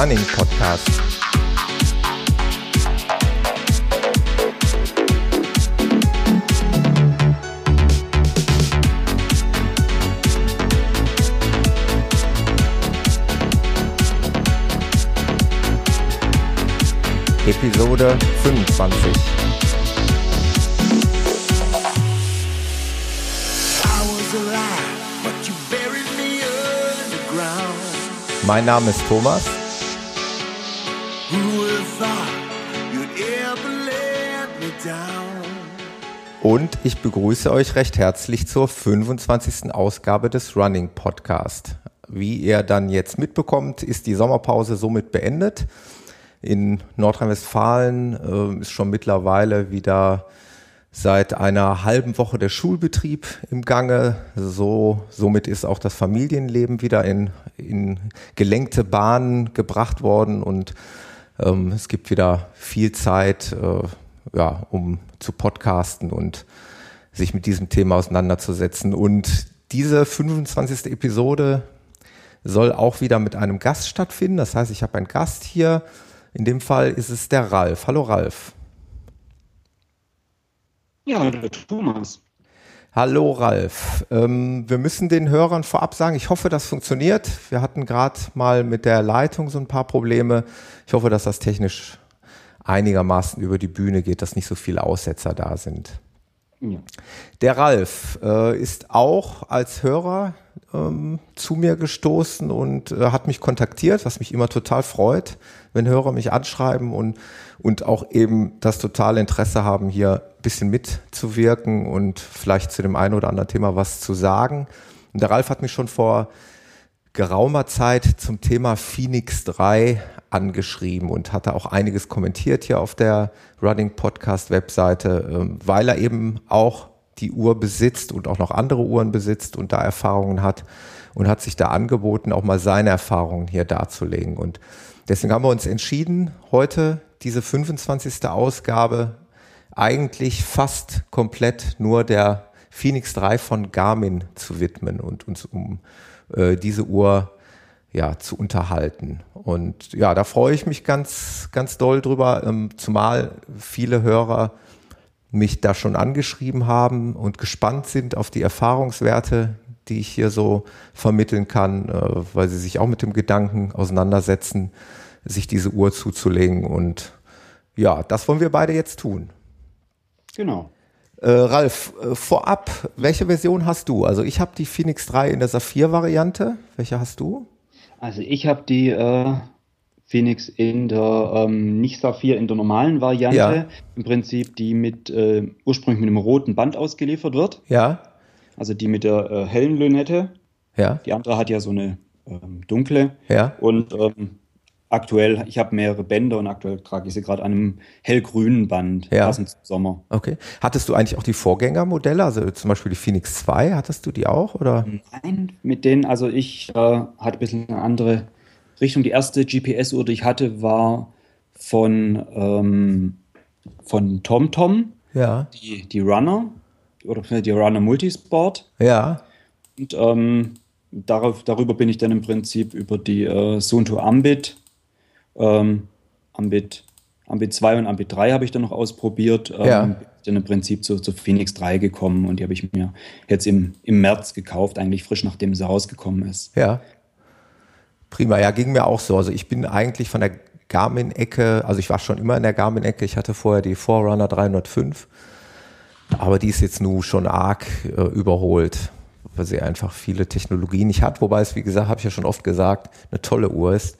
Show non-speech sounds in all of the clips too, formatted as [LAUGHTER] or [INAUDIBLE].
Running Podcast. Episode 25. Mein Name ist Thomas. Und ich begrüße euch recht herzlich zur 25. Ausgabe des Running Podcast. Wie ihr dann jetzt mitbekommt, ist die Sommerpause somit beendet. In Nordrhein-Westfalen äh, ist schon mittlerweile wieder seit einer halben Woche der Schulbetrieb im Gange. So, somit ist auch das Familienleben wieder in, in gelenkte Bahnen gebracht worden und ähm, es gibt wieder viel Zeit, äh, ja, um zu podcasten und sich mit diesem Thema auseinanderzusetzen. Und diese 25. Episode soll auch wieder mit einem Gast stattfinden. Das heißt, ich habe einen Gast hier. In dem Fall ist es der Ralf. Hallo Ralf. Ja, der Thomas. Hallo Ralf. Ähm, wir müssen den Hörern vorab sagen, ich hoffe, das funktioniert. Wir hatten gerade mal mit der Leitung so ein paar Probleme. Ich hoffe, dass das technisch einigermaßen über die Bühne geht, dass nicht so viele Aussetzer da sind. Ja. Der Ralf äh, ist auch als Hörer ähm, zu mir gestoßen und äh, hat mich kontaktiert, was mich immer total freut, wenn Hörer mich anschreiben und, und auch eben das totale Interesse haben, hier ein bisschen mitzuwirken und vielleicht zu dem einen oder anderen Thema was zu sagen. Und der Ralf hat mich schon vor geraumer Zeit zum Thema Phoenix 3 angeschrieben und hatte auch einiges kommentiert hier auf der Running Podcast Webseite, ähm, weil er eben auch die Uhr besitzt und auch noch andere Uhren besitzt und da Erfahrungen hat und hat sich da angeboten, auch mal seine Erfahrungen hier darzulegen. Und deswegen haben wir uns entschieden, heute diese 25. Ausgabe eigentlich fast komplett nur der Phoenix 3 von Garmin zu widmen und uns um äh, diese Uhr ja, zu unterhalten. Und ja, da freue ich mich ganz, ganz doll drüber, ähm, zumal viele Hörer mich da schon angeschrieben haben und gespannt sind auf die Erfahrungswerte, die ich hier so vermitteln kann, äh, weil sie sich auch mit dem Gedanken auseinandersetzen, sich diese Uhr zuzulegen. Und ja, das wollen wir beide jetzt tun. Genau. Äh, Ralf, äh, vorab, welche Version hast du? Also ich habe die Phoenix 3 in der Saphir-Variante. Welche hast du? Also ich habe die äh, Phoenix in der, ähm, nicht Saphir, in der normalen Variante. Ja. Im Prinzip die mit, äh, ursprünglich mit einem roten Band ausgeliefert wird. Ja. Also die mit der äh, hellen Lünette. Ja. Die andere hat ja so eine ähm, dunkle. Ja. Und ähm, aktuell, ich habe mehrere Bänder und aktuell trage ich sie gerade an einem hellgrünen Band, ja. passend zum Sommer. Okay. Hattest du eigentlich auch die Vorgängermodelle, also zum Beispiel die Phoenix 2, hattest du die auch? Oder? Nein, mit denen, also ich äh, hatte ein bisschen eine andere Richtung. Die erste GPS-Uhr, die ich hatte, war von, ähm, von TomTom. Ja. Die, die Runner oder die Runner Multisport. Ja. Und ähm, darauf, darüber bin ich dann im Prinzip über die äh, Sunto Ambit, ähm, Ambit, Ambit 2 und Ambit 3 habe ich dann noch ausprobiert. Ähm, ja. Dann im Prinzip zu, zu Phoenix 3 gekommen und die habe ich mir jetzt im, im März gekauft, eigentlich frisch nachdem sie rausgekommen ist. Ja. Prima, ja, ging mir auch so. Also ich bin eigentlich von der Garmin-Ecke, also ich war schon immer in der Garmin-Ecke. Ich hatte vorher die Forerunner 305, aber die ist jetzt nun schon arg äh, überholt, weil sie einfach viele Technologien nicht hat. Wobei es, wie gesagt, habe ich ja schon oft gesagt, eine tolle Uhr ist.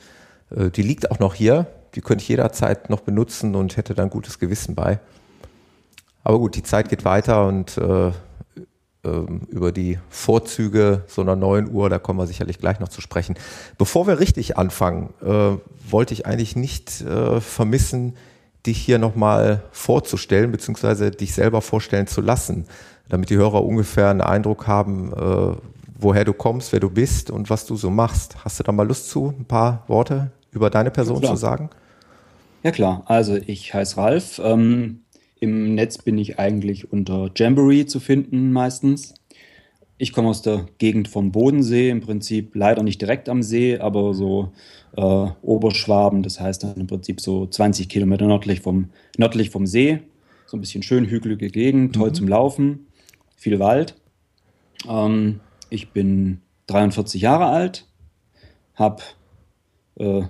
Äh, die liegt auch noch hier. Die könnte ich jederzeit noch benutzen und hätte dann gutes Gewissen bei. Aber gut, die Zeit geht weiter und äh, ähm, über die Vorzüge so einer neuen Uhr, da kommen wir sicherlich gleich noch zu sprechen. Bevor wir richtig anfangen, äh, wollte ich eigentlich nicht äh, vermissen, dich hier nochmal vorzustellen, beziehungsweise dich selber vorstellen zu lassen, damit die Hörer ungefähr einen Eindruck haben, äh, woher du kommst, wer du bist und was du so machst. Hast du da mal Lust zu, ein paar Worte über deine Person ja, zu sagen? Ja klar, also ich heiße Ralf, ähm, im Netz bin ich eigentlich unter Jamboree zu finden meistens. ich komme aus der Gegend vom Bodensee, im Prinzip leider nicht direkt am See, aber so äh, Oberschwaben, das heißt dann im Prinzip so 20 Kilometer nördlich vom, nördlich vom See. So ein bisschen schön hügelige Gegend, toll mhm. zum Laufen, viel Wald. Ähm, ich bin 43 Jahre alt, hab, äh,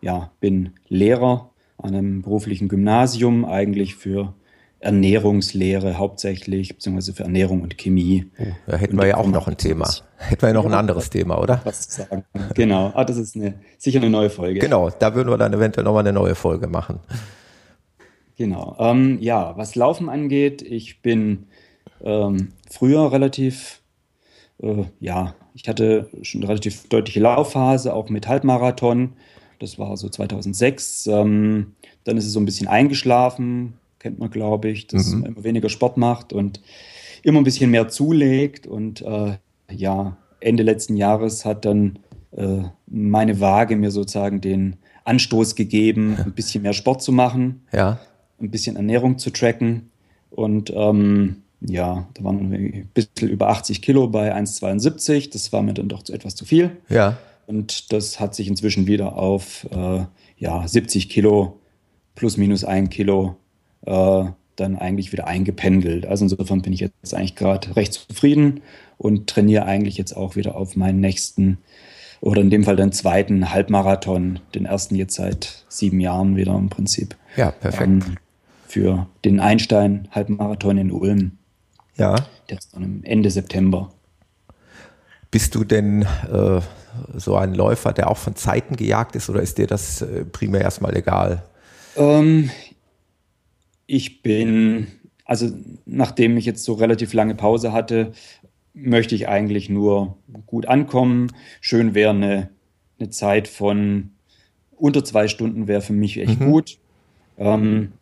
ja, bin Lehrer an einem beruflichen Gymnasium, eigentlich für Ernährungslehre hauptsächlich, beziehungsweise für Ernährung und Chemie. Oh, da hätten und wir ja auch noch ein Thema. [LAUGHS] Hätten wir ja noch ja, ein anderes Thema, oder? Was zu sagen. Genau. Ah, das ist eine, sicher eine neue Folge. Genau, da würden wir dann eventuell nochmal eine neue Folge machen. Genau. Ähm, ja, was Laufen angeht, ich bin ähm, früher relativ, äh, ja, ich hatte schon eine relativ deutliche Laufphase, auch mit Halbmarathon. Das war so 2006. Ähm, dann ist es so ein bisschen eingeschlafen, kennt man, glaube ich, dass mhm. man immer weniger Sport macht und immer ein bisschen mehr zulegt. Und äh, ja, Ende letzten Jahres hat dann äh, meine Waage mir sozusagen den Anstoß gegeben, ein bisschen mehr Sport zu machen, ja. ein bisschen Ernährung zu tracken. Und ähm, ja, da waren wir ein bisschen über 80 Kilo bei 1,72. Das war mir dann doch etwas zu viel. Ja. Und das hat sich inzwischen wieder auf äh, ja, 70 Kilo plus minus ein Kilo äh, dann eigentlich wieder eingependelt. Also insofern bin ich jetzt eigentlich gerade recht zufrieden und trainiere eigentlich jetzt auch wieder auf meinen nächsten oder in dem Fall den zweiten Halbmarathon, den ersten jetzt seit sieben Jahren wieder im Prinzip. Ja, perfekt. Ähm, für den Einstein-Halbmarathon in Ulm. Ja. Der ist dann Ende September. Bist du denn äh, so ein Läufer, der auch von Zeiten gejagt ist oder ist dir das äh, primär erstmal egal? Ähm, ich bin, also nachdem ich jetzt so relativ lange Pause hatte, möchte ich eigentlich nur gut ankommen. Schön wäre eine, eine Zeit von unter zwei Stunden wäre für mich echt mhm. gut. Ähm,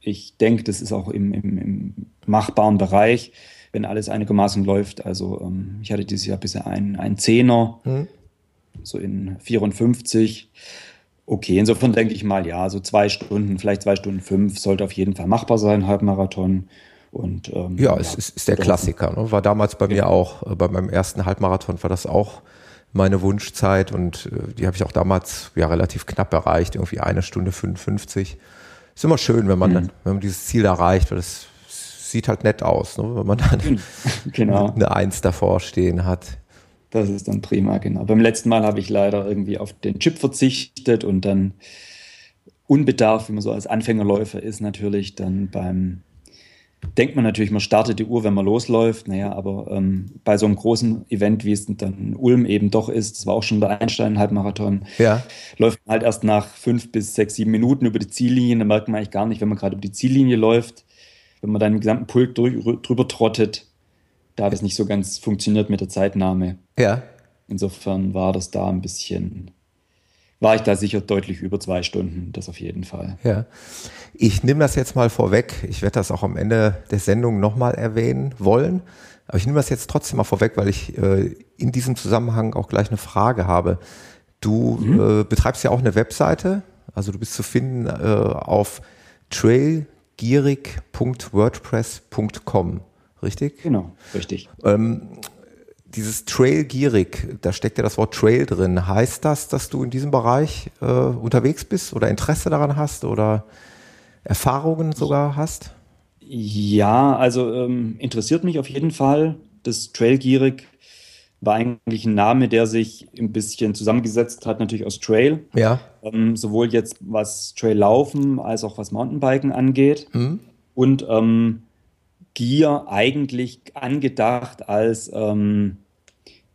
ich denke, das ist auch im, im, im, machbaren Bereich, wenn alles einigermaßen läuft. Also ähm, ich hatte dieses Jahr bisher einen, einen Zehner, mhm. So in 54 okay. Insofern denke ich mal, ja, so zwei Stunden, vielleicht zwei Stunden fünf, sollte auf jeden Fall machbar sein, Halbmarathon. Und, ähm, ja, es ist, ist der Klassiker. Ne? War damals bei ja. mir auch, äh, bei meinem ersten Halbmarathon war das auch meine Wunschzeit und äh, die habe ich auch damals ja relativ knapp erreicht, irgendwie eine Stunde 55. Ist immer schön, wenn man, mhm. dann, wenn man dieses Ziel erreicht, weil das sieht halt nett aus, ne? wenn man dann [LAUGHS] genau. [LAUGHS] eine Eins davor stehen hat. Das ist dann prima, genau. Beim letzten Mal habe ich leider irgendwie auf den Chip verzichtet und dann unbedarf, wie man so als Anfängerläufer ist, natürlich dann beim, denkt man natürlich, man startet die Uhr, wenn man losläuft. Naja, aber ähm, bei so einem großen Event, wie es dann Ulm eben doch ist, das war auch schon der Einstein-Halbmarathon, ja. läuft man halt erst nach fünf bis sechs, sieben Minuten über die Ziellinie. Da merkt man eigentlich gar nicht, wenn man gerade über die Ziellinie läuft, wenn man dann im gesamten Pulk drüber trottet, da hat es nicht so ganz funktioniert mit der Zeitnahme. Ja. Insofern war das da ein bisschen, war ich da sicher deutlich über zwei Stunden, das auf jeden Fall. Ja. Ich nehme das jetzt mal vorweg. Ich werde das auch am Ende der Sendung nochmal erwähnen wollen. Aber ich nehme das jetzt trotzdem mal vorweg, weil ich äh, in diesem Zusammenhang auch gleich eine Frage habe. Du mhm. äh, betreibst ja auch eine Webseite. Also du bist zu finden äh, auf trailgierig.wordpress.com richtig? Genau, richtig. Ähm, dieses Trail-gierig, da steckt ja das Wort Trail drin. Heißt das, dass du in diesem Bereich äh, unterwegs bist oder Interesse daran hast oder Erfahrungen sogar hast? Ja, also ähm, interessiert mich auf jeden Fall. Das Trail-gierig war eigentlich ein Name, der sich ein bisschen zusammengesetzt hat, natürlich aus Trail. Ja. Ähm, sowohl jetzt was Trail-Laufen als auch was Mountainbiken angeht. Mhm. Und ähm, Gear eigentlich angedacht als ähm,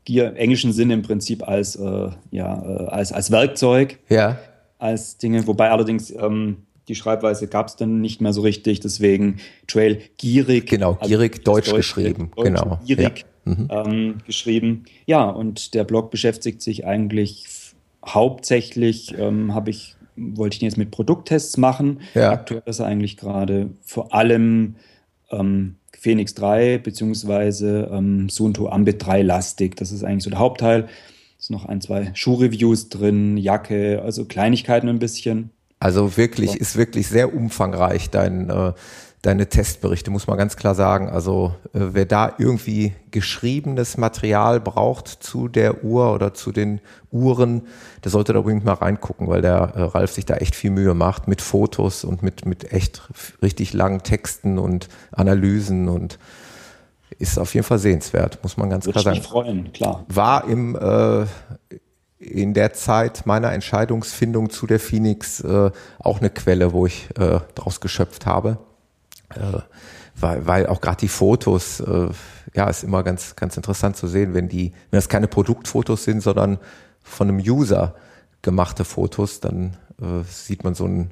Gear im englischen Sinne im Prinzip als, äh, ja, äh, als, als Werkzeug. Ja. Als Dinge, wobei allerdings ähm, die Schreibweise gab es dann nicht mehr so richtig, deswegen Trail gierig. Genau, also gierig also deutsch, deutsch, geschrieben. Deutsch genau. Gierig ja. mhm. ähm, geschrieben. Ja, und der Blog beschäftigt sich eigentlich hauptsächlich, ähm, habe ich, wollte ich jetzt mit Produkttests machen. Ja. Aktuell ist er eigentlich gerade vor allem ähm, Phoenix 3 beziehungsweise ähm, Sunto Ambit 3 lastig. Das ist eigentlich so der Hauptteil. Es sind noch ein, zwei Schuhreviews drin, Jacke, also Kleinigkeiten ein bisschen. Also wirklich, ist wirklich sehr umfangreich dein, äh, deine Testberichte, muss man ganz klar sagen. Also äh, wer da irgendwie geschriebenes Material braucht zu der Uhr oder zu den Uhren, der sollte da unbedingt mal reingucken, weil der äh, Ralf sich da echt viel Mühe macht mit Fotos und mit, mit echt richtig langen Texten und Analysen und ist auf jeden Fall sehenswert, muss man ganz Würde klar sagen. Mich freuen, klar. War im äh, in der Zeit meiner Entscheidungsfindung zu der Phoenix äh, auch eine Quelle, wo ich äh, draus geschöpft habe. Äh, weil, weil auch gerade die Fotos, äh, ja, ist immer ganz, ganz interessant zu sehen, wenn die, wenn das keine Produktfotos sind, sondern von einem User gemachte Fotos, dann äh, sieht man so ein,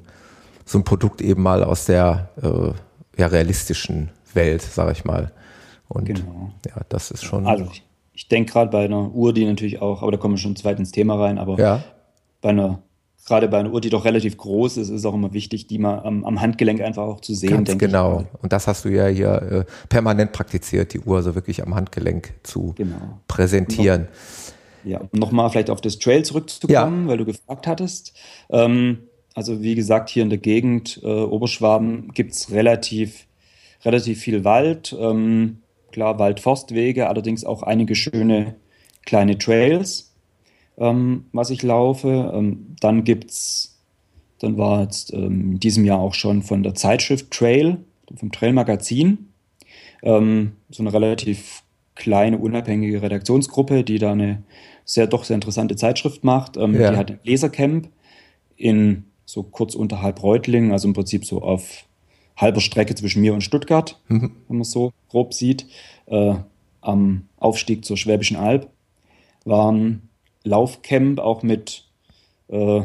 so ein Produkt eben mal aus der äh, ja, realistischen Welt, sage ich mal. Und genau. ja, das ist schon. Also ich, ich denke gerade bei einer Uhr, die natürlich auch, aber da kommen wir schon zweit ins Thema rein, aber ja. bei einer gerade bei einer Uhr, die doch relativ groß ist, ist auch immer wichtig, die mal am, am Handgelenk einfach auch zu sehen. Ganz genau. Ich. Und das hast du ja hier äh, permanent praktiziert, die Uhr so wirklich am Handgelenk zu genau. präsentieren. Noch, ja, um nochmal vielleicht auf das Trail zurückzukommen, ja. weil du gefragt hattest. Ähm, also wie gesagt, hier in der Gegend äh, Oberschwaben gibt es relativ, relativ viel Wald. Ähm, klar, Waldforstwege, allerdings auch einige schöne kleine Trails ähm, was ich laufe. Ähm, dann gibt's, dann war jetzt ähm, in diesem Jahr auch schon von der Zeitschrift Trail, vom Trail Magazin, ähm, so eine relativ kleine, unabhängige Redaktionsgruppe, die da eine sehr, doch sehr interessante Zeitschrift macht. Ähm, ja. Die hat ein Lesercamp in so kurz unterhalb Reutlingen, also im Prinzip so auf halber Strecke zwischen mir und Stuttgart, mhm. wenn man es so grob sieht, äh, am Aufstieg zur Schwäbischen Alb, waren Laufcamp, auch mit, äh,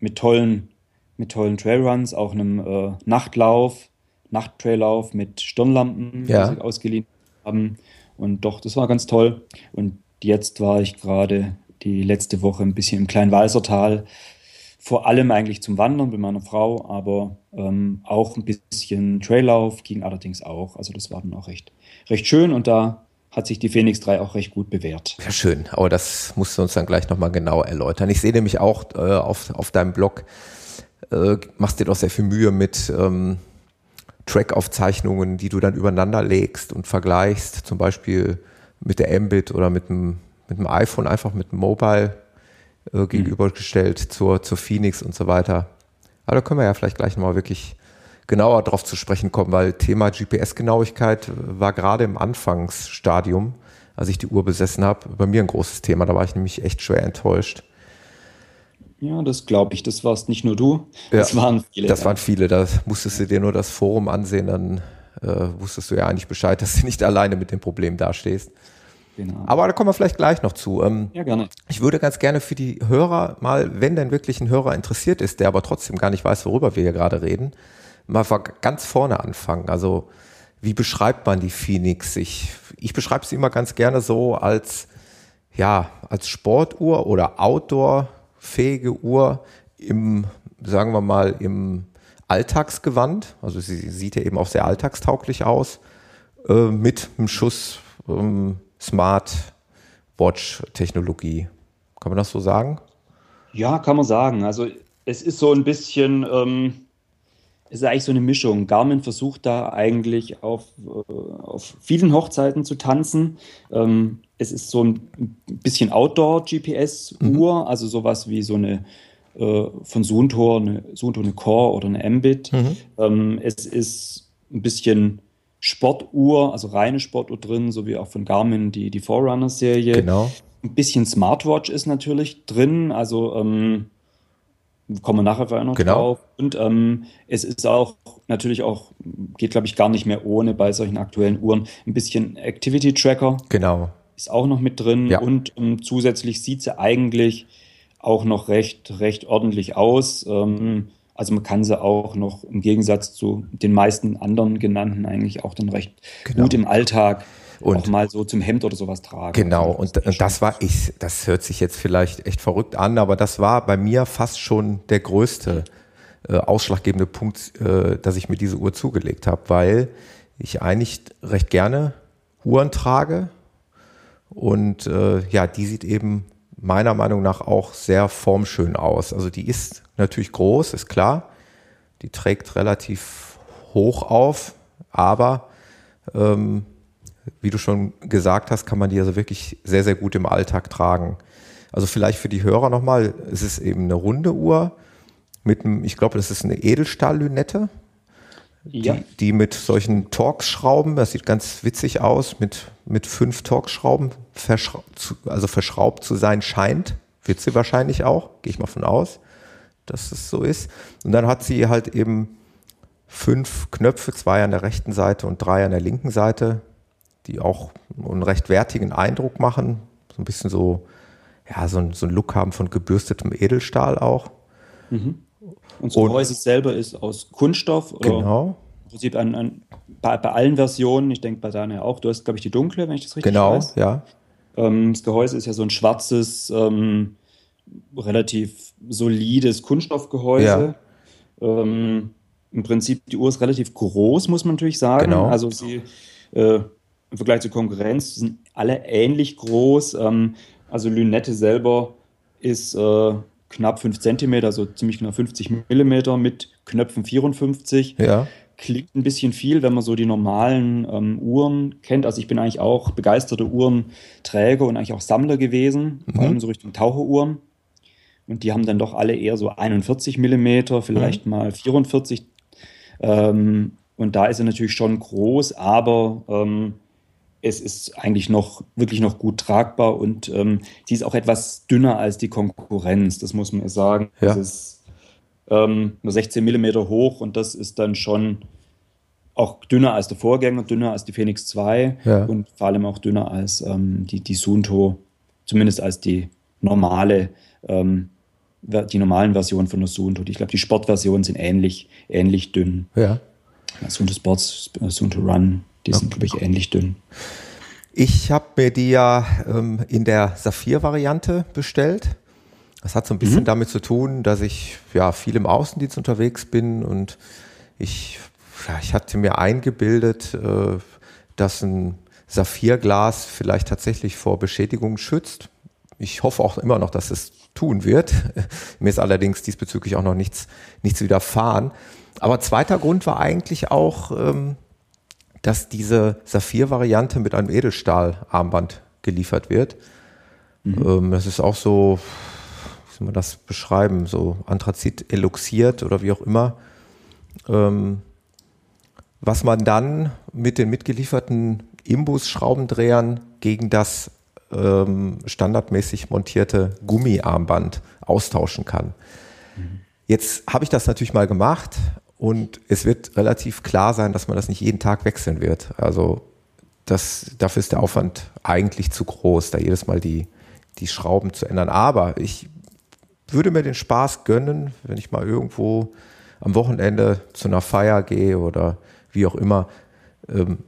mit, tollen, mit tollen Trailruns, auch einem äh, Nachtlauf, Nachttraillauf mit Stirnlampen, ja. die sie ausgeliehen haben. Und doch, das war ganz toll. Und jetzt war ich gerade die letzte Woche ein bisschen im Kleinwalsertal. Vor allem eigentlich zum Wandern mit meiner Frau, aber ähm, auch ein bisschen Traillauf ging allerdings auch. Also das war dann auch recht, recht schön und da hat sich die Phoenix 3 auch recht gut bewährt. Ja, schön. Aber das musst du uns dann gleich nochmal genau erläutern. Ich sehe nämlich auch äh, auf, auf deinem Blog, äh, machst dir doch sehr viel Mühe mit ähm, Track-Aufzeichnungen, die du dann übereinander legst und vergleichst, zum Beispiel mit der Mbit oder mit dem, mit dem iPhone, einfach mit dem Mobile äh, gegenübergestellt mhm. zur, zur Phoenix und so weiter. Aber da können wir ja vielleicht gleich nochmal wirklich genauer darauf zu sprechen kommen, weil Thema GPS-Genauigkeit war gerade im Anfangsstadium, als ich die Uhr besessen habe, bei mir ein großes Thema. Da war ich nämlich echt schwer enttäuscht. Ja, das glaube ich. Das warst nicht nur du. Das ja, waren viele. Das ja. waren viele. Da musstest du dir nur das Forum ansehen, dann äh, wusstest du ja eigentlich Bescheid, [LAUGHS] dass du nicht alleine mit dem Problem dastehst. Genau. Aber da kommen wir vielleicht gleich noch zu. Ähm, ja, gerne. Ich würde ganz gerne für die Hörer mal, wenn denn wirklich ein Hörer interessiert ist, der aber trotzdem gar nicht weiß, worüber wir hier gerade reden, mal ganz vorne anfangen. Also wie beschreibt man die Phoenix? Ich, ich beschreibe sie immer ganz gerne so als, ja, als Sportuhr oder Outdoor-fähige Uhr im, sagen wir mal, im Alltagsgewand. Also sie sieht ja eben auch sehr alltagstauglich aus, äh, mit einem Schuss ähm, Smart Watch-Technologie. Kann man das so sagen? Ja, kann man sagen. Also es ist so ein bisschen, ähm, ist eigentlich so eine Mischung. Garmin versucht da eigentlich auf, äh, auf vielen Hochzeiten zu tanzen. Ähm, es ist so ein bisschen Outdoor-GPS-Uhr, mhm. also sowas wie so eine äh, von Suntor, eine Suntor, eine Core oder eine Mbit. Mhm. Ähm, es ist ein bisschen Sportuhr, also reine Sportuhr drin, so wie auch von Garmin die, die Forerunner-Serie. Genau. Ein bisschen Smartwatch ist natürlich drin, also ähm, kommen wir nachher noch genau. drauf. Und ähm, es ist auch natürlich auch, geht glaube ich gar nicht mehr ohne bei solchen aktuellen Uhren, ein bisschen Activity Tracker. Genau. Ist auch noch mit drin ja. und ähm, zusätzlich sieht sie eigentlich auch noch recht, recht ordentlich aus. Ähm, also man kann sie auch noch im Gegensatz zu den meisten anderen genannten eigentlich auch dann recht genau. gut im Alltag und auch mal so zum Hemd oder sowas tragen. Genau, und, und das war ich, das hört sich jetzt vielleicht echt verrückt an, aber das war bei mir fast schon der größte äh, ausschlaggebende Punkt, äh, dass ich mir diese Uhr zugelegt habe, weil ich eigentlich recht gerne Uhren trage und äh, ja, die sieht eben meiner Meinung nach auch sehr formschön aus. Also die ist natürlich groß, ist klar. Die trägt relativ hoch auf, aber ähm, wie du schon gesagt hast, kann man die also wirklich sehr, sehr gut im Alltag tragen. Also vielleicht für die Hörer nochmal, es ist eben eine runde Uhr mit einem, ich glaube, das ist eine Edelstahllünette, ja. die, die mit solchen Torx-Schrauben, das sieht ganz witzig aus, mit, mit fünf Torx-Schrauben also verschraubt zu sein scheint. Wird sie wahrscheinlich auch, gehe ich mal von aus, dass es so ist. Und dann hat sie halt eben fünf Knöpfe, zwei an der rechten Seite und drei an der linken Seite, die auch einen recht wertigen Eindruck machen. So ein bisschen so, ja, so, ein, so einen Look haben von gebürstetem Edelstahl auch. Mhm. Und das Gehäuse selber ist aus Kunststoff oder genau. im Prinzip an, an bei, bei, allen Versionen, ich denke bei deiner auch, du hast, glaube ich, die dunkle, wenn ich das richtig genau, weiß. Genau, ja. Ähm, das Gehäuse ist ja so ein schwarzes, ähm, relativ solides Kunststoffgehäuse. Ja. Ähm, Im Prinzip, die Uhr ist relativ groß, muss man natürlich sagen. Genau. Also sie äh, im Vergleich zur Konkurrenz sind alle ähnlich groß. Ähm, also Lünette selber ist äh, knapp 5 cm, also ziemlich genau 50 mm mit Knöpfen 54. Ja. Klingt ein bisschen viel, wenn man so die normalen ähm, Uhren kennt. Also ich bin eigentlich auch begeisterter Uhrenträger und eigentlich auch Sammler gewesen, mhm. vor allem so Richtung Taucheruhren. Und die haben dann doch alle eher so 41 mm, vielleicht mhm. mal 44. Ähm, und da ist er natürlich schon groß, aber ähm, es ist eigentlich noch wirklich noch gut tragbar und ähm, sie ist auch etwas dünner als die Konkurrenz, das muss man sagen. Ja. Es ist ähm, nur 16 mm hoch und das ist dann schon auch dünner als der Vorgänger, dünner als die Phoenix 2 ja. und vor allem auch dünner als ähm, die, die Sunto, zumindest als die normale, ähm, die normalen Versionen von der Sunto. Ich glaube, die Sportversionen sind ähnlich, ähnlich dünn. Ja. Sunto Sports, Sunto Run die sind, glaube ich, ähnlich dünn. Ich habe mir die ja ähm, in der Saphir-Variante bestellt. Das hat so ein bisschen mhm. damit zu tun, dass ich ja viel im Außendienst unterwegs bin und ich, ja, ich hatte mir eingebildet, äh, dass ein Saphirglas vielleicht tatsächlich vor Beschädigung schützt. Ich hoffe auch immer noch, dass es tun wird. [LAUGHS] Mir ist allerdings diesbezüglich auch noch nichts, nichts widerfahren. Aber zweiter Grund war eigentlich auch, ähm, dass diese Saphir-Variante mit einem Edelstahlarmband geliefert wird. Mhm. Ähm, das ist auch so, wie soll man das beschreiben, so Anthrazit eluxiert oder wie auch immer. Ähm, was man dann mit den mitgelieferten Imbus-Schraubendrehern gegen das ähm, standardmäßig montierte Gummiarmband austauschen kann. Mhm. Jetzt habe ich das natürlich mal gemacht und es wird relativ klar sein, dass man das nicht jeden Tag wechseln wird. Also das, dafür ist der Aufwand eigentlich zu groß, da jedes Mal die, die Schrauben zu ändern. Aber ich würde mir den Spaß gönnen, wenn ich mal irgendwo am Wochenende zu einer Feier gehe oder wie auch immer, ähm,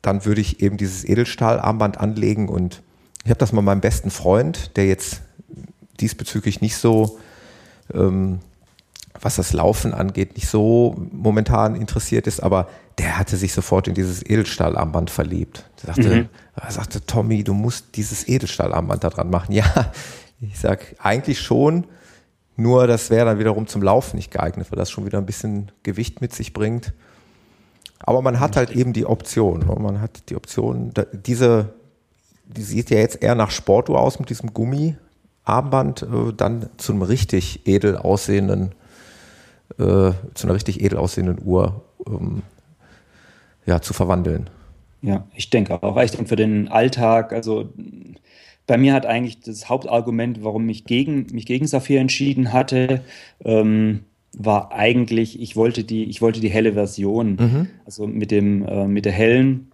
dann würde ich eben dieses Edelstahlarmband anlegen und ich habe das mal meinem besten Freund, der jetzt diesbezüglich nicht so ähm, was das Laufen angeht, nicht so momentan interessiert ist, aber der hatte sich sofort in dieses Edelstahlarmband verliebt. Er sagte, mhm. er sagte, Tommy, du musst dieses Edelstahlarmband da dran machen. [LAUGHS] Ja, ich sag eigentlich schon, nur das wäre dann wiederum zum Laufen nicht geeignet, weil das schon wieder ein bisschen Gewicht mit sich bringt. Aber man hat halt eben die Option. Ne? Man hat die Option, diese, die sieht ja jetzt eher nach Sportuhr aus mit diesem Gummiarmband, äh, dann zum richtig edel aussehenden äh, zu einer richtig edel aussehenden Uhr ähm, ja, zu verwandeln. Ja, ich denke auch. Ich denke für den Alltag, also bei mir hat eigentlich das Hauptargument, warum ich gegen, mich gegen Saphir entschieden hatte, ähm, war eigentlich, ich wollte die, ich wollte die helle Version. Mhm. Also mit dem, äh, mit der hellen,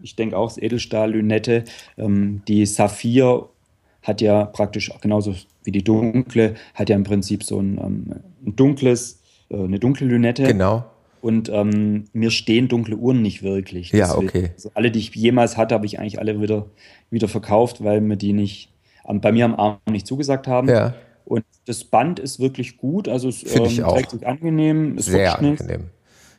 ich denke auch das Edelstahl-Lünette, ähm, die Saphir hat ja praktisch genauso wie die dunkle, hat ja im Prinzip so ein, ähm, ein dunkles eine dunkle Lünette. Genau. Und ähm, mir stehen dunkle Uhren nicht wirklich. Ja, okay. Also alle, die ich jemals hatte, habe ich eigentlich alle wieder, wieder verkauft, weil mir die nicht bei mir am Arm nicht zugesagt haben. Ja. Und das Band ist wirklich gut, also es ähm, ich auch. trägt sich angenehm, ist sehr angenehm.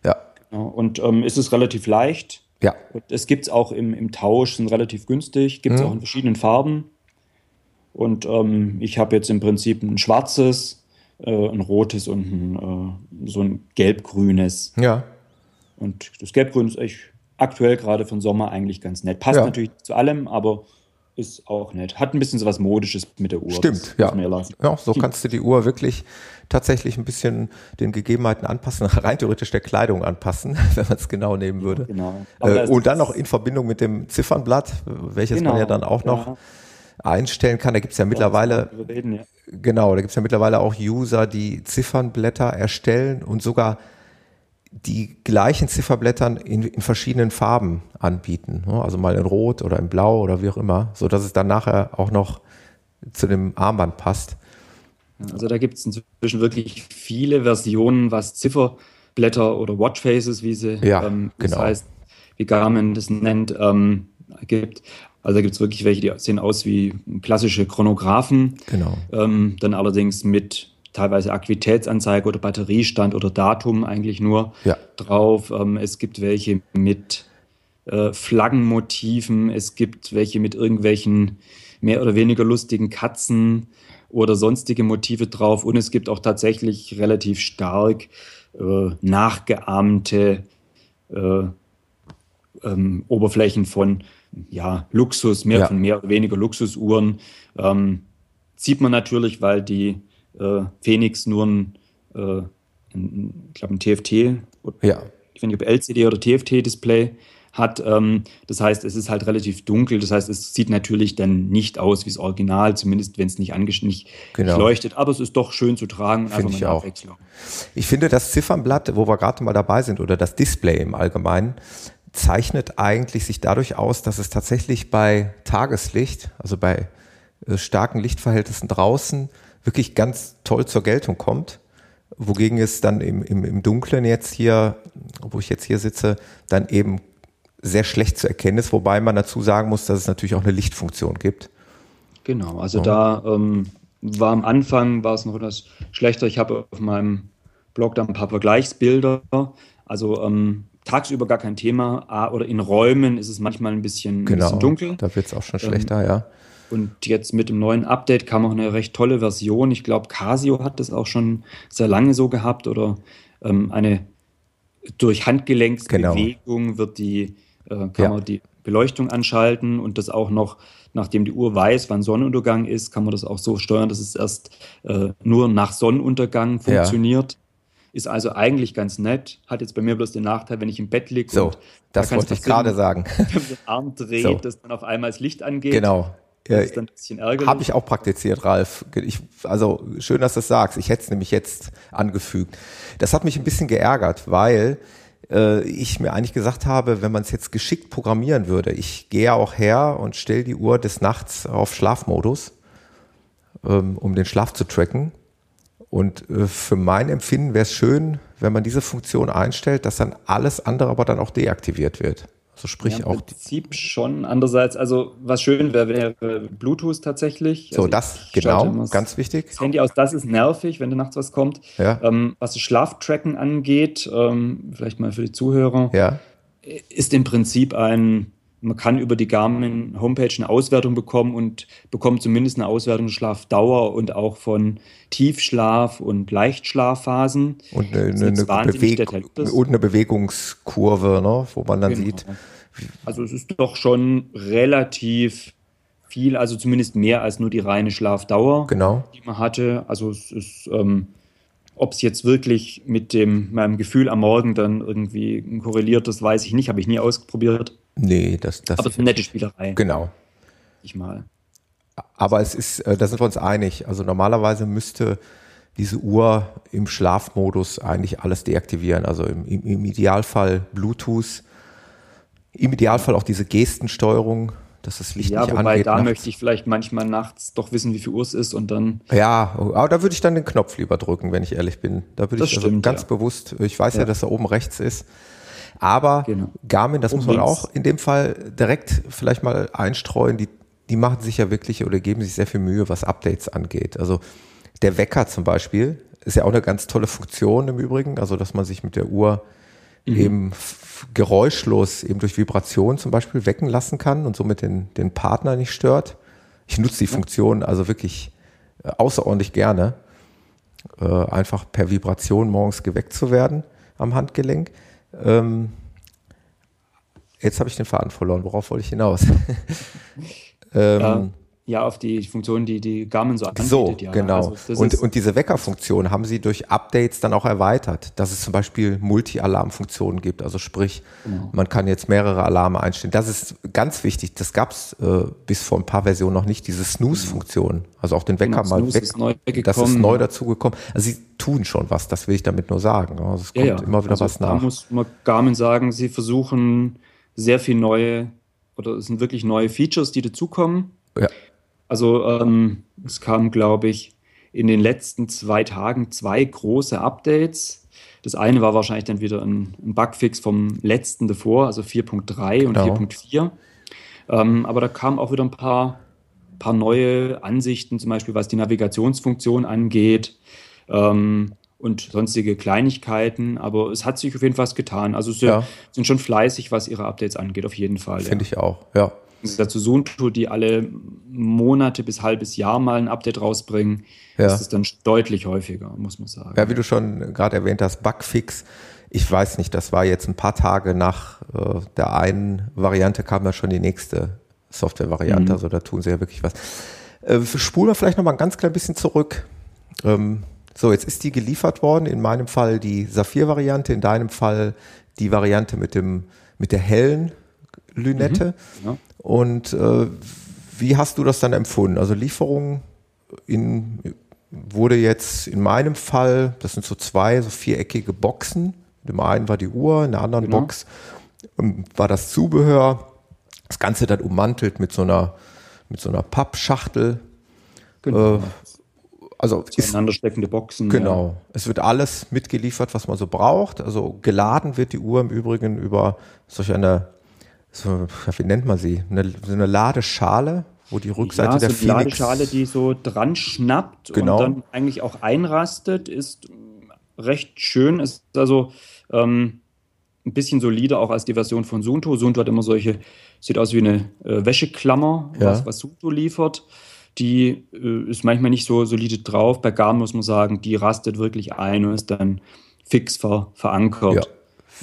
Ja. Genau. Und ähm, ist es relativ leicht. Ja. Und es gibt es auch im, im Tausch, sind relativ günstig, gibt es mhm. auch in verschiedenen Farben. Und ähm, ich habe jetzt im Prinzip ein schwarzes, äh, ein rotes und ein, äh, so ein gelb-grünes. Ja. Und das Gelbgrün ist echt aktuell gerade für den Sommer eigentlich ganz nett. Passt Ja. natürlich zu allem, aber ist auch nett. Hat ein bisschen so was Modisches mit der Uhr. Stimmt, ja. man. Ja, so kannst du die Uhr wirklich tatsächlich ein bisschen den Gegebenheiten anpassen, [LAUGHS] rein theoretisch der Kleidung anpassen, [LAUGHS] wenn man es genau nehmen würde. Genau. Äh, und dann noch in Verbindung mit dem Ziffernblatt, welches man Genau, ja dann auch noch ja. Einstellen kann. Da gibt es ja mittlerweile, reden, ja. genau, da gibt es ja mittlerweile auch User, die Ziffernblätter erstellen und sogar die gleichen Zifferblättern in, in verschiedenen Farben anbieten. ne? Also mal in Rot oder in Blau oder wie auch immer, so dass es dann nachher auch noch zu dem Armband passt. Also da gibt es inzwischen wirklich viele Versionen, was Zifferblätter oder Watchfaces, wie sie Ja, ähm, genau. das heißt, wie Garmin das nennt, ähm, gibt. Also da gibt es wirklich welche, die sehen aus wie klassische Chronographen, Genau. ähm, dann allerdings mit teilweise Aktivitätsanzeige oder Batteriestand oder Datum eigentlich nur Ja. drauf. Ähm, es gibt welche mit äh, Flaggenmotiven, es gibt welche mit irgendwelchen mehr oder weniger lustigen Katzen oder sonstige Motive drauf und es gibt auch tatsächlich relativ stark äh, nachgeahmte äh, ähm, Oberflächen von ja, Luxus, mehr Ja. von mehr oder weniger Luxusuhren. Ähm, sieht man natürlich, weil die äh, Phoenix nur ein, äh, ein, ich glaube, ein TFT, Ja. ich weiß nicht, ob LCD oder TFT-Display hat. Ähm, das heißt, es ist halt relativ dunkel. Das heißt, es sieht natürlich dann nicht aus wie das Original, zumindest wenn es nicht, nicht Genau. leuchtet. Aber es ist doch schön zu tragen Finde ich auch. Ich finde, das Ziffernblatt, wo wir gerade mal dabei sind, oder das Display im Allgemeinen, zeichnet eigentlich sich dadurch aus, dass es tatsächlich bei Tageslicht, also bei äh, starken Lichtverhältnissen draußen, wirklich ganz toll zur Geltung kommt. Wogegen es dann im, im, im Dunklen jetzt hier, wo ich jetzt hier sitze, dann eben sehr schlecht zu erkennen ist, wobei man dazu sagen muss, dass es natürlich auch eine Lichtfunktion gibt. Genau, also da ähm, war am Anfang war es noch etwas schlechter. Ich habe auf meinem Blog da ein paar Vergleichsbilder. Also ähm, tagsüber gar kein Thema, ah, oder in Räumen ist es manchmal ein bisschen, ein Genau. bisschen dunkel. Da wird es auch schon schlechter, ja. Und jetzt mit dem neuen Update kam auch eine recht tolle Version. Ich glaube, Casio hat das auch schon sehr lange so gehabt oder ähm, eine durch Handgelenksbewegung wird die, äh, kann Ja. man die Beleuchtung anschalten und das auch noch, nachdem die Uhr weiß, wann Sonnenuntergang ist, kann man das auch so steuern, dass es erst äh, nur nach Sonnenuntergang Ja. Ist also eigentlich ganz nett. Hat jetzt bei mir bloß den Nachteil, wenn ich im Bett liege So, und das da wollte ich gerade sagen. [LAUGHS] wenn man den Arm dreht, So. dass dann auf einmal das Licht angeht. Genau. Das ist dann ein bisschen ärgerlich. Habe ich auch praktiziert, Ralf. Ich, also schön, dass du es sagst. Ich hätte es nämlich jetzt angefügt. Das hat mich ein bisschen geärgert, weil äh, ich mir eigentlich gesagt habe, wenn man es jetzt geschickt programmieren würde, ich gehe auch her und stelle die Uhr des Nachts auf Schlafmodus, ähm, um den Schlaf zu tracken. Und äh, für mein Empfinden wäre es schön, wenn man diese Funktion einstellt, dass dann alles andere aber dann auch deaktiviert wird. Also sprich Ja, auch Im Prinzip schon. Andererseits, also was schön wäre, wäre Bluetooth tatsächlich. so also das genau ganz wichtig. Das Handy aus, das ist nervig, wenn da nachts was kommt. Ja. Ähm, was das Schlaftracken angeht, ähm, vielleicht mal für die Zuhörer, Ja. ist im Prinzip ein, man kann über die Garmin Homepage eine Auswertung bekommen und bekommt zumindest eine Auswertung der Schlafdauer und auch von Tiefschlaf und Leichtschlafphasen. Und eine, eine, eine, Beweg und eine Bewegungskurve, ne, wo man dann Genau. sieht. Also es ist doch schon relativ viel, also zumindest mehr als nur die reine Schlafdauer, Genau. die man hatte. Also es ist, ähm, ob es jetzt wirklich mit dem meinem Gefühl am Morgen dann irgendwie korreliert, das weiß ich nicht, habe ich nie ausprobiert. Nee, das, das Aber es ist eine nette Spielerei, genau. ich mal. Aber es ist, äh, da sind wir uns einig. Also normalerweise müsste diese Uhr im Schlafmodus eigentlich alles deaktivieren. Also im, im Idealfall Bluetooth, im Idealfall auch diese Gestensteuerung, dass das Licht Ja, nicht wobei angeht. da nachts. möchte ich vielleicht manchmal nachts doch wissen, wie viel Uhr es ist und dann Ja, aber da würde ich dann den Knopf lieber drücken, wenn ich ehrlich bin. Da würde Das ich also stimmt, ganz ja. bewusst, ich weiß ja. Ja. dass er oben rechts ist. Aber Genau. Garmin, das Und muss man links. auch in dem Fall direkt vielleicht mal einstreuen, die, die machen sich ja wirklich oder geben sich sehr viel Mühe, was Updates angeht. Also der Wecker zum Beispiel ist ja auch eine ganz tolle Funktion im Übrigen, also dass man sich mit der Uhr Mhm. eben geräuschlos eben durch Vibration zum Beispiel wecken lassen kann und somit den, den Partner nicht stört. Ich nutze die Funktion also wirklich äh, außerordentlich gerne, äh, einfach per Vibration morgens geweckt zu werden am Handgelenk. Ähm, jetzt habe ich den Faden verloren. Worauf wollte ich hinaus? [LAUGHS] ähm, ja, auf die Funktion, die die Garmin so anbietet. So, ja. genau. Also und, und diese Weckerfunktion haben sie durch Updates dann auch erweitert, dass es zum Beispiel Multi-Alarm-Funktionen gibt. Also sprich, genau. man kann jetzt mehrere Alarme einstellen. Das ist ganz wichtig. Das gab es äh, bis vor ein paar Versionen noch nicht, diese Snooze-Funktion. Also auch den Wecker genau, mal weg. Ist neu das ist neu dazugekommen. Also sie tun schon was, das will ich damit nur sagen. Also es kommt ja, ja. immer wieder also was nach. Da muss man Garmin sagen, sie versuchen sehr viel neue, oder es sind wirklich neue Features, die dazukommen. Ja. Also ähm, es kam, glaube ich, in den letzten zwei Tagen zwei große Updates. Das eine war wahrscheinlich dann wieder ein, ein Bugfix vom letzten davor, also 4.3 und genau. 4.4. Ähm, aber da kamen auch wieder ein paar, paar neue Ansichten, zum Beispiel was die Navigationsfunktion angeht ähm, und sonstige Kleinigkeiten. Aber es hat sich auf jeden Fall was getan. Also sie ja. sind schon fleißig, was ihre Updates angeht, auf jeden Fall. Finde ja. ich auch, ja dazu Sunto, die alle Monate bis halbes Jahr mal ein Update rausbringen, ja. ist es dann deutlich häufiger, muss man sagen. Ja, wie du schon gerade erwähnt hast, Bugfix. Ich weiß nicht, das war jetzt ein paar Tage nach äh, der einen Variante kam ja schon die nächste Software-Variante. Mhm. Also da tun sie ja wirklich was. Äh, spulen wir vielleicht noch mal ein ganz klein bisschen zurück. Ähm, so, jetzt ist die geliefert worden. In meinem Fall die Saphir-Variante, in deinem Fall die Variante mit dem mit der hellen Lünette. Mhm. Ja. Und äh, wie hast du das dann empfunden? Also Lieferung in, wurde jetzt in meinem Fall, das sind so zwei so viereckige Boxen. In dem einen war die Uhr, in der anderen genau. Box ähm, war das Zubehör. Das Ganze dann ummantelt mit so einer, mit so einer Pappschachtel. Genau. Äh, also steckende Boxen. Genau. Ja. Es wird alles mitgeliefert, was man so braucht. Also geladen wird die Uhr im Übrigen über solch eine so, wie nennt man sie? Eine, so eine Ladeschale, wo die Rückseite ja, der so Phoenix... Ladeschale, die so dran schnappt genau. und dann eigentlich auch einrastet, ist recht schön. Ist also ähm, ein bisschen solider auch als die Version von Sunto. Sunto hat immer solche, sieht aus wie eine äh, Wäscheklammer, ja. was, was Sunto liefert. Die äh, ist manchmal nicht so solide drauf. Bei Garmin muss man sagen, die rastet wirklich ein und ist dann fix ver, verankert. Ja.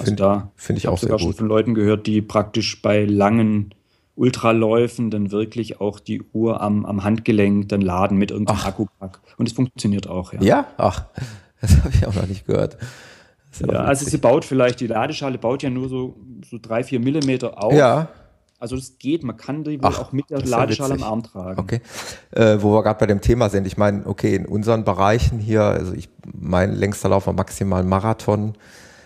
Also da finde ich auch sehr gut. schon von Leuten gehört, die praktisch bei langen Ultraläufen dann wirklich auch die Uhr am, am Handgelenk dann laden mit irgendeinem Akkupack. Und es funktioniert auch, ja. Ja, ach, [LAUGHS] das habe ich auch noch nicht gehört. Ja, also sie baut vielleicht, die Ladeschale baut ja nur so, so drei, vier Millimeter auf. Ja. Also das geht, man kann die Ach, auch mit der Ladeschale am Arm tragen. Okay. Äh, wo wir gerade bei dem Thema sind, ich meine, okay, in unseren Bereichen hier, also ich mein längster Lauf war maximal Marathon,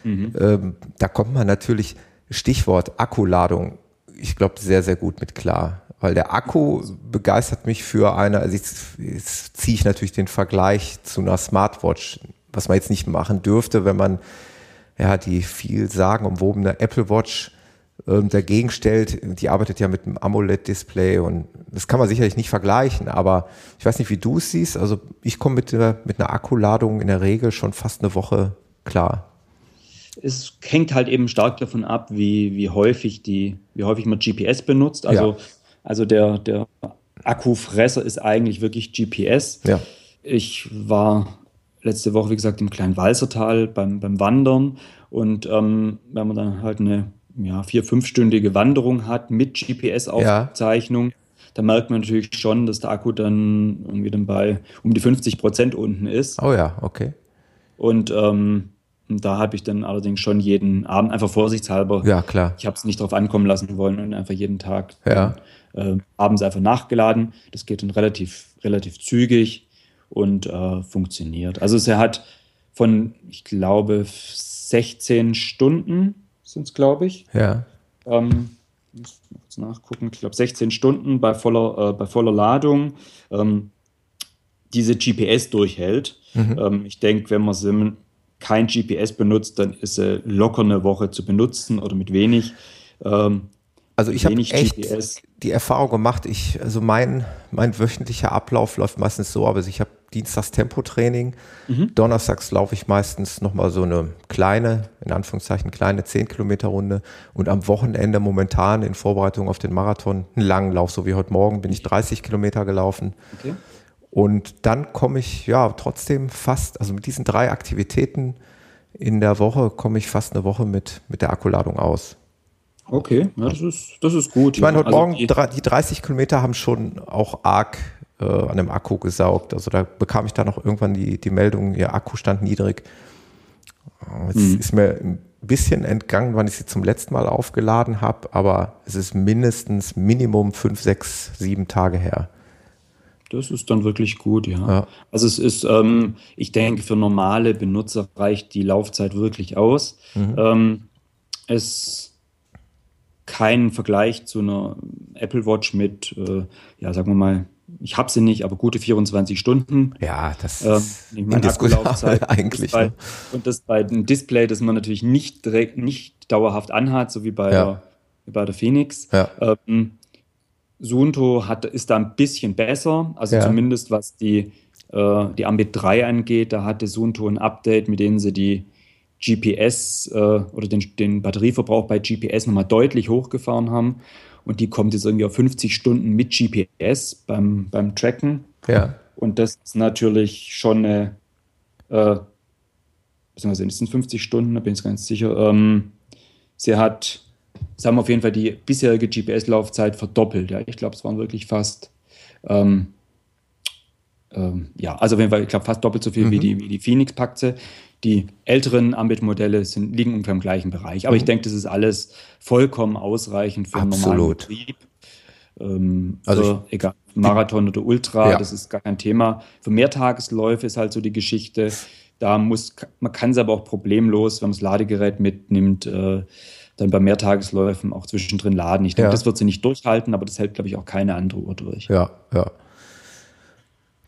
Mhm. Ähm, da kommt man natürlich, Stichwort Akkuladung, ich glaube, sehr, sehr gut mit klar. Weil der Akku begeistert mich für eine, also jetzt, jetzt ziehe ich natürlich den Vergleich zu einer Smartwatch, was man jetzt nicht machen dürfte, wenn man ja die viel sagen umwobene Apple Watch ähm, dagegen stellt. Die arbeitet ja mit einem AMOLED-Display und das kann man sicherlich nicht vergleichen, aber ich weiß nicht, wie du es siehst. Also ich komme mit, mit einer Akkuladung in der Regel schon fast eine Woche klar es hängt halt eben stark davon ab, wie, wie häufig die, wie häufig man GPS benutzt. Also, ja. also der, der Akkufresser ist eigentlich wirklich GPS. Ja. Ich war letzte Woche, wie gesagt, im kleinen Walsertal beim, beim Wandern und ähm, wenn man dann halt eine ja, vier-, fünfstündige Wanderung hat mit GPS-Aufzeichnung, ja. da merkt man natürlich schon, dass der Akku dann irgendwie dann bei um die 50 Prozent unten ist. Oh ja, okay. Und ähm, und da habe ich dann allerdings schon jeden Abend einfach vorsichtshalber. Ja, klar. Ich habe es nicht darauf ankommen lassen wollen und einfach jeden Tag ja. äh, abends einfach nachgeladen. Das geht dann relativ, relativ zügig und äh, funktioniert. Also es hat von, ich glaube, 16 Stunden sind es, glaube ich. Ja. Ähm, muss kurz nachgucken. Ich glaube, 16 Stunden bei voller, äh, bei voller Ladung. Ähm, diese GPS durchhält. Mhm. Ähm, ich denke, wenn man sie kein GPS benutzt, dann ist sie locker eine Woche zu benutzen oder mit wenig. Ähm, also ich habe echt GPS. die Erfahrung gemacht, ich, also mein, mein wöchentlicher Ablauf läuft meistens so, aber ich habe Dienstags Tempotraining, mhm. Donnerstags laufe ich meistens nochmal so eine kleine, in Anführungszeichen kleine 10 Kilometer Runde und am Wochenende momentan in Vorbereitung auf den Marathon einen langen Lauf, so wie heute Morgen bin ich 30 Kilometer gelaufen. Okay. Und dann komme ich ja trotzdem fast, also mit diesen drei Aktivitäten in der Woche komme ich fast eine Woche mit, mit der Akkuladung aus. Okay, ja, das, ist, das ist gut. Ich meine, heute also Morgen, die, die 30 Kilometer haben schon auch arg äh, an dem Akku gesaugt. Also da bekam ich da noch irgendwann die, die Meldung, ihr Akku stand niedrig. Jetzt mhm. ist mir ein bisschen entgangen, wann ich sie zum letzten Mal aufgeladen habe, aber es ist mindestens Minimum fünf, sechs, sieben Tage her. Das ist dann wirklich gut, ja. ja. Also es ist, ähm, ich denke, für normale Benutzer reicht die Laufzeit wirklich aus. Mhm. Ähm, es kein Vergleich zu einer Apple Watch mit, äh, ja, sagen wir mal, ich habe sie nicht, aber gute 24 Stunden. Ja, das ähm, ich meine, Akkulaufzeit [LAUGHS] eigentlich. Bei, ne? Und das bei einem Display, das man natürlich nicht direkt, nicht dauerhaft anhat, so wie bei, ja. der, wie bei der Phoenix. Ja. Ähm, Suunto hat, ist da ein bisschen besser, also ja. zumindest was die, äh, die Ambit 3 angeht, da hatte Suunto ein Update, mit dem sie die GPS äh, oder den, den Batterieverbrauch bei GPS nochmal deutlich hochgefahren haben. Und die kommt jetzt irgendwie auf 50 Stunden mit GPS beim, beim Tracken. Ja. Und das ist natürlich schon eine, äh, beziehungsweise sind 50 Stunden, da bin ich ganz sicher. Ähm, sie hat, sagen wir auf jeden Fall die bisherige GPS-Laufzeit verdoppelt. Ja. Ich glaube, es waren wirklich fast, ähm, ähm, ja, also auf jeden Fall, ich glaube, fast doppelt so viel mhm. wie die, wie die Phoenix packt sie. Die älteren Ambit-Modelle liegen ungefähr im gleichen Bereich. Aber mhm. ich denke, das ist alles vollkommen ausreichend für einen normalen Betrieb. Ähm, also für, egal, Marathon oder Ultra, ja. das ist gar kein Thema. Für Mehrtagesläufe ist halt so die Geschichte. Da muss, man kann es aber auch problemlos, wenn man das Ladegerät mitnimmt, äh, dann bei Mehrtagesläufen auch zwischendrin laden. Ich denke, ja. das wird sie nicht durchhalten, aber das hält, glaube ich, auch keine andere Uhr durch. Ja, ja.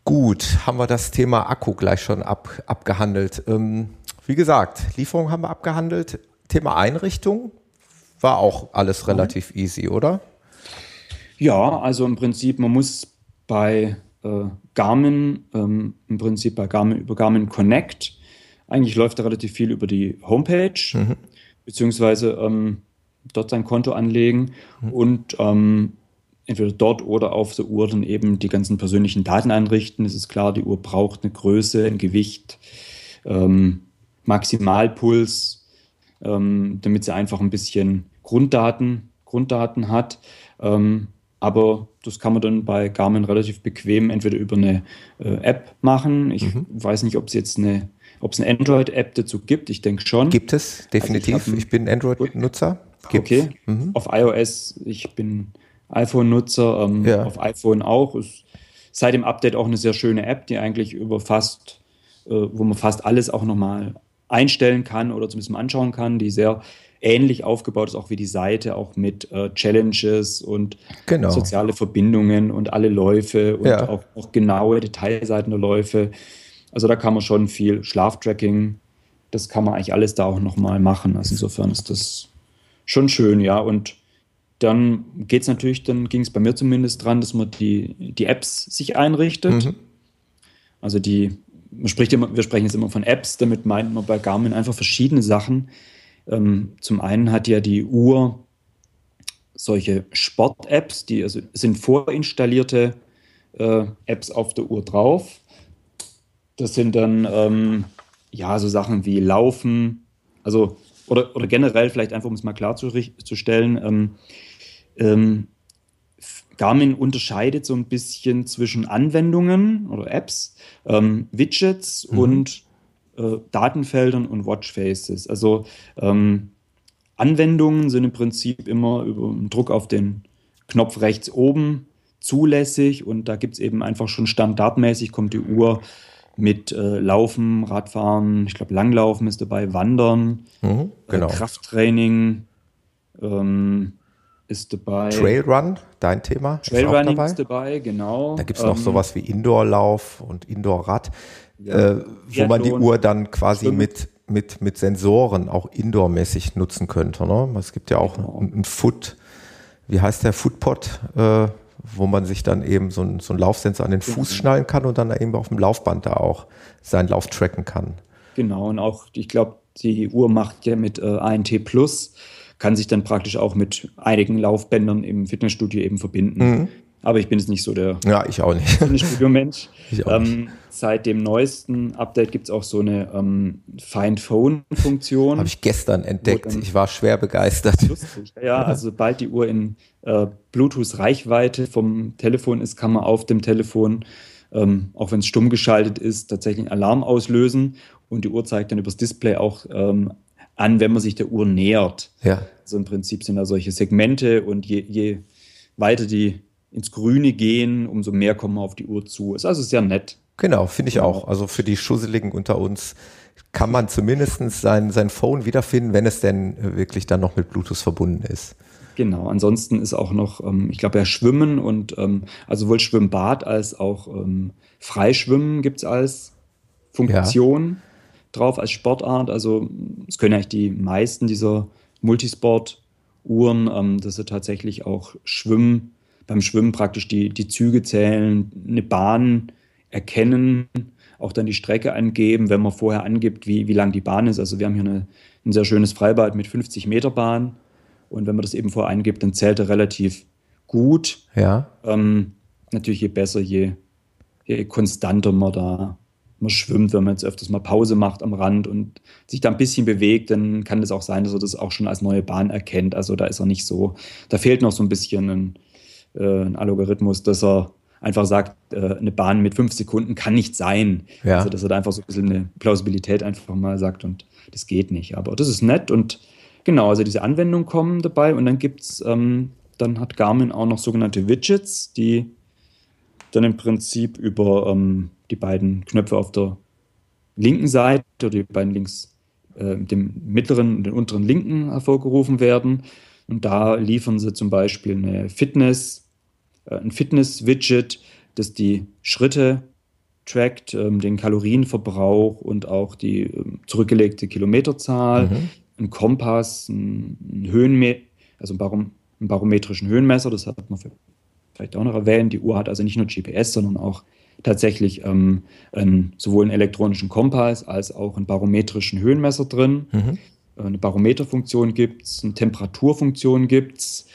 Gut, haben wir das Thema Akku gleich schon ab, abgehandelt. Ähm, wie gesagt, Lieferung haben wir abgehandelt. Thema Einrichtung war auch alles relativ mhm. easy, oder? Ja, also im Prinzip, man muss bei äh, Garmin, ähm, im Prinzip bei Garmin über Garmin Connect, eigentlich läuft da relativ viel über die Homepage, mhm. Beziehungsweise ähm, dort sein Konto anlegen mhm. und ähm, entweder dort oder auf der Uhr dann eben die ganzen persönlichen Daten einrichten. Es ist klar, die Uhr braucht eine Größe, ein Gewicht, ähm, Maximalpuls, ähm, damit sie einfach ein bisschen Grunddaten, Grunddaten hat. Ähm, aber das kann man dann bei Garmin relativ bequem entweder über eine äh, App machen. Ich mhm. weiß nicht, ob es jetzt eine, ob es eine Android-App dazu gibt. Ich denke schon. Gibt es, definitiv. Also ich, ich, bin Android-Nutzer. Okay. Mhm. Auf iOS, ich bin iPhone-Nutzer, ähm, ja. auf iPhone auch. Ist seit dem Update auch eine sehr schöne App, die eigentlich über fast, äh, wo man fast alles auch nochmal einstellen kann oder zumindest mal anschauen kann, die sehr ähnlich aufgebaut ist, auch wie die Seite, auch mit äh, Challenges und genau. soziale Verbindungen und alle Läufe und ja. auch, auch, genaue Detailseiten der Läufe. Also da kann man schon viel Schlaftracking, das kann man eigentlich alles da auch nochmal machen. Also insofern ist das schon schön, ja. Und dann geht es natürlich, dann ging es bei mir zumindest dran, dass man die, die Apps sich einrichtet. Mhm. Also die, man spricht immer, wir sprechen jetzt immer von Apps, damit meint man bei Garmin einfach verschiedene Sachen. Ähm, zum einen hat ja die Uhr solche Sport-Apps, die also sind vorinstallierte äh, Apps auf der Uhr drauf. Das sind dann ähm, ja so Sachen wie Laufen, also oder, oder generell vielleicht einfach, um es mal klarzustellen, ähm, ähm, Garmin unterscheidet so ein bisschen zwischen Anwendungen oder Apps, ähm, Widgets mhm. und äh, Datenfeldern und Watchfaces. Also ähm, Anwendungen sind im Prinzip immer über Druck auf den Knopf rechts oben zulässig und da gibt es eben einfach schon standardmäßig, kommt die Uhr mit äh, Laufen, Radfahren, ich glaube Langlaufen ist dabei, Wandern, mhm, genau. äh, Krafttraining, ähm, ist dabei. Trailrun, dein Thema. Trailrunning ist, dabei. ist dabei, genau. Da gibt es noch ähm, sowas wie Indoorlauf und Indoorrad, ja, äh, wo man die Uhr dann quasi mit, mit, mit Sensoren auch indoormäßig nutzen könnte. Ne? Es gibt ja auch genau. ein, ein Foot, wie heißt der Footpod, äh, wo man sich dann eben so ein, so ein Laufsensor an den Fuß genau. schnallen kann und dann eben auf dem Laufband da auch seinen Lauf tracken kann. Genau, und auch, ich glaube, die Uhr macht ja mit äh, ANT Plus kann sich dann praktisch auch mit einigen Laufbändern im Fitnessstudio eben verbinden. Mhm. Aber ich bin jetzt nicht so der ja, ich auch nicht. [LAUGHS] Studiomensch. [LAUGHS] Ähm, seit dem neuesten Update gibt es auch so eine ähm, Find Phone-Funktion. Habe ich gestern entdeckt. Ich war schwer begeistert. Lustig. Ja, also sobald die Uhr in äh, Bluetooth-Reichweite vom Telefon ist, kann man auf dem Telefon, ähm, auch wenn es stumm geschaltet ist, tatsächlich einen Alarm auslösen und die Uhr zeigt dann übers Display auch ähm, an, wenn man sich der Uhr nähert. Ja. Also im Prinzip sind da solche Segmente und je, je weiter die ins Grüne gehen, umso mehr kommen wir auf die Uhr zu. Ist also sehr nett. Genau, finde ich auch. Also für die Schusseligen unter uns kann man zumindest sein, sein Phone wiederfinden, wenn es denn wirklich dann noch mit Bluetooth verbunden ist. Genau, ansonsten ist auch noch, ähm, ich glaube ja Schwimmen und ähm, also sowohl Schwimmbad als auch ähm, Freischwimmen gibt es als Funktion ja. drauf, als Sportart. Also es können eigentlich die meisten dieser Multisport-Uhren, dass sie tatsächlich auch Schwimmen, beim Schwimmen praktisch die, die Züge zählen, eine Bahn erkennen, auch dann die Strecke angeben, wenn man vorher angibt, wie, wie lang die Bahn ist. Also wir haben hier eine, ein sehr schönes Freibad mit 50 Meter Bahn. Und wenn man das eben vorher eingibt, dann zählt er relativ gut. Ja. Ähm, natürlich je besser, je, je konstanter man da man schwimmt, wenn man jetzt öfters mal Pause macht am Rand und sich da ein bisschen bewegt, dann kann es auch sein, dass er das auch schon als neue Bahn erkennt. Also da ist er nicht so, da fehlt noch so ein bisschen ein, äh, ein Algorithmus, dass er einfach sagt, äh, eine Bahn mit fünf Sekunden kann nicht sein. Ja. Also dass er da einfach so ein bisschen eine Plausibilität einfach mal sagt und das geht nicht. Aber das ist nett und genau, also diese Anwendungen kommen dabei und dann gibt es, ähm, dann hat Garmin auch noch sogenannte Widgets, die dann im Prinzip über ähm, die beiden Knöpfe auf der linken Seite oder die beiden links, äh, dem mittleren und den unteren linken hervorgerufen werden. Und da liefern sie zum Beispiel eine Fitness, äh, ein Fitness-Widget, das die Schritte trackt, ähm, den Kalorienverbrauch und auch die ähm, zurückgelegte Kilometerzahl, mhm. ein Kompass, ein, ein Höhenme also ein, Barom einen barometrischen Höhenmesser, das hat man vielleicht auch noch erwähnt. Die Uhr hat also nicht nur GPS, sondern auch tatsächlich ähm, einen, sowohl einen elektronischen Kompass als auch einen barometrischen Höhenmesser drin. Mhm. Äh, eine Barometerfunktion gibt es, eine Temperaturfunktion gibt es,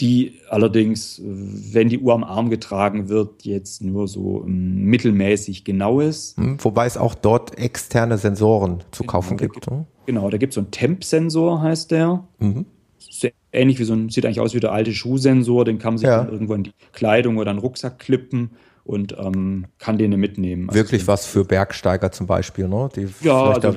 die allerdings, wenn die Uhr am Arm getragen wird, jetzt nur so ähm, mittelmäßig genau ist. Mhm, wobei es auch dort externe Sensoren zu genau, kaufen gibt. gibt ne? genau, da gibt es so einen Temp-Sensor, heißt der. Mhm ähnlich wie so ein, sieht eigentlich aus wie der alte Schuhsensor, den kann man sich ja. dann irgendwo in die Kleidung oder einen Rucksack klippen und ähm, kann den mitnehmen. Also wirklich was für Bergsteiger zum Beispiel, ne? Die ja, also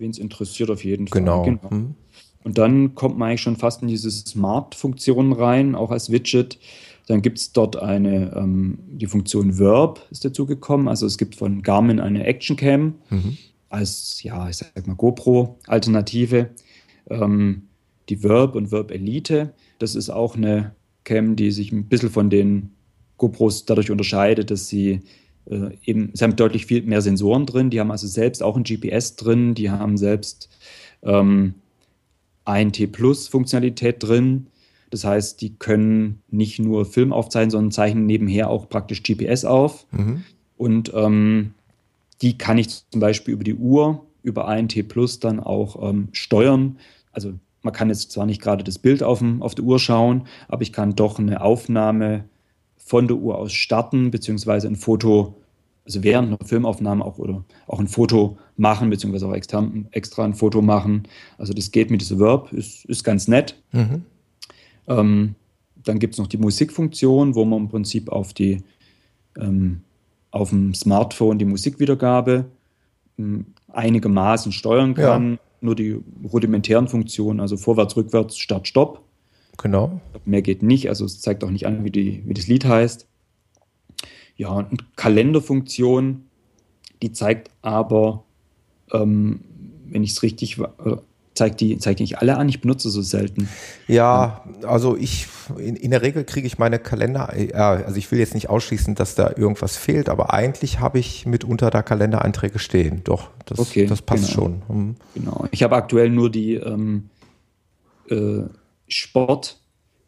wen es interessiert auf jeden Fall. Genau. genau. Hm. Und dann kommt man eigentlich schon fast in diese Smart-Funktionen rein, auch als Widget. Dann gibt es dort eine, ähm, die Funktion Verb ist dazu gekommen. Also es gibt von Garmin eine Action Cam mhm. als, ja, ich sag mal GoPro-Alternative. Ähm, die Verb und Verb Elite. Das ist auch eine Cam, die sich ein bisschen von den GoPros dadurch unterscheidet, dass sie äh, eben, sie haben deutlich viel mehr Sensoren drin, die haben also selbst auch ein GPS drin, die haben selbst ähm, ein T-Plus-Funktionalität drin. Das heißt, die können nicht nur Film aufzeichnen, sondern zeichnen nebenher auch praktisch GPS auf. Mhm. Und ähm, die kann ich zum Beispiel über die Uhr, über ein T Plus dann auch ähm, steuern. Also man kann jetzt zwar nicht gerade das Bild auf, dem, auf der Uhr schauen, aber ich kann doch eine Aufnahme von der Uhr aus starten, beziehungsweise ein Foto, also während einer Filmaufnahme auch oder auch ein Foto machen, beziehungsweise auch extra, extra ein Foto machen. Also das geht mit diesem Verb, ist, ist ganz nett. Mhm. Ähm, dann gibt es noch die Musikfunktion, wo man im Prinzip auf die ähm, auf dem Smartphone die Musikwiedergabe ähm, einigermaßen steuern kann. Ja nur die rudimentären Funktionen, also vorwärts, rückwärts, Start, Stopp. Genau. Mehr geht nicht, also es zeigt auch nicht an, wie, die, wie das Lied heißt. Ja, und Kalenderfunktion, die zeigt aber, ähm, wenn ich es richtig äh, zeigt die, zeigt nicht alle an. Ich benutze so selten. Ja, also ich, in, in der Regel kriege ich meine Kalender, äh, also ich will jetzt nicht ausschließen, dass da irgendwas fehlt, aber eigentlich habe ich mitunter da Kalendereinträge stehen. Doch, das, okay, das passt genau. schon. Hm. Genau. Ich habe aktuell nur die ähm, äh,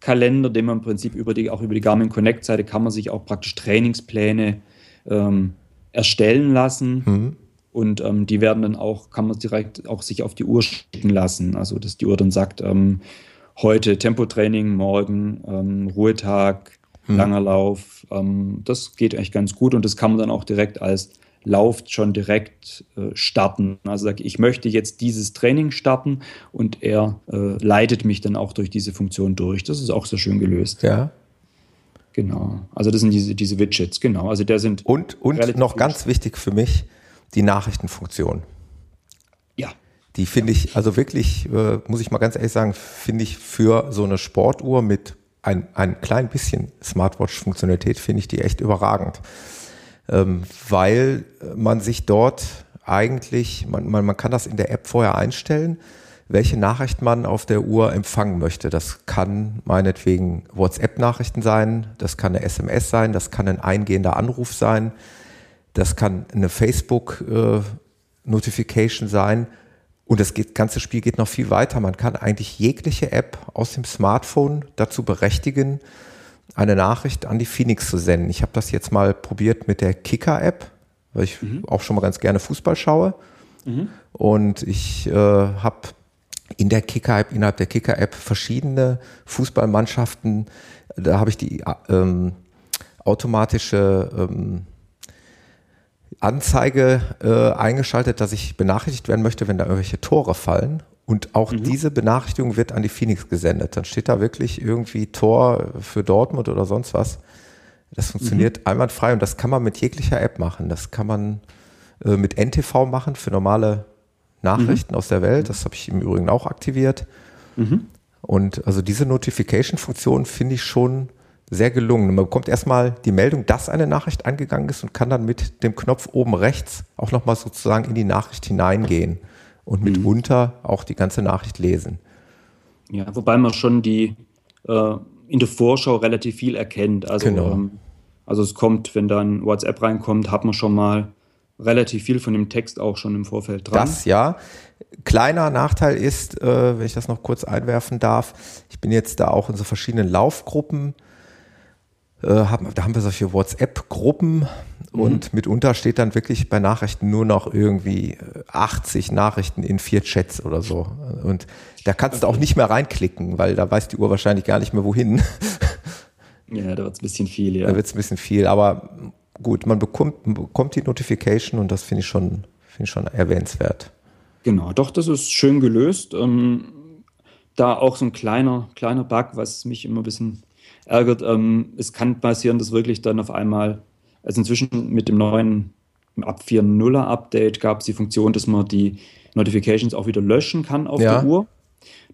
Sportkalender, den man im Prinzip über die, auch über die Garmin Connect-Seite kann man sich auch praktisch Trainingspläne ähm, erstellen lassen. Mhm. Und ähm, die werden dann auch, kann man direkt auch sich auf die Uhr schicken lassen. Also dass die Uhr dann sagt, ähm, heute Tempotraining, morgen ähm, Ruhetag, hm. langer Lauf. Ähm, das geht eigentlich ganz gut und das kann man dann auch direkt als Lauf schon direkt äh, starten. Also sage ich möchte jetzt dieses Training starten und er äh, leitet mich dann auch durch diese Funktion durch. Das ist auch sehr schön gelöst. Ja. Genau. Also das sind diese, diese Widgets, genau. Also der sind. Und, und noch ganz wichtig für mich, die Nachrichtenfunktion. Ja. Die finde ich, also wirklich, äh, muss ich mal ganz ehrlich sagen, finde ich für so eine Sportuhr mit ein, ein klein bisschen Smartwatch-Funktionalität, finde ich die echt überragend. Ähm, weil man sich dort eigentlich, man, man, man kann das in der App vorher einstellen, welche Nachricht man auf der Uhr empfangen möchte. Das kann meinetwegen WhatsApp-Nachrichten sein, das kann eine SMS sein, das kann ein eingehender Anruf sein, das kann eine Facebook-Notification äh, sein. Und das geht, ganze Spiel geht noch viel weiter. Man kann eigentlich jegliche App aus dem Smartphone dazu berechtigen, eine Nachricht an die Phoenix zu senden. Ich habe das jetzt mal probiert mit der Kicker-App, weil ich mhm. auch schon mal ganz gerne Fußball schaue. Mhm. Und ich äh, habe in der Kicker-App, innerhalb der Kicker-App verschiedene Fußballmannschaften. Da habe ich die ähm, automatische ähm, Anzeige äh, eingeschaltet, dass ich benachrichtigt werden möchte, wenn da irgendwelche Tore fallen. Und auch mhm. diese Benachrichtigung wird an die Phoenix gesendet. Dann steht da wirklich irgendwie Tor für Dortmund oder sonst was. Das funktioniert mhm. einwandfrei und das kann man mit jeglicher App machen. Das kann man äh, mit NTV machen für normale Nachrichten mhm. aus der Welt. Das habe ich im Übrigen auch aktiviert. Mhm. Und also diese Notification-Funktion finde ich schon sehr gelungen. Man bekommt erstmal die Meldung, dass eine Nachricht eingegangen ist und kann dann mit dem Knopf oben rechts auch nochmal sozusagen in die Nachricht hineingehen und mhm. mitunter auch die ganze Nachricht lesen. Ja, wobei man schon die äh, in der Vorschau relativ viel erkennt. Also, genau. ähm, also es kommt, wenn dann WhatsApp reinkommt, hat man schon mal relativ viel von dem Text auch schon im Vorfeld dran. Das ja. Kleiner Nachteil ist, äh, wenn ich das noch kurz einwerfen darf, ich bin jetzt da auch in so verschiedenen Laufgruppen haben, da haben wir solche WhatsApp-Gruppen mhm. und mitunter steht dann wirklich bei Nachrichten nur noch irgendwie 80 äh, Nachrichten in vier Chats oder so. Und da kannst du auch nicht mehr reinklicken, weil da weiß die Uhr wahrscheinlich gar nicht mehr wohin. [LAUGHS] Ja, da wird es ein bisschen viel, ja. Da wird es ein bisschen viel, aber gut, man bekommt, man bekommt die Notification und das finde ich schon, finde ich schon erwähnenswert. Genau, doch, das ist schön gelöst. Ähm, da auch so ein kleiner, kleiner Bug, was mich immer ein bisschen ärgert. Ähm, es kann passieren, dass wirklich dann auf einmal, also inzwischen mit dem neuen ab 4.0er Update gab es die Funktion, dass man die Notifications auch wieder löschen kann auf ja. der Uhr.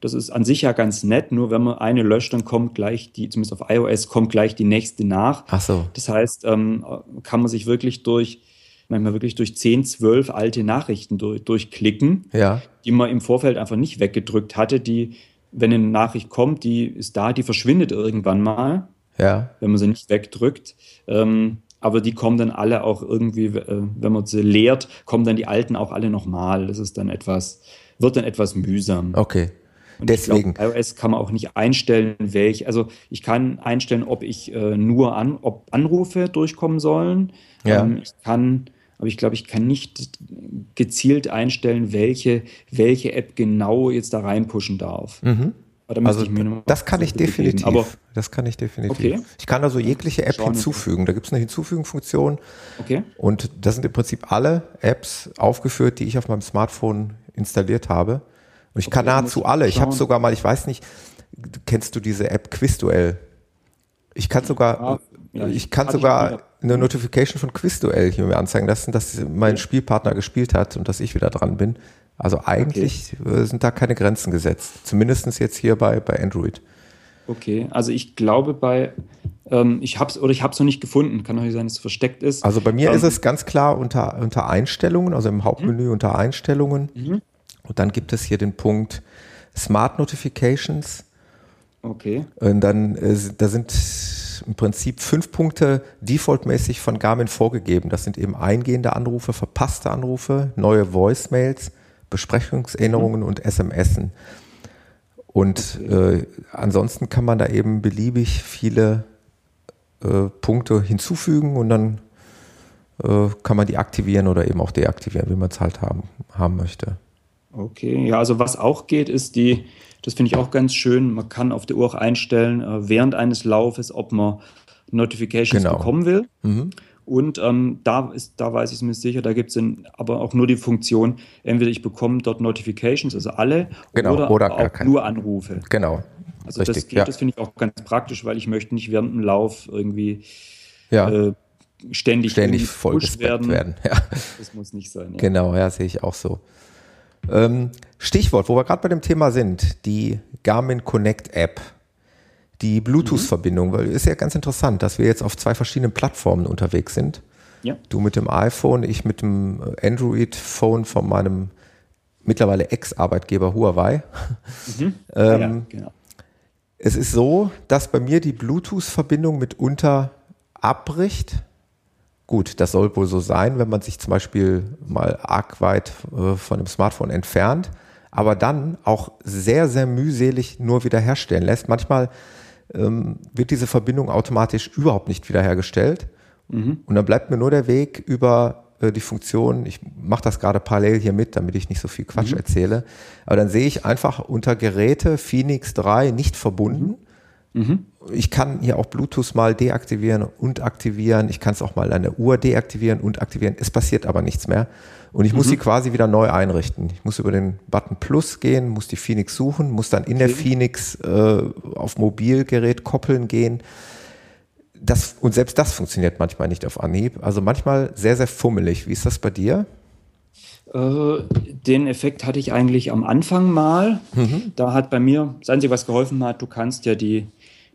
Das ist an sich ja ganz nett, nur wenn man eine löscht, dann kommt gleich die, zumindest auf iOS, kommt gleich die nächste nach. Ach so. Das heißt, ähm, kann man sich wirklich durch, manchmal wirklich durch 10, 12 alte Nachrichten durch, durchklicken, ja. die man im Vorfeld einfach nicht weggedrückt hatte, die wenn eine Nachricht kommt, die ist da, die verschwindet irgendwann mal, ja. wenn man sie nicht wegdrückt. Ähm, aber die kommen dann alle auch irgendwie, äh, wenn man sie leert, kommen dann die alten auch alle nochmal. Das ist dann etwas, wird dann etwas mühsam. Okay. Und Deswegen. Glaub, iOS kann man auch nicht einstellen, welche. Also ich kann einstellen, ob ich äh, nur an, ob Anrufe durchkommen sollen. Ja. Ähm, ich kann aber ich glaube, ich kann nicht gezielt einstellen, welche, welche App genau jetzt da reinpushen darf. Mhm. Also das kann ich definitiv. Aber das kann ich definitiv. Okay. Ich kann also jegliche App Schauen hinzufügen. Da gibt es eine Hinzufügen-Funktion. Okay. Und das sind im Prinzip alle Apps aufgeführt, die ich auf meinem Smartphone installiert habe. Und ich okay, kann nahezu alle. Ich habe sogar mal, ich weiß nicht, kennst du diese App Quizduell? Ich kann sogar, ja, ich kann sogar eine Notification von Quizduell hier mir anzeigen lassen, dass mein Spielpartner gespielt hat und dass ich wieder dran bin. Also eigentlich okay. Äh, sind da keine Grenzen gesetzt. Zumindest jetzt hier bei, bei Android. Okay, also ich glaube bei, ähm, ich habe es oder ich habe es noch nicht gefunden. Kann auch sein, dass es versteckt ist. Also bei mir ähm, ist es ganz klar unter, unter Einstellungen, also im Hauptmenü mhm. unter Einstellungen. Mhm. Und dann gibt es hier den Punkt Smart Notifications. Okay. Und dann, äh, da sind im Prinzip fünf Punkte defaultmäßig von Garmin vorgegeben. Das sind eben eingehende Anrufe, verpasste Anrufe, neue Voicemails, Besprechungserinnerungen mhm. und SMSen. Und äh, ansonsten kann man da eben beliebig viele äh, Punkte hinzufügen und dann äh, kann man die aktivieren oder eben auch deaktivieren, wie man es halt haben, haben möchte. Okay, ja, also was auch geht, ist die, das finde ich auch ganz schön, man kann auf der Uhr auch einstellen, äh, während eines Laufes, ob man Notifications genau. bekommen will. Mhm. Und ähm, da, ist, da weiß ich es mir sicher, da gibt es aber auch nur die Funktion, entweder ich bekomme dort Notifications, also alle, genau, oder, oder auch nur Anrufe. Genau. Also Richtig, das geht, ja. das finde ich auch ganz praktisch, weil ich möchte nicht während dem Lauf irgendwie ja. äh, ständig, ständig voll werden. werden. [LAUGHS] Ja. Das muss nicht sein. Ja. Genau, ja, sehe ich auch so. Ähm, Stichwort, wo wir gerade bei dem Thema sind, die Garmin Connect App die Bluetooth-Verbindung, weil ist ja ganz interessant, dass wir jetzt auf zwei verschiedenen Plattformen unterwegs sind. Ja. Du mit dem iPhone, ich mit dem Android-Phone von meinem mittlerweile Ex-Arbeitgeber Huawei. Mhm. [LAUGHS] ähm, ja, genau. Es ist so, dass bei mir die Bluetooth-Verbindung mitunter abbricht. Gut, das soll wohl so sein, wenn man sich zum Beispiel mal arg weit äh, von dem Smartphone entfernt, aber dann auch sehr, sehr mühselig nur wiederherstellen lässt. Manchmal ähm, wird diese Verbindung automatisch überhaupt nicht wiederhergestellt. Mhm. Und dann bleibt mir nur der Weg über äh, die Funktion, ich mache das gerade parallel hier mit, damit ich nicht so viel Quatsch mhm. erzähle, aber dann sehe ich einfach unter Geräte Phoenix 3 nicht verbunden. Mhm. Ich kann hier auch Bluetooth mal deaktivieren und aktivieren. Ich kann es auch mal eine Uhr deaktivieren und aktivieren. Es passiert aber nichts mehr. Und ich muss mhm. sie quasi wieder neu einrichten. Ich muss über den Button Plus gehen, muss die Phoenix suchen, muss dann in okay. der Phoenix äh, auf Mobilgerät koppeln gehen. Das, und selbst das funktioniert manchmal nicht auf Anhieb. Also manchmal sehr, sehr fummelig. Wie ist das bei dir? Äh, den Effekt hatte ich eigentlich am Anfang mal. Mhm. Da hat bei mir, das Einzige, was geholfen hat, du kannst ja die,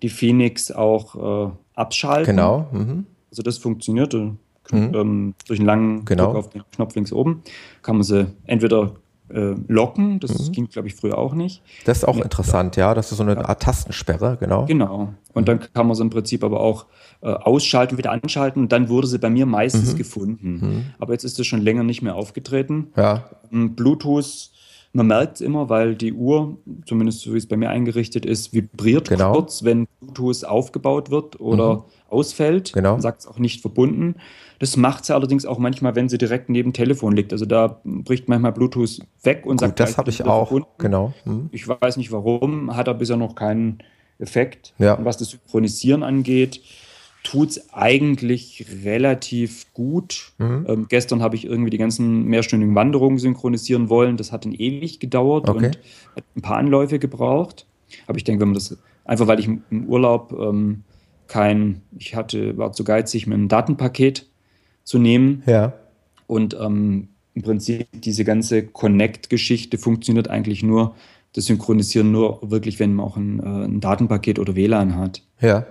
die Phoenix auch äh, abschalten. Genau. Mhm. Also das funktioniert mhm. ähm, durch einen langen genau. Druck auf den Knopf links oben. Kann man sie entweder äh, locken, das mhm. ging, glaube ich, früher auch nicht. Das ist auch nee, interessant, ja. Das ist so eine Art Tastensperre, genau. Genau. Und dann kann man sie im Prinzip aber auch äh, ausschalten, wieder anschalten. Und dann wurde sie bei mir meistens mhm. gefunden. Mhm. Aber jetzt ist es schon länger nicht mehr aufgetreten. Ja. Ähm, Bluetooth man merkt es immer, weil die Uhr, zumindest so wie es bei mir eingerichtet ist, vibriert genau. kurz, wenn Bluetooth aufgebaut wird oder mhm. ausfällt. Genau. Man sagt es auch nicht verbunden. Das macht sie allerdings auch manchmal, wenn sie direkt neben Telefon liegt. Also da bricht manchmal Bluetooth weg und Gut, sagt, das habe ich auch. Verbunden. Genau. Mhm. Ich weiß nicht warum, hat er bisher noch keinen Effekt. Ja. Und was das Synchronisieren angeht, tut es eigentlich relativ gut. Mhm. Ähm, gestern habe ich irgendwie die ganzen mehrstündigen Wanderungen synchronisieren wollen. Das hat dann ewig gedauert okay. und hat ein paar Anläufe gebraucht. Aber ich denke, wenn man das einfach, weil ich im Urlaub ähm, kein, ich hatte, war zu geizig, mir ein Datenpaket zu nehmen. Ja. Und ähm, im Prinzip diese ganze Connect-Geschichte funktioniert eigentlich nur, das Synchronisieren nur wirklich, wenn man auch ein, äh, ein Datenpaket oder WLAN hat. Ja.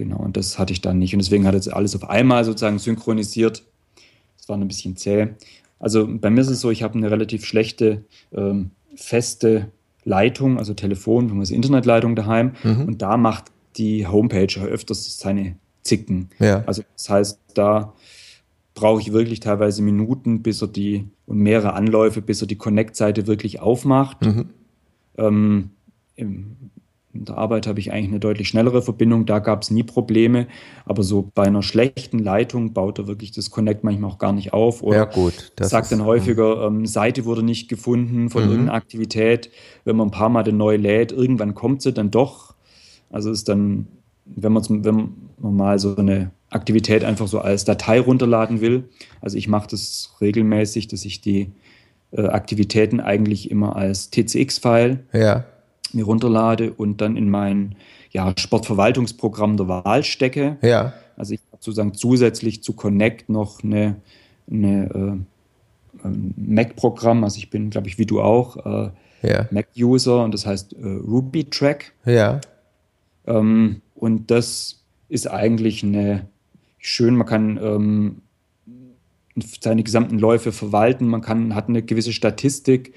Genau, und das hatte ich dann nicht. Und deswegen hat jetzt alles auf einmal sozusagen synchronisiert. Das war ein bisschen zäh. Also bei mir ist es so, ich habe eine relativ schlechte, ähm, feste Leitung, also Telefon, bzw. Internetleitung daheim. Mhm. Und da macht die Homepage öfters seine Zicken. Ja. Also das heißt, da brauche ich wirklich teilweise Minuten, bis er die und mehrere Anläufe, bis er die Connect-Seite wirklich aufmacht. Mhm. Ähm, im, in der Arbeit habe ich eigentlich eine deutlich schnellere Verbindung, da gab es nie Probleme. Aber so bei einer schlechten Leitung baut er wirklich das Connect manchmal auch gar nicht auf. Oder ja, gut. sagt dann häufiger, ähm, Seite wurde nicht gefunden von mhm. irgendeiner Aktivität. Wenn man ein paar Mal den neu lädt, irgendwann kommt sie dann doch. Also ist dann, wenn man, wenn man mal so eine Aktivität einfach so als Datei runterladen will. Also ich mache das regelmäßig, dass ich die äh, Aktivitäten eigentlich immer als TCX-File ja mir runterlade und dann in mein ja, Sportverwaltungsprogramm der Wahl stecke. Ja. Also ich habe sozusagen zusätzlich zu Connect noch eine, eine äh, Mac-Programm, also ich bin, glaube ich, wie du auch, äh, ja. Mac-User und das heißt äh, Ruby-Track. Ja. Ähm, und das ist eigentlich eine schön, man kann ähm, seine gesamten Läufe verwalten, man kann, hat eine gewisse Statistik,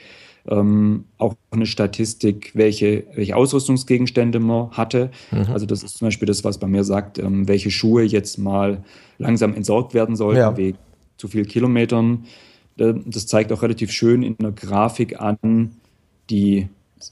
ähm, auch eine Statistik, welche, welche Ausrüstungsgegenstände man hatte. Mhm. Also das ist zum Beispiel das, was bei mir sagt, ähm, welche Schuhe jetzt mal langsam entsorgt werden sollten ja. wegen zu viel Kilometern. Das zeigt auch relativ schön in der Grafik an die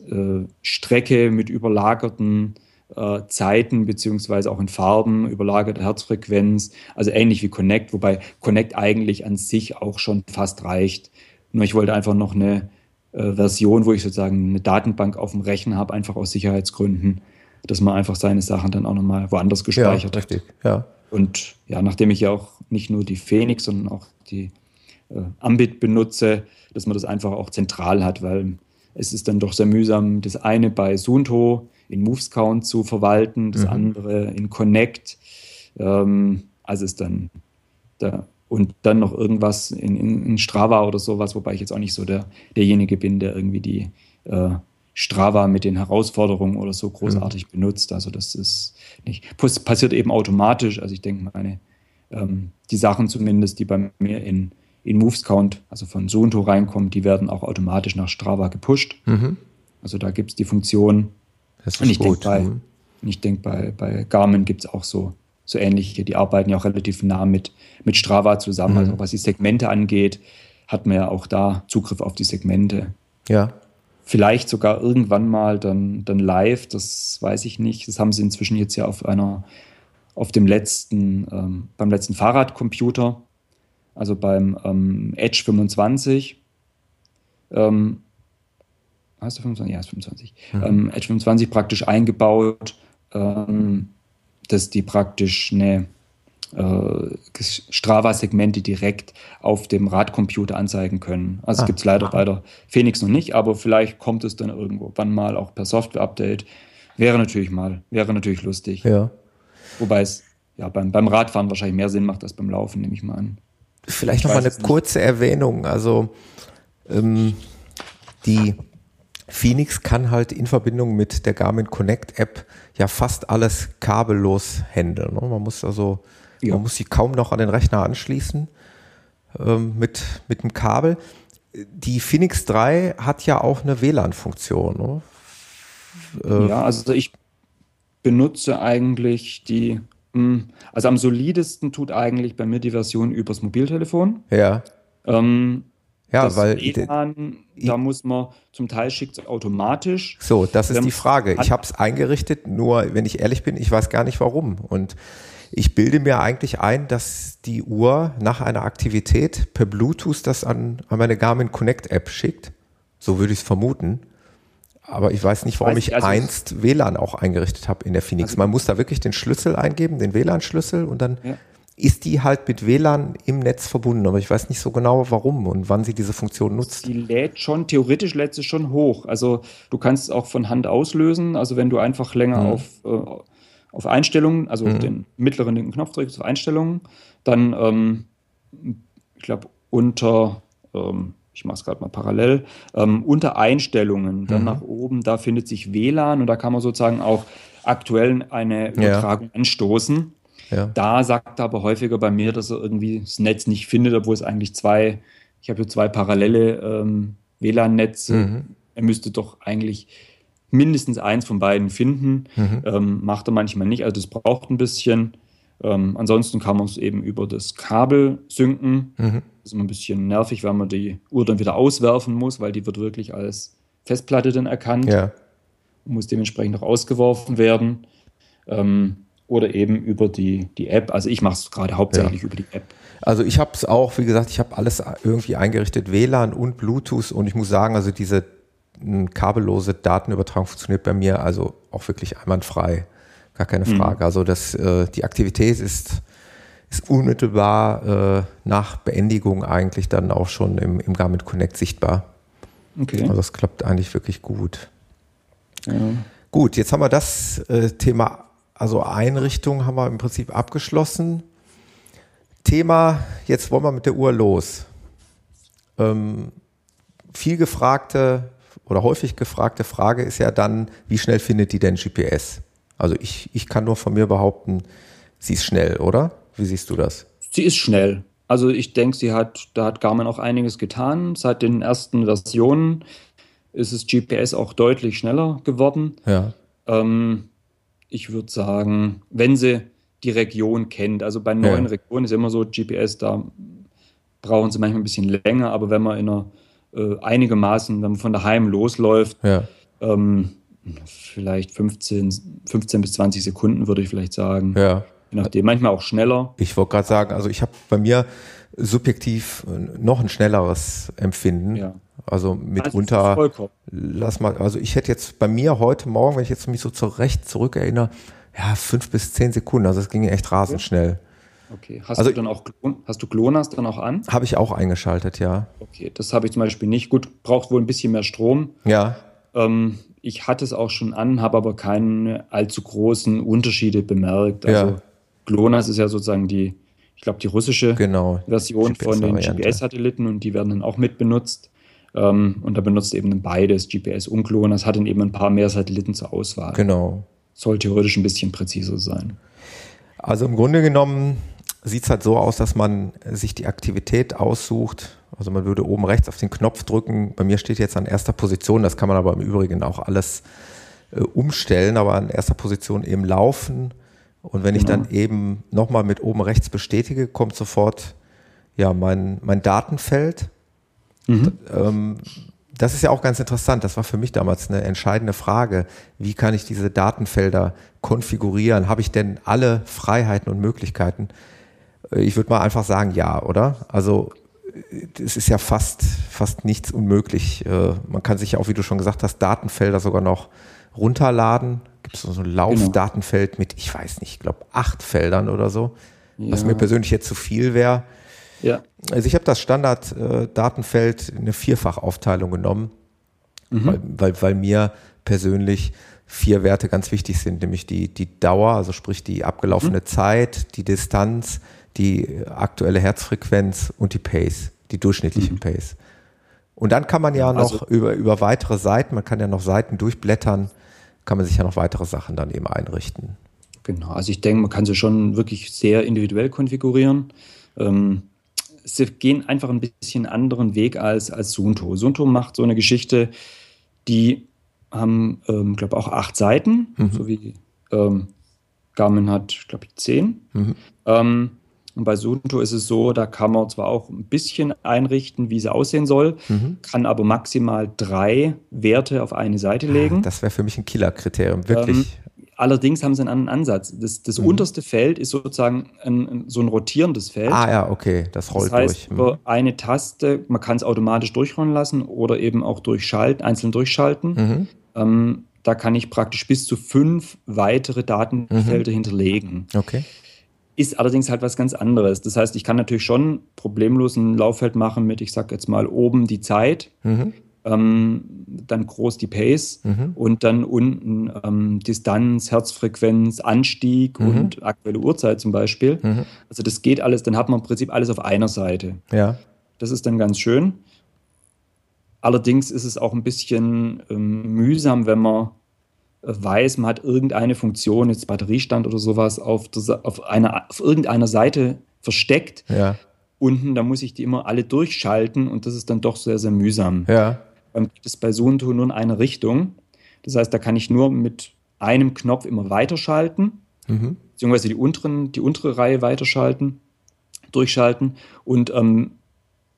äh, Strecke mit überlagerten äh, Zeiten beziehungsweise auch in Farben, überlagerte Herzfrequenz, also ähnlich wie Connect, wobei Connect eigentlich an sich auch schon fast reicht. Nur ich wollte einfach noch eine äh, Version, wo ich sozusagen eine Datenbank auf dem Rechner habe, einfach aus Sicherheitsgründen, dass man einfach seine Sachen dann auch nochmal woanders gespeichert ja, richtig, Ja. Und ja, nachdem ich ja auch nicht nur die Phoenix, sondern auch die äh, Ambit benutze, dass man das einfach auch zentral hat, weil es ist dann doch sehr mühsam, das eine bei Sunto in Movescount zu verwalten, das mhm. andere in Connect. Ähm, also ist dann da und dann noch irgendwas in, in, in, Strava oder sowas, wobei ich jetzt auch nicht so der, derjenige bin, der irgendwie die äh, Strava mit den Herausforderungen oder so großartig mhm. benutzt. Also das ist nicht, passiert eben automatisch. Also ich denke, meine, ähm, die Sachen zumindest, die bei mir in, in Movescount, also von Sunto reinkommen, die werden auch automatisch nach Strava gepusht. Mhm. Also da gibt es die Funktion. Das ist und ich denke, bei, mhm. denk, bei, bei Garmin gibt es auch so so ähnliche. Die arbeiten ja auch relativ nah mit, mit Strava zusammen. Mhm. Also was die Segmente angeht, hat man ja auch da Zugriff auf die Segmente. Ja. Vielleicht sogar irgendwann mal dann, dann live, das weiß ich nicht. Das haben sie inzwischen jetzt ja auf einer, auf dem letzten, ähm, beim letzten Fahrradcomputer, also beim ähm, Edge 25. Ähm, hast du 25? Ja, ist 25. Mhm. Ähm, Edge 25 praktisch eingebaut. Ähm, dass die praktisch eine äh, Strava-Segmente direkt auf dem Radcomputer anzeigen können. Also ah. gibt es leider bei der Phoenix noch nicht, aber vielleicht kommt es dann irgendwann mal auch per Software-Update. Wäre natürlich mal, wäre natürlich lustig. Ja. Wobei es ja beim, beim Radfahren wahrscheinlich mehr Sinn macht als beim Laufen, nehme ich mal an. Vielleicht noch mal eine kurze Erwähnung. Also ähm, die Phoenix kann halt in Verbindung mit der Garmin Connect App ja fast alles kabellos handeln. Ne? Man muss also, ja. man muss sie kaum noch an den Rechner anschließen ähm, mit, mit dem Kabel. Die Phoenix 3 hat ja auch eine WLAN-Funktion. Ne? Äh, ja, also ich benutze eigentlich die, hm, also am solidesten tut eigentlich bei mir die Version übers Mobiltelefon. Ja. Ähm, ja, das weil WLAN, da muss man zum Teil schickt es automatisch. So, das ist die Frage. Ich habe es eingerichtet, nur wenn ich ehrlich bin, ich weiß gar nicht warum. Und ich bilde mir eigentlich ein, dass die Uhr nach einer Aktivität per Bluetooth das an, an meine Garmin Connect App schickt. So würde ich es vermuten. Aber ich weiß nicht, warum ich, also einst WLAN auch eingerichtet habe in der Phoenix. Also Man muss da wirklich den Schlüssel eingeben, den WLAN-Schlüssel und dann ja ist die halt mit WLAN im Netz verbunden, aber ich weiß nicht so genau, warum und wann sie diese Funktion nutzt. Die lädt schon, theoretisch lädt sie schon hoch. Also du kannst es auch von Hand auslösen. Also wenn du einfach länger mhm. auf, äh, auf Einstellungen, also mhm. den mittleren linken Knopf drückst auf Einstellungen, dann, ähm, ich glaube, unter, ähm, ich mache es gerade mal parallel, ähm, unter Einstellungen, dann mhm. nach oben, da findet sich WLAN und da kann man sozusagen auch aktuell eine Übertragung ja. anstoßen. Ja. Da sagt er aber häufiger bei mir, dass er irgendwie das Netz nicht findet, obwohl es eigentlich zwei, ich habe hier zwei parallele ähm, WLAN-Netze. Mhm. Er müsste doch eigentlich mindestens eins von beiden finden. Mhm. Ähm, macht er manchmal nicht, also das braucht ein bisschen. Ähm, ansonsten kann man es eben über das Kabel synken. Mhm. Das ist immer ein bisschen nervig, weil man die Uhr dann wieder auswerfen muss, weil die wird wirklich als Festplatte dann erkannt. Ja. Muss dementsprechend auch ausgeworfen werden. Ähm, oder eben über die, die App. Also ich mache es gerade hauptsächlich ja. über die App. Also ich habe es auch, wie gesagt, ich habe alles irgendwie eingerichtet, WLAN und Bluetooth und ich muss sagen, also diese kabellose Datenübertragung funktioniert bei mir also auch wirklich einwandfrei. Gar keine mhm. Frage. Mhm. Also das, äh, die Aktivität ist, ist unmittelbar äh, nach Beendigung eigentlich dann auch schon im, im Garmin Connect sichtbar. Okay. Also das klappt eigentlich wirklich gut. Ja. Gut, jetzt haben wir das äh, Thema also Einrichtung haben wir im Prinzip abgeschlossen. Thema, jetzt wollen wir mit der Uhr los. Ähm, viel gefragte oder häufig gefragte Frage ist ja dann, wie schnell findet die denn GPS? Also ich, ich kann nur von mir behaupten, sie ist schnell, oder? Wie siehst du das? Sie ist schnell. Also ich denke, sie hat, da hat Garmin auch einiges getan. Seit den ersten Versionen ist das GPS auch deutlich schneller geworden. Ja. Ähm, ich würde sagen, wenn sie die Region kennt, also bei neuen ja. Regionen ist immer so, GPS, da brauchen sie manchmal ein bisschen länger, aber wenn man in einer äh, einigermaßen, wenn man von daheim losläuft, ja. ähm, vielleicht 15, 15 bis 20 Sekunden, würde ich vielleicht sagen. Ja. Je nachdem, manchmal auch schneller. Ich wollte gerade sagen, also ich habe bei mir subjektiv noch ein schnelleres Empfinden. Ja. Also mitunter, also lass mal, also ich hätte jetzt bei mir heute Morgen, wenn ich jetzt mich so zurecht zurückerinnere, ja, fünf bis zehn Sekunden, also es ging echt rasend schnell. Okay, hast also, du dann auch, hast du GLONASS dann auch an? Habe ich auch eingeschaltet, ja. Okay, das habe ich zum Beispiel nicht. Gut, braucht wohl ein bisschen mehr Strom. Ja. Ähm, ich hatte es auch schon an, habe aber keine allzu großen Unterschiede bemerkt. Also ja. GLONASS ist ja sozusagen die, ich glaube, die russische genau, Version von den GPS-Satelliten und die werden dann auch mit benutzt. Ähm, und da benutzt eben beides, GPS und GLONASS, hat dann eben ein paar mehr Satelliten zur Auswahl. Genau. Soll theoretisch ein bisschen präziser sein. Also im Grunde genommen sieht es halt so aus, dass man sich die Aktivität aussucht. Also man würde oben rechts auf den Knopf drücken. Bei mir steht jetzt an erster Position, das kann man aber im Übrigen auch alles äh, umstellen, aber an erster Position eben laufen. Und wenn genau. ich dann eben nochmal mit oben rechts bestätige, kommt sofort ja mein, mein Datenfeld. Mhm. Ähm, das ist ja auch ganz interessant. Das war für mich damals eine entscheidende Frage. Wie kann ich diese Datenfelder konfigurieren? Habe ich denn alle Freiheiten und Möglichkeiten? Äh, ich würde mal einfach sagen, ja, oder? Also es ist ja fast, fast nichts unmöglich. Äh, man kann sich ja auch, wie du schon gesagt hast, Datenfelder sogar noch runterladen. Gibt es so ein Laufdatenfeld mit, ich weiß nicht, ich glaube acht Feldern oder so, ja. was mir persönlich jetzt zu viel wäre. Ja. Also ich habe das Standard-Datenfeld äh, eine Vierfachaufteilung genommen, mhm. weil, weil, weil mir persönlich vier Werte ganz wichtig sind, nämlich die, die Dauer, also sprich die abgelaufene mhm. Zeit, die Distanz, die aktuelle Herzfrequenz und die Pace, die durchschnittliche mhm. Pace. Und dann kann man ja noch also, über, über weitere Seiten, man kann ja noch Seiten durchblättern, kann man sich ja noch weitere Sachen dann eben einrichten. Genau, also ich denke, man kann sie schon wirklich sehr individuell konfigurieren. Ähm, sie gehen einfach ein bisschen anderen Weg als, als Sunto. Sunto macht so eine Geschichte, die haben, ähm, glaube auch acht Seiten, mhm. so wie ähm, Garmin hat, glaube ich, zehn. Mhm. Ähm, und bei Sunto ist es so, da kann man zwar auch ein bisschen einrichten, wie sie aussehen soll, mhm. kann aber maximal drei Werte auf eine Seite ah, legen. Das wäre für mich ein Killerkriterium, wirklich. Ähm, allerdings haben sie einen anderen Ansatz. Das, das mhm. unterste Feld ist sozusagen ein, so ein rotierendes Feld. Ah ja, okay, das rollt das heißt, durch. Über mhm. eine Taste, man kann es automatisch durchrollen lassen oder eben auch durchschalten, einzeln durchschalten. Mhm. Ähm, da kann ich praktisch bis zu fünf weitere Datenfelder mhm. hinterlegen. Okay. Ist allerdings halt was ganz anderes. Das heißt, ich kann natürlich schon problemlos ein Lauffeld machen mit, ich sag jetzt mal, oben die Zeit, mhm. ähm, dann groß die Pace mhm. und dann unten ähm, Distanz, Herzfrequenz, Anstieg mhm. und aktuelle Uhrzeit zum Beispiel. Mhm. Also das geht alles, dann hat man im Prinzip alles auf einer Seite. Ja. Das ist dann ganz schön. Allerdings ist es auch ein bisschen ähm, mühsam, wenn man weiß, man hat irgendeine Funktion, jetzt Batteriestand oder sowas, auf, der, auf, einer, auf irgendeiner Seite versteckt. Ja. Unten, da muss ich die immer alle durchschalten und das ist dann doch sehr, sehr mühsam. Ja. Dann gibt es bei Suunto nur in eine Richtung. Das heißt, da kann ich nur mit einem Knopf immer weiterschalten, mhm. beziehungsweise die, unteren, die untere Reihe weiterschalten, durchschalten und ähm,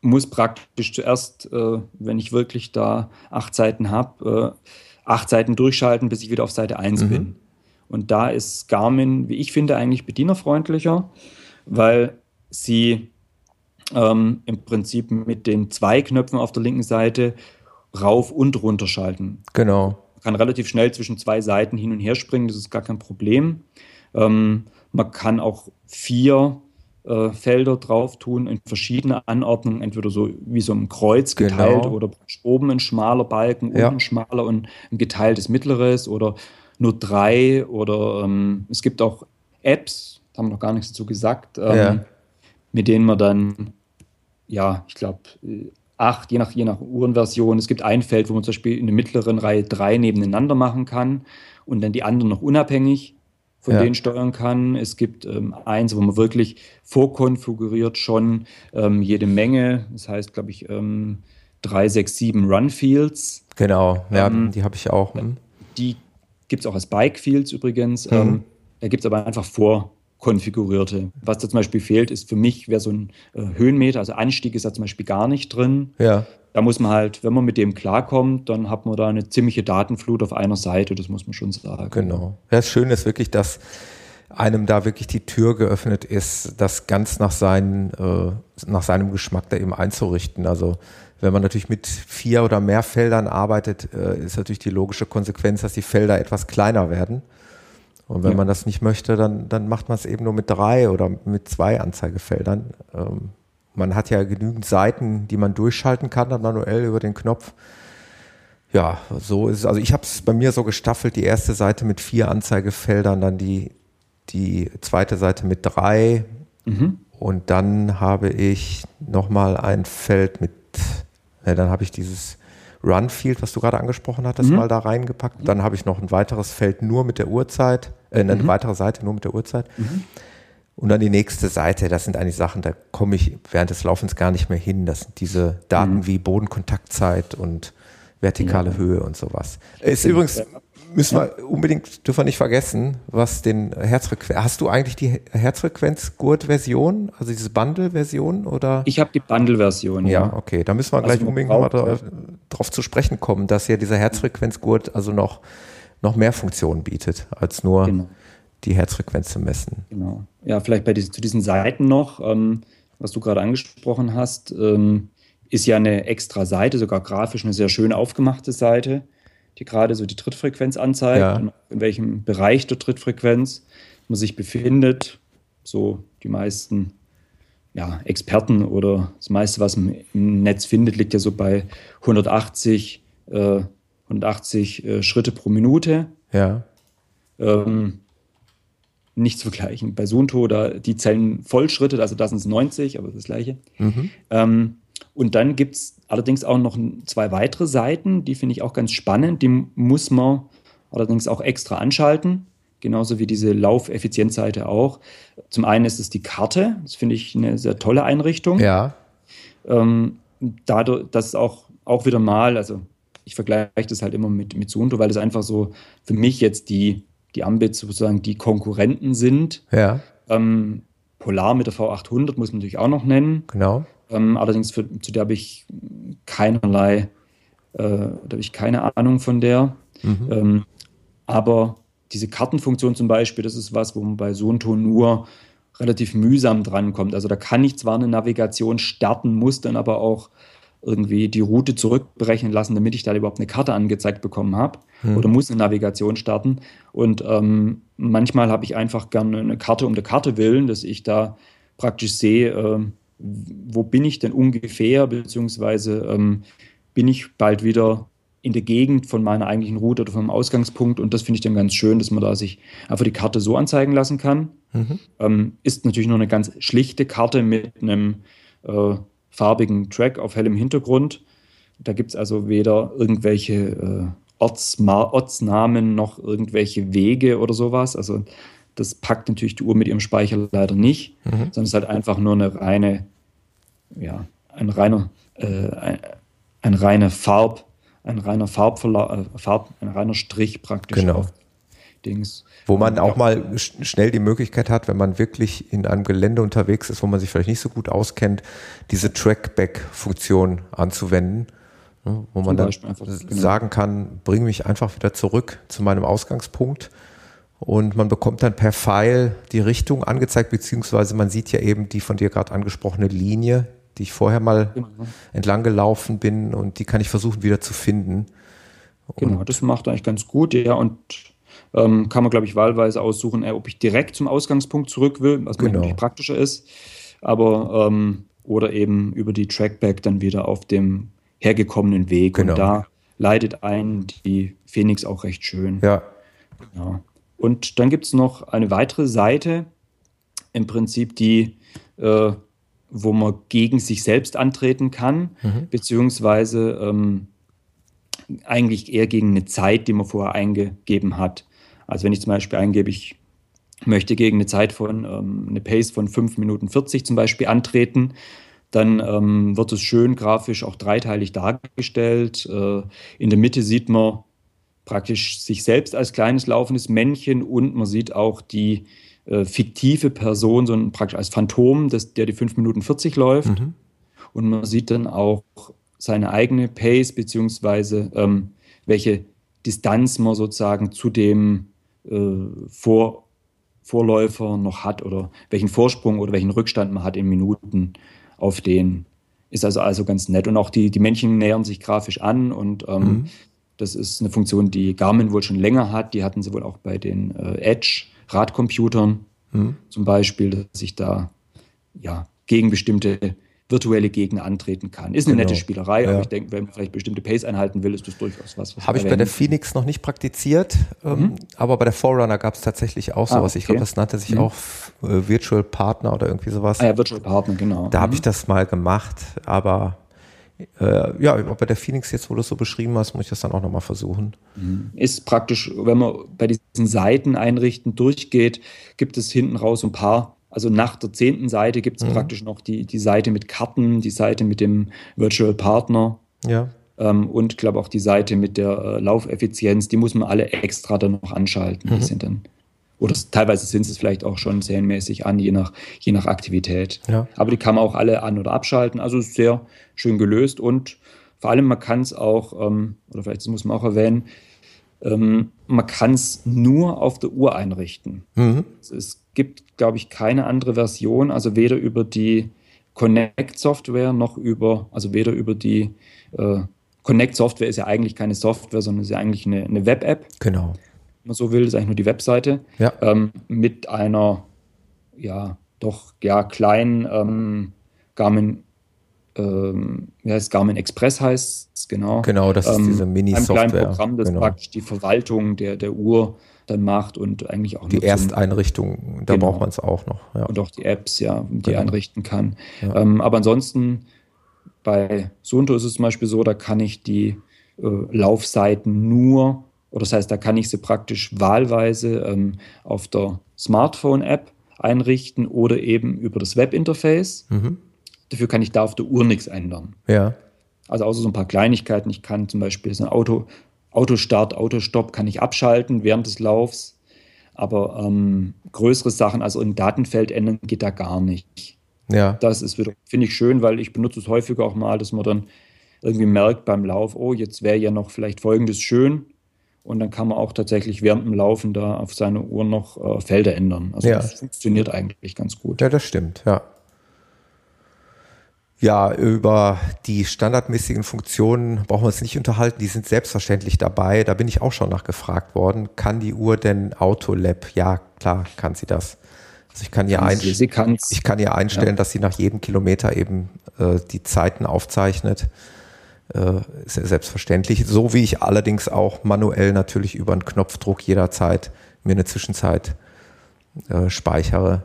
muss praktisch zuerst, äh, wenn ich wirklich da acht Seiten habe, äh, acht Seiten durchschalten, bis ich wieder auf Seite 1 mhm. bin. Und da ist Garmin, wie ich finde, eigentlich bedienerfreundlicher, weil sie ähm, im Prinzip mit den zwei Knöpfen auf der linken Seite rauf und runter schalten. Genau. Man kann relativ schnell zwischen zwei Seiten hin und her springen, das ist gar kein Problem. Ähm, man kann auch vier äh, Felder drauf tun in verschiedene Anordnungen, entweder so wie so ein Kreuz genau. geteilt genau. oder oben ein schmaler Balken, unten ja. ein schmaler und ein geteiltes mittleres oder nur drei oder ähm, es gibt auch Apps, da haben wir noch gar nichts dazu gesagt, ähm, ja. mit denen man dann, ja, ich glaube, acht, je nach, je nach Uhrenversion. Es gibt ein Feld, wo man zum Beispiel in der mittleren Reihe drei nebeneinander machen kann und dann die anderen noch unabhängig von ja. denen steuern kann. Es gibt ähm, eins, wo man wirklich vorkonfiguriert schon ähm, jede Menge. Das heißt, glaube ich, ähm, 367 Run Fields. Genau, ja, ähm, die habe ich auch. Hm. Die gibt es auch als Bike Fields übrigens. Mhm. da gibt es aber einfach vorkonfigurierte. Was da zum Beispiel fehlt, ist für mich, wäre so ein äh, Höhenmeter, also Anstieg ist da zum Beispiel gar nicht drin. Ja da muss man halt, wenn man mit dem klarkommt, dann hat man da eine ziemliche Datenflut auf einer Seite, das muss man schon sagen. Genau. Das Schöne ist wirklich, dass einem da wirklich die Tür geöffnet ist, das ganz nach, seinen, äh, nach seinem Geschmack da eben einzurichten. Also wenn man natürlich mit vier oder mehr Feldern arbeitet, äh, ist natürlich die logische Konsequenz, dass die Felder etwas kleiner werden. Und wenn ja. man das nicht möchte, dann, dann macht man es eben nur mit drei oder mit zwei Anzeigefeldern. Ähm, man hat ja genügend Seiten, die man durchschalten kann, dann manuell über den Knopf. Ja, so ist es. Also ich habe es bei mir so gestaffelt, die erste Seite mit vier Anzeigefeldern, dann die, die zweite Seite mit drei. Mhm. Und dann habe ich nochmal ein Feld mit, ja, dann habe ich dieses Runfield, was du gerade angesprochen hattest, mhm. mal da reingepackt. Dann habe ich noch ein weiteres Feld nur mit der Uhrzeit, äh, eine mhm. weitere Seite nur mit der Uhrzeit. Mhm. Und dann die nächste Seite, das sind eigentlich Sachen, da komme ich während des Laufens gar nicht mehr hin. Das sind diese Daten mhm. wie Bodenkontaktzeit und vertikale ja. Höhe und sowas. Ist übrigens, müssen wir unbedingt, dürfen wir nicht vergessen, was den Herzfrequenz, hast du eigentlich die Herzfrequenz-Gurt-Version, also diese Bundle-Version oder? Ich habe die Bundle-Version, ja. Ja, okay, da müssen wir also gleich unbedingt nochmal drauf, drauf zu sprechen kommen, dass ja dieser Herzfrequenzgurt also noch, noch mehr Funktionen bietet, als nur genau. die Herzfrequenz zu messen. Genau. Ja, vielleicht bei diesen, zu diesen Seiten noch, ähm, was du gerade angesprochen hast, ähm, ist ja eine extra Seite, sogar grafisch eine sehr schön aufgemachte Seite, die gerade so die Trittfrequenz anzeigt ja. in welchem Bereich der Trittfrequenz man sich befindet. So die meisten ja, Experten oder das meiste, was man im Netz findet, liegt ja so bei 180, äh, 180 äh, Schritte pro Minute. Ja. Ähm, nicht zu vergleichen. Bei Sunto, da, die zählen Vollschritte, also das sind 90, aber das gleiche. Mhm. Ähm, und dann gibt es allerdings auch noch zwei weitere Seiten, die finde ich auch ganz spannend. Die muss man allerdings auch extra anschalten, genauso wie diese Laufeffizienzseite auch. Zum einen ist es die Karte, das finde ich eine sehr tolle Einrichtung. Ja. Ähm, dadurch, dass auch, auch wieder mal, also ich vergleiche das halt immer mit, mit Suunto, weil es einfach so für mich jetzt die, die Ambit sozusagen die Konkurrenten sind. Ja. Ähm, Polar mit der V800 muss man natürlich auch noch nennen. Genau. Ähm, allerdings für, zu der habe ich keinerlei, äh, da habe ich keine Ahnung von der. Mhm. Ähm, aber diese Kartenfunktion zum Beispiel, das ist was, wo man bei Sonto nur relativ mühsam drankommt. Also da kann ich zwar eine Navigation starten, muss dann aber auch irgendwie die Route zurückberechnen lassen, damit ich da überhaupt eine Karte angezeigt bekommen habe hm. oder muss eine Navigation starten. Und ähm, manchmal habe ich einfach gerne eine Karte um der Karte willen, dass ich da praktisch sehe, äh, wo bin ich denn ungefähr, beziehungsweise ähm, bin ich bald wieder in der Gegend von meiner eigentlichen Route oder vom Ausgangspunkt. Und das finde ich dann ganz schön, dass man da sich einfach die Karte so anzeigen lassen kann. Mhm. Ähm, ist natürlich nur eine ganz schlichte Karte mit einem äh, farbigen Track auf hellem Hintergrund. Da gibt es also weder irgendwelche äh, Ortsma Ortsnamen noch irgendwelche Wege oder sowas. Also das packt natürlich die Uhr mit ihrem Speicher leider nicht, mhm. sondern es ist halt einfach nur eine reine, ja, ein reiner, äh, ein, ein reiner Farb, ein reiner Farbverla äh, Farb, ein reiner Strich praktisch genau. auf Dings. Wo man auch mal schnell die Möglichkeit hat, wenn man wirklich in einem Gelände unterwegs ist, wo man sich vielleicht nicht so gut auskennt, diese Trackback-Funktion anzuwenden, ne, wo man dann einfach, genau. sagen kann, bring mich einfach wieder zurück zu meinem Ausgangspunkt und man bekommt dann per Pfeil die Richtung angezeigt, beziehungsweise man sieht ja eben die von dir gerade angesprochene Linie, die ich vorher mal genau. entlang gelaufen bin und die kann ich versuchen wieder zu finden. Genau, und das macht eigentlich ganz gut, ja, und ähm, kann man, glaube ich, wahlweise aussuchen, äh, ob ich direkt zum Ausgangspunkt zurück will, was genau. natürlich praktischer ist, aber ähm, oder eben über die Trackback dann wieder auf dem hergekommenen Weg. Genau. Und da leitet ein die Phoenix auch recht schön. Ja. ja. Und dann gibt es noch eine weitere Seite, im Prinzip die, äh, wo man gegen sich selbst antreten kann, mhm. beziehungsweise ähm, eigentlich eher gegen eine Zeit, die man vorher eingegeben hat. Also wenn ich zum Beispiel eingebe, ich möchte gegen eine Zeit von, ähm, eine Pace von 5 Minuten 40 zum Beispiel antreten, dann ähm, wird es schön grafisch auch dreiteilig dargestellt. Äh, in der Mitte sieht man praktisch sich selbst als kleines laufendes Männchen und man sieht auch die äh, fiktive Person, so ein, praktisch als Phantom, das, der die 5 Minuten 40 läuft. Mhm. Und man sieht dann auch seine eigene Pace, beziehungsweise ähm, welche Distanz man sozusagen zu dem äh, vor Vorläufer noch hat oder welchen Vorsprung oder welchen Rückstand man hat in Minuten auf den. Ist also also ganz nett. Und auch die, die Männchen nähern sich grafisch an und ähm, mhm. Das ist eine Funktion, die Garmin wohl schon länger hat. Die hatten sie wohl auch bei den äh, Edge-Radcomputern mhm. zum Beispiel, dass ich da ja gegen bestimmte virtuelle Gegner antreten kann. Ist eine genau. nette Spielerei, ja. aber ich denke, wenn man vielleicht bestimmte Pace einhalten will, ist das durchaus was. was Habe ich bei der Phoenix noch nicht praktiziert, ähm, mhm. aber bei der Forerunner gab es tatsächlich auch ah, sowas. Ah, okay. Ich glaube, das nannte sich mhm. auch äh, Virtual Partner oder irgendwie sowas. Ah ja, Virtual Partner, genau. Da mhm. habe ich das mal gemacht, aber äh, ja, bei der Phoenix jetzt, wo du es so beschrieben hast, muss ich das dann auch nochmal versuchen. Mhm. Ist praktisch, wenn man bei diesen Seiten einrichten durchgeht, gibt es hinten raus ein paar also nach der zehnten Seite gibt es mhm. praktisch noch die, die Seite mit Karten, die Seite mit dem Virtual Partner. Ja. Ähm, und glaube auch die Seite mit der äh, Laufeffizienz, die muss man alle extra dann noch anschalten. Mhm. Die sind dann, oder teilweise sind es vielleicht auch schon serienmäßig an, je nach, je nach Aktivität. Ja. Aber die kann man auch alle an- oder abschalten. Also sehr schön gelöst und vor allem man kann es auch, ähm, oder vielleicht muss man auch erwähnen, ähm, man kann es nur auf der Uhr einrichten. Mhm. Es gibt, glaube ich, keine andere Version, also weder über die Connect-Software noch über, also weder über die äh, Connect-Software ist ja eigentlich keine Software, sondern ist ja eigentlich eine, eine Web-App. Genau. Wenn man so will, ist eigentlich nur die Webseite. Ja. Ähm, mit einer, ja, doch, ja, kleinen ähm, Garmin ähm, wie heißt Garmin Express heißt es, genau. Genau, das ist ähm, diese Mini-Software. Ein kleines Programm, das genau. praktisch die Verwaltung der, der Uhr dann macht und eigentlich auch die Ersteinrichtung, da genau. braucht man es auch noch. Ja. Und auch die Apps, ja, die genau. einrichten kann. Ja. Ähm, aber ansonsten bei Sunto ist es zum Beispiel so, da kann ich die äh, Laufseiten nur, oder das heißt, da kann ich sie praktisch wahlweise ähm, auf der Smartphone-App einrichten oder eben über das Webinterface. Mhm. Dafür kann ich da auf der Uhr nichts ändern. Ja. Also außer so ein paar Kleinigkeiten. Ich kann zum Beispiel so ein Auto, Autostart, Autostopp kann ich abschalten während des Laufs. Aber ähm, größere Sachen, also ein Datenfeld ändern, geht da gar nicht. Ja. Das ist wieder, finde ich schön, weil ich benutze es häufiger auch mal, dass man dann irgendwie merkt beim Lauf, oh, jetzt wäre ja noch vielleicht folgendes schön. Und dann kann man auch tatsächlich während dem Laufen da auf seine Uhr noch äh, Felder ändern. Also ja. das funktioniert eigentlich ganz gut. Ja, das stimmt, ja. Ja, über die standardmäßigen Funktionen brauchen wir uns nicht unterhalten. Die sind selbstverständlich dabei. Da bin ich auch schon nachgefragt worden. Kann die Uhr denn Autolab? Ja, klar, kann sie das. Also ich kann ihr, ein, ich kann ihr einstellen, ja. dass sie nach jedem Kilometer eben äh, die Zeiten aufzeichnet. Äh, ist ja selbstverständlich. So wie ich allerdings auch manuell natürlich über einen Knopfdruck jederzeit mir eine Zwischenzeit äh, speichere.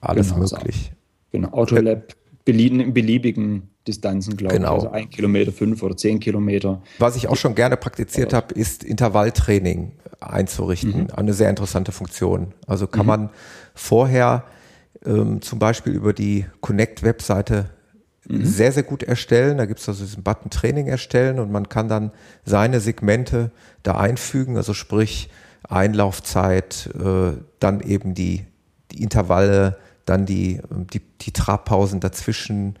Alles genau, möglich. So. Genau, Autolab in beliebigen Distanzen, glaube genau. ich. Also ein Kilometer, fünf oder zehn Kilometer. Was ich auch schon gerne praktiziert habe, ist Intervalltraining einzurichten. Mhm. Eine sehr interessante Funktion. Also kann mhm. man vorher ähm, zum Beispiel über die Connect-Webseite mhm. sehr, sehr gut erstellen. Da gibt es also diesen Button Training erstellen und man kann dann seine Segmente da einfügen, also sprich Einlaufzeit, äh, dann eben die, die Intervalle, dann die, die, die Trabpausen dazwischen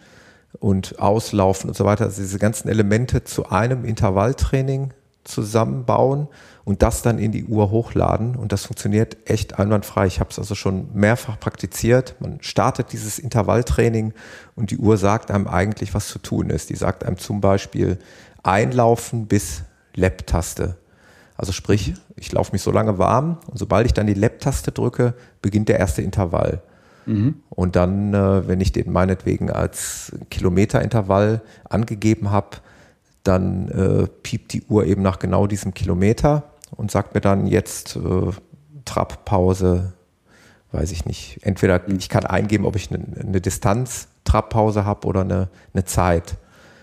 und Auslaufen und so weiter. Also diese ganzen Elemente zu einem Intervalltraining zusammenbauen und das dann in die Uhr hochladen. Und das funktioniert echt einwandfrei. Ich habe es also schon mehrfach praktiziert. Man startet dieses Intervalltraining und die Uhr sagt einem eigentlich, was zu tun ist. Die sagt einem zum Beispiel einlaufen bis Lab-Taste. Also sprich, ich laufe mich so lange warm und sobald ich dann die Lab-Taste drücke, beginnt der erste Intervall. Mhm. Und dann, äh, wenn ich den meinetwegen als Kilometerintervall angegeben habe, dann äh, piept die Uhr eben nach genau diesem Kilometer und sagt mir dann jetzt äh, Trabpause, weiß ich nicht. Entweder mhm. ich kann eingeben, ob ich eine, eine Distanz, Trabpause habe oder eine, eine Zeit.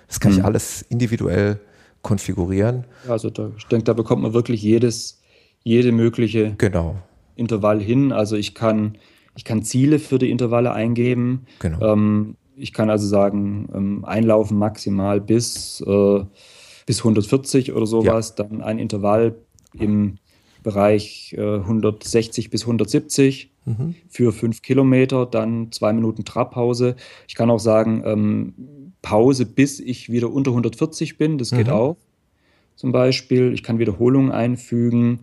Das kann mhm. ich alles individuell konfigurieren. Also da, ich denke, da bekommt man wirklich jedes, jede mögliche genau. Intervall hin. Also ich kann ich kann Ziele für die Intervalle eingeben. Genau. Ähm, ich kann also sagen, ähm, einlaufen maximal bis, äh, bis 140 oder sowas, ja. dann ein Intervall im Bereich äh, 160 bis 170 mhm. für fünf Kilometer, dann zwei Minuten Trabpause. Ich kann auch sagen, ähm, Pause, bis ich wieder unter 140 bin, das geht mhm. auch. Zum Beispiel, ich kann Wiederholungen einfügen,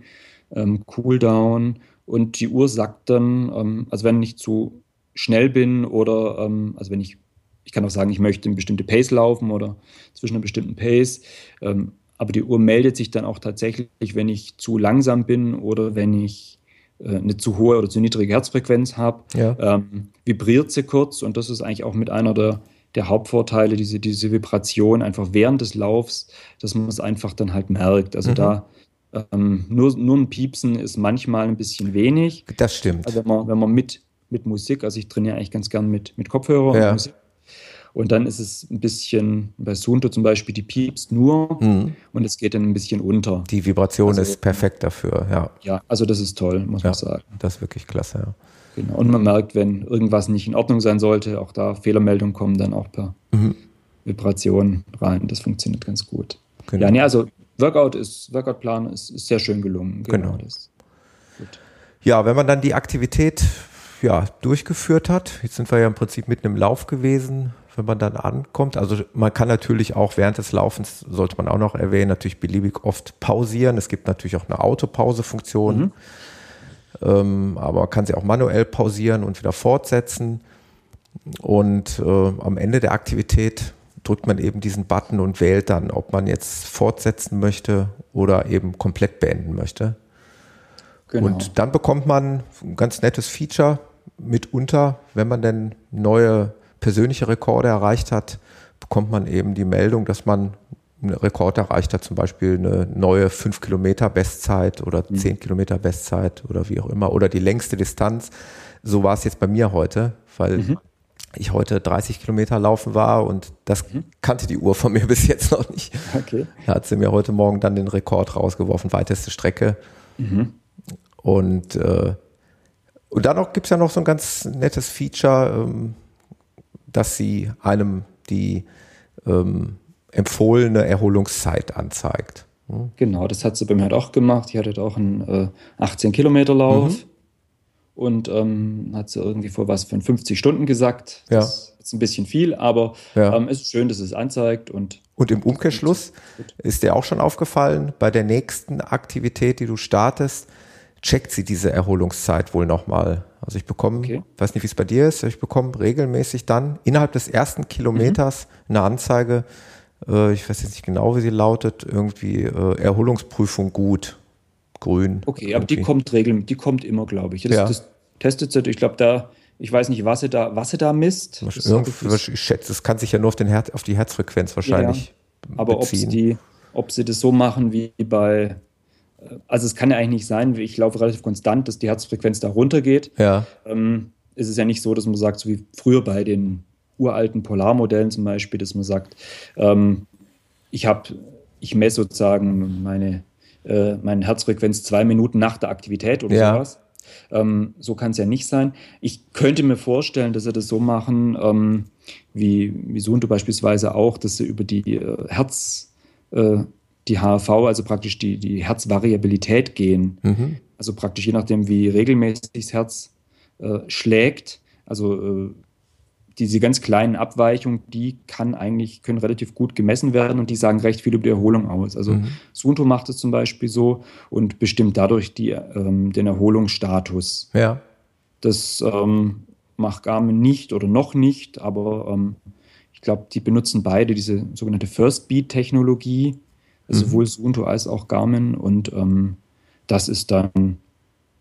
ähm, Cooldown und die Uhr sagt dann, ähm, also wenn ich zu schnell bin oder ähm, also wenn ich, ich kann auch sagen, ich möchte eine bestimmte Pace laufen oder zwischen einer bestimmten Pace, ähm, aber die Uhr meldet sich dann auch tatsächlich, wenn ich zu langsam bin oder wenn ich äh, eine zu hohe oder zu niedrige Herzfrequenz habe, ja. ähm, vibriert sie kurz und das ist eigentlich auch mit einer der, der Hauptvorteile, diese, diese Vibration einfach während des Laufs, dass man es einfach dann halt merkt. Also mhm. da ähm, nur, nur ein Piepsen ist manchmal ein bisschen wenig. Das stimmt. Also wenn man, wenn man mit, mit Musik, also ich trainiere eigentlich ganz gern mit, mit Kopfhörer ja. und Musik, und dann ist es ein bisschen, bei Sunto zum Beispiel, die piepst nur mhm. und es geht dann ein bisschen unter. Die Vibration also, ist perfekt dafür, ja. Ja, also das ist toll, muss ja, man sagen. Das ist wirklich klasse, ja. Genau. Und man merkt, wenn irgendwas nicht in Ordnung sein sollte, auch da Fehlermeldungen kommen dann auch per mhm. Vibration rein. Das funktioniert ganz gut. Genau. Ja, nee, also Workout ist, Workout-Plan ist, ist, sehr schön gelungen. Genau. genau. Ja, wenn man dann die Aktivität ja, durchgeführt hat, jetzt sind wir ja im Prinzip mitten im Lauf gewesen, wenn man dann ankommt. Also man kann natürlich auch während des Laufens, sollte man auch noch erwähnen, natürlich beliebig oft pausieren. Es gibt natürlich auch eine Autopause-Funktion, mhm. ähm, aber man kann sie auch manuell pausieren und wieder fortsetzen. Und äh, am Ende der Aktivität drückt man eben diesen Button und wählt dann, ob man jetzt fortsetzen möchte oder eben komplett beenden möchte. Genau. Und dann bekommt man ein ganz nettes Feature mitunter, wenn man denn neue persönliche Rekorde erreicht hat, bekommt man eben die Meldung, dass man einen Rekord erreicht hat, zum Beispiel eine neue 5 Kilometer Bestzeit oder 10 mhm. Kilometer Bestzeit oder wie auch immer oder die längste Distanz. So war es jetzt bei mir heute, weil mhm. ich heute 30 Kilometer laufen war und das mhm. kannte die Uhr von mir [LAUGHS] bis jetzt noch nicht. Okay. Da hat sie mir heute Morgen dann den Rekord rausgeworfen, weiteste Strecke. Mhm. Und, äh, und dann gibt es ja noch so ein ganz nettes Feature, ähm, dass sie einem die ähm, empfohlene Erholungszeit anzeigt. Hm? Genau, das hat sie bei mir halt auch gemacht. Die hatte auch einen äh, 18 Kilometer Lauf mhm. und ähm, hat sie irgendwie vor was von 50 Stunden gesagt. Das ja. ist ein bisschen viel, aber ja. ähm, es ist schön, dass es anzeigt und und im Umkehrschluss ist dir auch schon aufgefallen, bei der nächsten Aktivität, die du startest, checkt sie diese Erholungszeit wohl nochmal. Also ich bekomme, okay. weiß nicht, wie es bei dir ist, ich bekomme regelmäßig dann innerhalb des ersten Kilometers mhm. eine Anzeige, äh, ich weiß jetzt nicht genau, wie sie lautet, irgendwie äh, Erholungsprüfung gut, grün. Okay, irgendwie. aber die kommt regelmäßig, die kommt immer, glaube ich. Das, ja. das testet sie, ich glaube, da, ich weiß nicht, was sie da, was sie da misst. Ich schätze, es kann sich ja nur auf, den Her auf die Herzfrequenz wahrscheinlich ja, aber beziehen. ob sie das so machen wie bei also es kann ja eigentlich nicht sein, ich laufe relativ konstant, dass die Herzfrequenz da runtergeht. Ja. Ähm, ist es ja nicht so, dass man sagt, so wie früher bei den uralten Polarmodellen zum Beispiel, dass man sagt, ähm, ich habe, ich messe sozusagen meine, äh, meine Herzfrequenz zwei Minuten nach der Aktivität oder ja. sowas. Ähm, so kann es ja nicht sein. Ich könnte mir vorstellen, dass sie das so machen, ähm, wie, wie Sunto beispielsweise auch, dass sie über die äh, Herz, äh, die HRV, also praktisch die, die Herzvariabilität gehen. Mhm. Also praktisch je nachdem, wie regelmäßig das Herz äh, schlägt, also äh, diese ganz kleinen Abweichungen, die kann eigentlich, können relativ gut gemessen werden und die sagen recht viel über die Erholung aus. Also mhm. Sunto macht es zum Beispiel so und bestimmt dadurch die, ähm, den Erholungsstatus. Ja. Das ähm, macht Garmin nicht oder noch nicht, aber ähm, ich glaube, die benutzen beide diese sogenannte First Mhm. sowohl Suunto als auch Garmin. Und ähm, das ist dann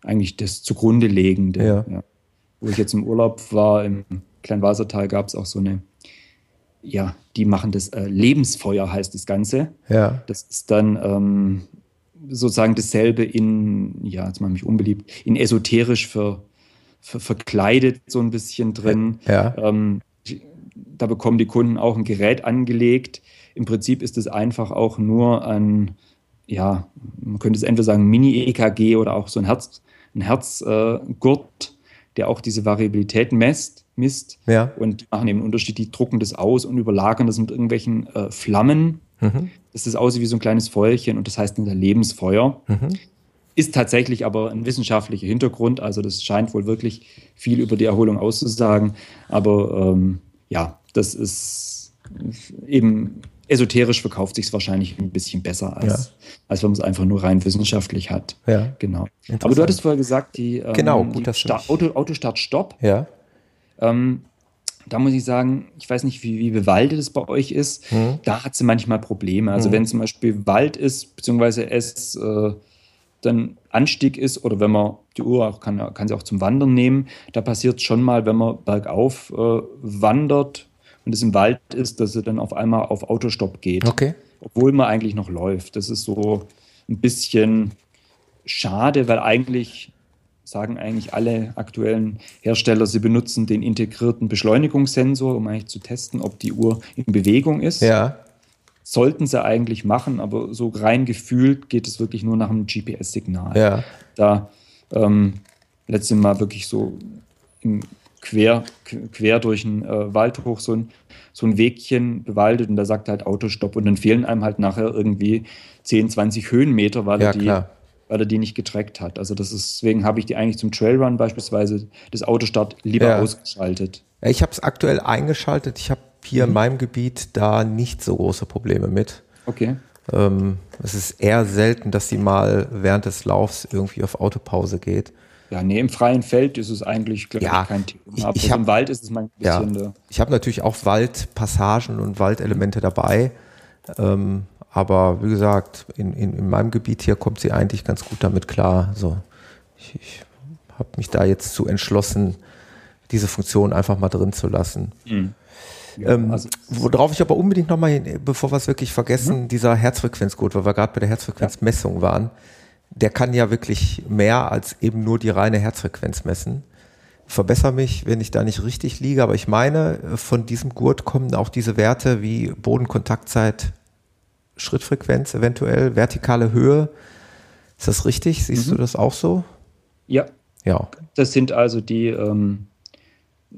eigentlich das zugrunde legende. Ja. Ja. Wo ich jetzt im Urlaub war, im Kleinwassertal, gab es auch so eine, ja, die machen das äh, Lebensfeuer, heißt das Ganze. Ja. Das ist dann ähm, sozusagen dasselbe in, ja, jetzt mache ich mich unbeliebt, in esoterisch ver, ver, verkleidet so ein bisschen drin. Ja. Ähm, da bekommen die Kunden auch ein Gerät angelegt, im Prinzip ist es einfach auch nur ein, ja, man könnte es entweder sagen Mini-EKG oder auch so ein Herz, ein Herzgurt, äh, der auch diese Variabilität messt, misst. Ja. Und die machen eben einen Unterschied, die drucken das aus und überlagern das mit irgendwelchen äh, Flammen. Mhm. Das ist aussieht wie so ein kleines Feuerchen und das heißt in der Lebensfeuer. Mhm. Ist tatsächlich aber ein wissenschaftlicher Hintergrund, also das scheint wohl wirklich viel über die Erholung auszusagen. Aber ähm, ja, das ist eben esoterisch verkauft sich es wahrscheinlich ein bisschen besser, als, ja. als wenn man es einfach nur rein wissenschaftlich hat. Ja. Genau. Aber du hattest vorher gesagt, die, ähm, genau, gut, die Sta Auto, Autostart-Stopp. Ja. Ähm, da muss ich sagen, ich weiß nicht, wie, wie bewaldet es bei euch ist. Mhm. Da hat sie manchmal Probleme. Also, mhm. wenn zum Beispiel Wald ist, beziehungsweise es äh, dann Anstieg ist oder wenn man die Uhr auch kann, kann sie auch zum Wandern nehmen, da passiert es schon mal, wenn man bergauf äh, wandert und es im Wald ist, dass sie dann auf einmal auf Autostopp geht. Okay. Obwohl man eigentlich noch läuft. Das ist so ein bisschen schade, weil eigentlich sagen eigentlich alle aktuellen Hersteller, sie benutzen den integrierten Beschleunigungssensor, um eigentlich zu testen, ob die Uhr in Bewegung ist. Ja. Sollten sie eigentlich machen, aber so rein gefühlt geht es wirklich nur nach einem GPS-Signal. Ja. Da ähm, letztes Mal wirklich so im quer, quer durch den äh, Wald hoch so ein, so ein Wegchen bewaldet und da sagt halt Autostopp und dann fehlen einem halt nachher irgendwie 10, 20 Höhenmeter, weil ja, er die klar weil er die nicht getrackt hat. Also das ist, deswegen habe ich die eigentlich zum Trailrun beispielsweise das Autostart lieber ja. ausgeschaltet. Ich habe es aktuell eingeschaltet. Ich habe hier mhm. in meinem Gebiet da nicht so große Probleme mit. Okay. Ähm, es ist eher selten, dass sie mal während des Laufs irgendwie auf Autopause geht. Ja, nee, im freien Feld ist es eigentlich ja, ich, kein Thema. Ich, ich hab, Im Wald ist es mal ein bisschen. Ja, ich habe natürlich auch Waldpassagen und Waldelemente dabei. Ähm, aber wie gesagt, in, in, in meinem Gebiet hier kommt sie eigentlich ganz gut damit klar. So, ich, ich habe mich da jetzt zu entschlossen, diese Funktion einfach mal drin zu lassen. Mhm. Ja, ähm, also worauf ich aber unbedingt nochmal, bevor wir es wirklich vergessen, mhm. dieser Herzfrequenzgurt, weil wir gerade bei der Herzfrequenzmessung ja. waren, der kann ja wirklich mehr als eben nur die reine Herzfrequenz messen. Verbessere mich, wenn ich da nicht richtig liege, aber ich meine, von diesem Gurt kommen auch diese Werte wie Bodenkontaktzeit, Schrittfrequenz eventuell, vertikale Höhe. Ist das richtig? Siehst mhm. du das auch so? Ja. Ja. Das sind also die, ähm,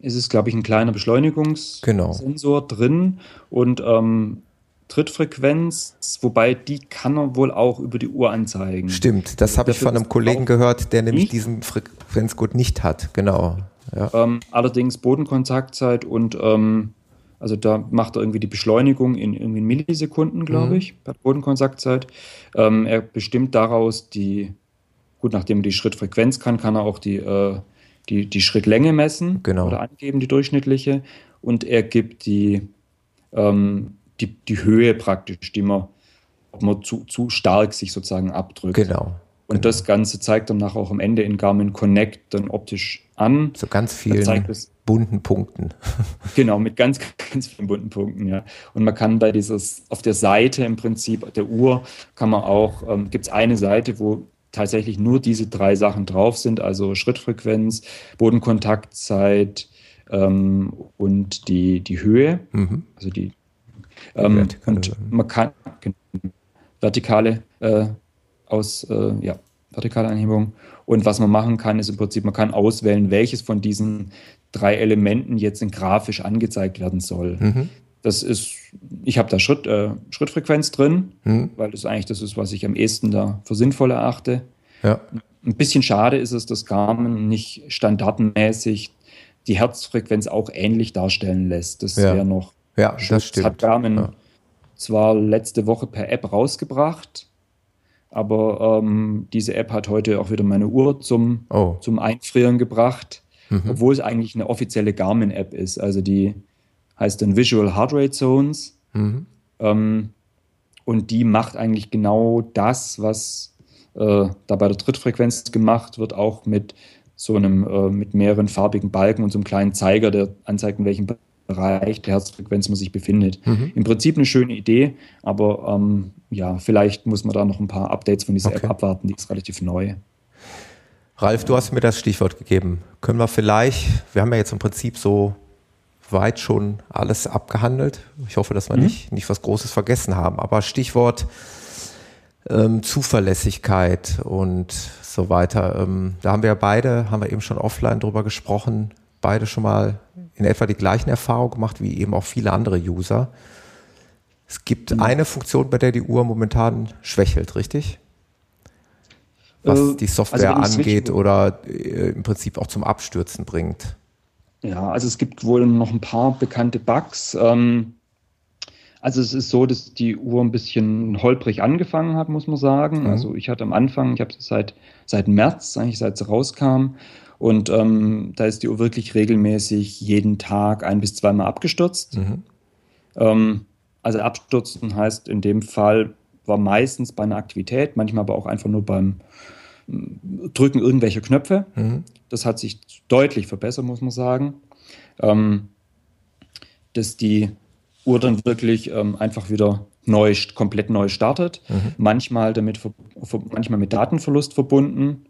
es ist, glaube ich, ein kleiner Beschleunigungssensor genau. drin und ähm, Trittfrequenz, wobei die kann er wohl auch über die Uhr anzeigen. Stimmt, das habe ich von einem Kollegen gehört, der nämlich nicht? diesen Frequenzgurt nicht hat, genau. Ja. Ähm, allerdings Bodenkontaktzeit und ähm, also da macht er irgendwie die Beschleunigung in irgendwie Millisekunden, glaube mhm. ich, bei Bodenkontaktzeit. Ähm, er bestimmt daraus die, gut, nachdem er die Schrittfrequenz kann, kann er auch die, äh, die, die Schrittlänge messen genau. oder angeben, die durchschnittliche. Und er gibt die, ähm, die, die Höhe praktisch, die man, ob man zu, zu stark sich sozusagen abdrückt. Genau. Und genau. das Ganze zeigt dann nachher auch am Ende in Garmin Connect dann optisch an. So ganz vielen bunten Punkten. [LAUGHS] Genau, mit ganz, ganz vielen bunten Punkten, ja. Und man kann bei dieses, auf der Seite im Prinzip der Uhr kann man auch, ähm, gibt es eine Seite, wo tatsächlich nur diese drei Sachen drauf sind, also Schrittfrequenz, Bodenkontaktzeit ähm, und die, die Höhe, mhm. also die, ähm, und man kann vertikale äh, aus, äh, ja, vertikale Anhebung. Und was man machen kann, ist im Prinzip, man kann auswählen, welches von diesen drei Elementen jetzt in grafisch angezeigt werden soll. Mhm. Das ist, ich habe da Schritt, äh, Schrittfrequenz drin, mhm. weil das eigentlich das ist, was ich am ehesten da für sinnvoll erachte. Ja. Ein bisschen schade ist es, dass Garmin nicht standardmäßig die Herzfrequenz auch ähnlich darstellen lässt. Das ja. wäre noch. Ja, das stimmt. Hat Garmin ja. zwar letzte Woche per App rausgebracht, aber ähm, diese App hat heute auch wieder meine Uhr zum, oh. zum Einfrieren gebracht mhm. obwohl es eigentlich eine offizielle Garmin-App ist. Also die heißt dann Visual Heart Rate Zones. Mhm. Ähm, und die macht eigentlich genau das, was äh, da bei der Trittfrequenz gemacht wird, auch mit so einem, äh, mit mehreren farbigen Balken und so einem kleinen Zeiger, der anzeigt, in welchem Bereich der Herzfrequenz man sich befindet. Mhm. Im Prinzip eine schöne Idee, aber ähm, ja, vielleicht muss man da noch ein paar Updates von dieser okay. App abwarten, die ist relativ neu. Ralf, du hast mir das Stichwort gegeben. Können wir vielleicht, wir haben ja jetzt im Prinzip so weit schon alles abgehandelt. Ich hoffe, dass wir mhm. nicht, nicht was Großes vergessen haben. Aber Stichwort ähm, Zuverlässigkeit und so weiter. Ähm, da haben wir ja beide, haben wir eben schon offline drüber gesprochen, beide schon mal in etwa die gleichen Erfahrungen gemacht wie eben auch viele andere User. Es gibt mhm. eine Funktion, bei der die Uhr momentan schwächelt, richtig? was äh, die Software also angeht oder äh, im Prinzip auch zum Abstürzen bringt. Ja, also es gibt wohl noch ein paar bekannte Bugs. Ähm, Also es ist so, dass die Uhr ein bisschen holprig angefangen hat, muss man sagen. Mhm. Also ich hatte am Anfang, ich habe sie seit, seit März, eigentlich seit sie rauskam. Und ähm, da ist die Uhr wirklich regelmäßig jeden Tag ein bis zweimal abgestürzt. Mhm. Ähm, also abstürzen heißt in dem Fall, war meistens bei einer Aktivität, manchmal aber auch einfach nur beim mm, Drücken irgendwelcher Knöpfe. Mhm. Das hat sich deutlich verbessert, muss man sagen. Ähm, dass die Uhr dann wirklich ähm, einfach wieder neu, komplett neu startet. Mhm. Manchmal damit, manchmal mit Datenverlust verbunden.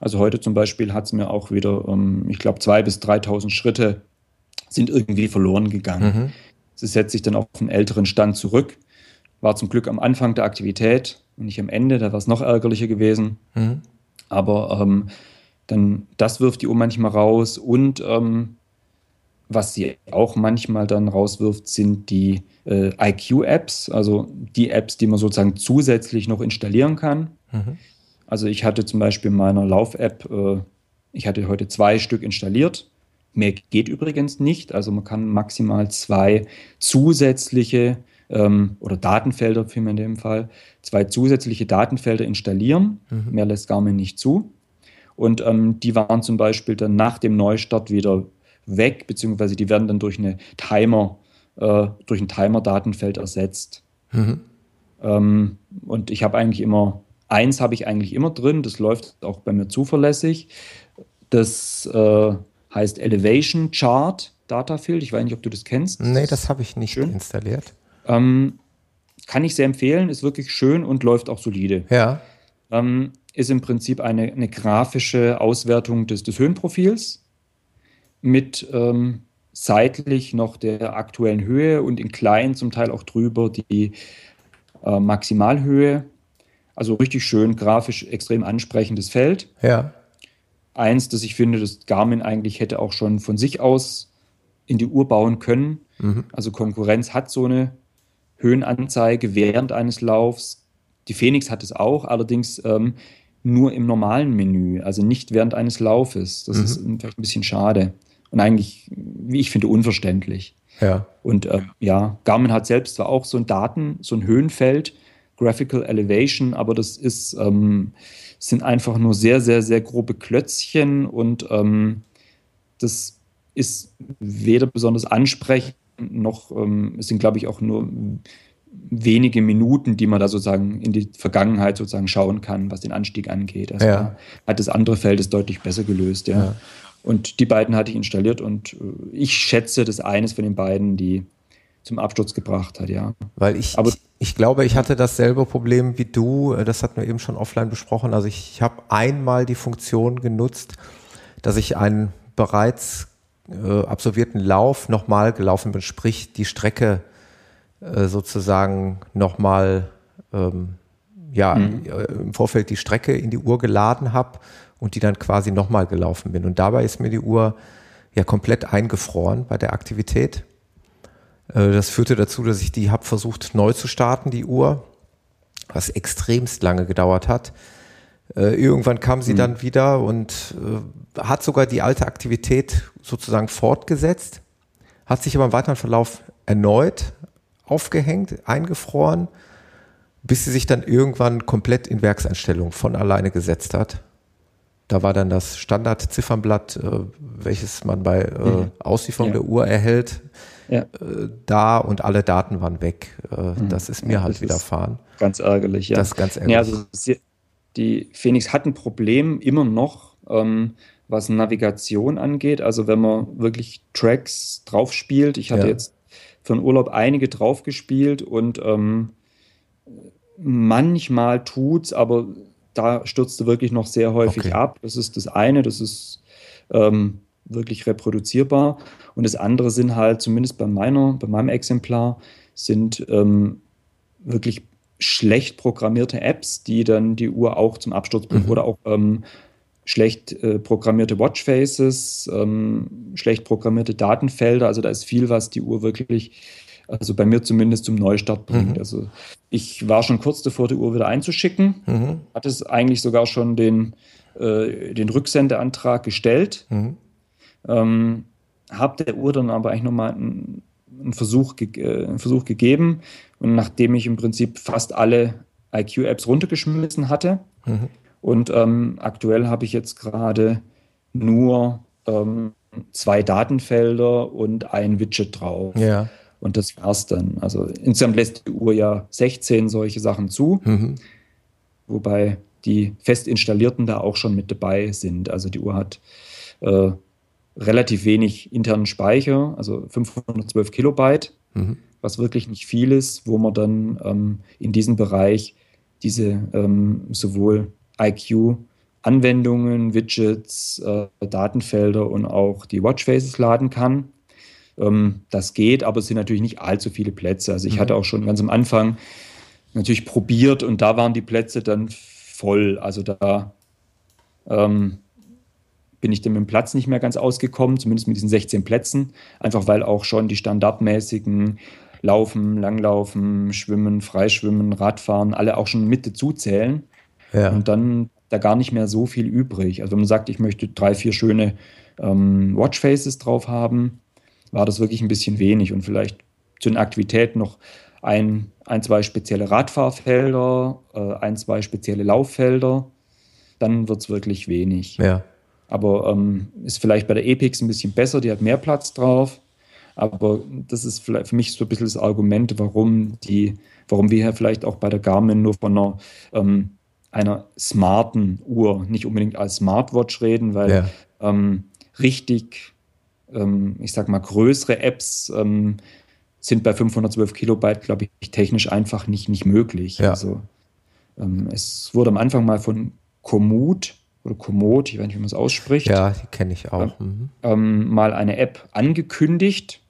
Also heute zum Beispiel hat es mir auch wieder, ähm, ich glaube, 2.000 bis 3.000 Schritte sind irgendwie verloren gegangen. Mhm. Sie setzt sich dann auf einen älteren Stand zurück. War zum Glück am Anfang der Aktivität und nicht am Ende, da war es noch ärgerlicher gewesen. Mhm. Aber ähm, dann, das wirft die Uhr manchmal raus und ähm, was sie auch manchmal dann rauswirft, sind die äh, IQ-Apps, also die Apps, die man sozusagen zusätzlich noch installieren kann. Mhm. Also ich hatte zum Beispiel in meiner Lauf-App, äh, ich hatte heute zwei Stück installiert. Mehr geht übrigens nicht. Also man kann maximal zwei zusätzliche ähm, oder Datenfelder, vielmehr in dem Fall, zwei zusätzliche Datenfelder installieren. Mhm. Mehr lässt Garmin nicht zu. Und ähm, die waren zum Beispiel dann nach dem Neustart wieder weg, beziehungsweise die werden dann durch eine Timer, äh, durch ein Timer-Datenfeld ersetzt. Mhm. Ähm, und ich habe eigentlich immer, eins habe ich eigentlich immer drin, das läuft auch bei mir zuverlässig. Das äh, heißt Elevation Chart Datafield. Ich weiß nicht, ob du das kennst. Nee, das habe ich nicht schön. installiert. Ähm, kann ich sehr empfehlen, ist wirklich schön und läuft auch solide. Ja. Ähm, ist im Prinzip eine, eine grafische Auswertung des, des Höhenprofils mit ähm, seitlich noch der aktuellen Höhe und in klein zum Teil auch drüber die äh, Maximalhöhe. Also richtig schön grafisch extrem ansprechendes Feld. Ja. Eins, das ich finde, das Garmin eigentlich hätte auch schon von sich aus in die Uhr bauen können. Mhm. Also Konkurrenz hat so eine Höhenanzeige während eines Laufs. Die Phoenix hat es auch, allerdings ähm, nur im normalen Menü, also nicht während eines Laufes. Das mhm. ist vielleicht ein bisschen schade und eigentlich, wie ich finde, unverständlich. Ja. Und äh, ja, Garmin hat selbst zwar auch so ein Daten, so ein Höhenfeld, Graphical Elevation, aber das ist, ähm, sind einfach nur sehr, sehr, sehr grobe Klötzchen und ähm, das ist weder besonders ansprechend noch, ähm, es sind, glaube ich, auch nur wenige Minuten, die man da sozusagen in die Vergangenheit sozusagen schauen kann, was den Anstieg angeht. Also ja. hat das andere Feld es deutlich besser gelöst, ja. ja. Und die beiden hatte ich installiert und äh, ich schätze, dass eines von den beiden die zum Absturz gebracht hat, ja. Weil ich, Aber, ich, ich glaube, ich hatte dasselbe Problem wie du. Das hatten wir eben schon offline besprochen. Also ich, ich habe einmal die Funktion genutzt, dass ich einen bereits äh, absolvierten Lauf nochmal gelaufen bin, sprich die Strecke äh, sozusagen nochmal ähm, ja, mhm. Äh, im Vorfeld die Strecke in die Uhr geladen habe und die dann quasi nochmal gelaufen bin. Und dabei ist mir die Uhr ja komplett eingefroren bei der Aktivität. Äh, das führte dazu, dass ich die habe versucht neu zu starten, die Uhr, was extremst lange gedauert hat. Äh, irgendwann kam sie mhm. dann wieder und äh, hat sogar die alte Aktivität sozusagen fortgesetzt, hat sich aber im weiteren Verlauf erneut aufgehängt, eingefroren, bis sie sich dann irgendwann komplett in Werkseinstellung von alleine gesetzt hat. Da war dann das Standard-Ziffernblatt, welches man bei mhm. Auslieferung ja. der Uhr erhält, ja. äh, da und alle Daten waren weg. Äh, mhm. Das ist mir ja, halt widerfahren. Ganz ärgerlich, ja. Das ist ganz ärgerlich. Ja, also die Phoenix hat ein Problem immer noch, ähm, was Navigation angeht. Also wenn man wirklich Tracks drauf spielt. Ich hatte jetzt für den Urlaub einige drauf gespielt und ähm, manchmal tut's, aber da stürzte wirklich noch sehr häufig okay. ab. Das ist das eine, das ist ähm, wirklich reproduzierbar. Und das andere sind halt, zumindest bei meiner, bei meinem Exemplar, sind ähm, wirklich schlecht programmierte Apps, die dann die Uhr auch zum Absturz bringen mhm. oder auch ähm, schlecht äh, programmierte Watchfaces, ähm, schlecht programmierte Datenfelder. Also da ist viel, was die Uhr wirklich also bei mir zumindest zum Neustart bringt. Mhm. Also ich war schon kurz davor, die Uhr wieder einzuschicken, mhm. hatte es eigentlich sogar schon den, äh, den Rücksendeantrag gestellt, mhm. ähm, habe der Uhr dann aber eigentlich nochmal ein einen Versuch, äh, einen Versuch gegeben und nachdem ich im Prinzip fast alle IQ-Apps runtergeschmissen hatte mhm. und ähm, aktuell habe ich jetzt gerade nur ähm, zwei Datenfelder und ein Widget drauf. Ja. Und das war's dann. Also insgesamt lässt die Uhr ja 16 solche Sachen zu, mhm. wobei die fest installierten da auch schon mit dabei sind. Also die Uhr hat äh, relativ wenig internen Speicher, also 512 Kilobyte, mhm. was wirklich nicht viel ist, wo man dann ähm, in diesem Bereich diese ähm, sowohl IQ Anwendungen, Widgets, äh, Datenfelder und auch die Watchfaces laden kann. Ähm, das geht, aber es sind natürlich nicht allzu viele Plätze. Also ich mhm. hatte auch schon ganz am Anfang natürlich probiert und da waren die Plätze dann voll. Also da ähm, bin ich dann mit dem Platz nicht mehr ganz ausgekommen, zumindest mit diesen 16 Plätzen, einfach weil auch schon die standardmäßigen Laufen, Langlaufen, Schwimmen, Freischwimmen, Radfahren, alle auch schon mit dazu zählen. Ja. Und dann da gar nicht mehr so viel übrig. Also wenn man sagt, ich möchte drei, vier schöne ähm, Watchfaces drauf haben, war das wirklich ein bisschen wenig und vielleicht zu den Aktivitäten noch ein, ein zwei spezielle Radfahrfelder, äh, ein, zwei spezielle Lauffelder, dann wird es wirklich wenig. Ja. Aber ähm, ist vielleicht bei der Epix ein bisschen besser, die hat mehr Platz drauf. Aber das ist vielleicht für mich so ein bisschen das Argument, warum die, warum wir hier vielleicht auch bei der Garmin nur von einer, ähm, einer smarten Uhr, nicht unbedingt als Smartwatch reden, weil ja. ähm, richtig, ähm, ich sag mal, größere Apps ähm, sind bei 512 Kilobyte, glaube ich, technisch einfach nicht, nicht möglich. Ja. Also ähm, es wurde am Anfang mal von Komoot oder Komoot, ich weiß nicht, wie man es ausspricht. Ja, die kenne ich auch. Mhm. Ähm, mal eine App angekündigt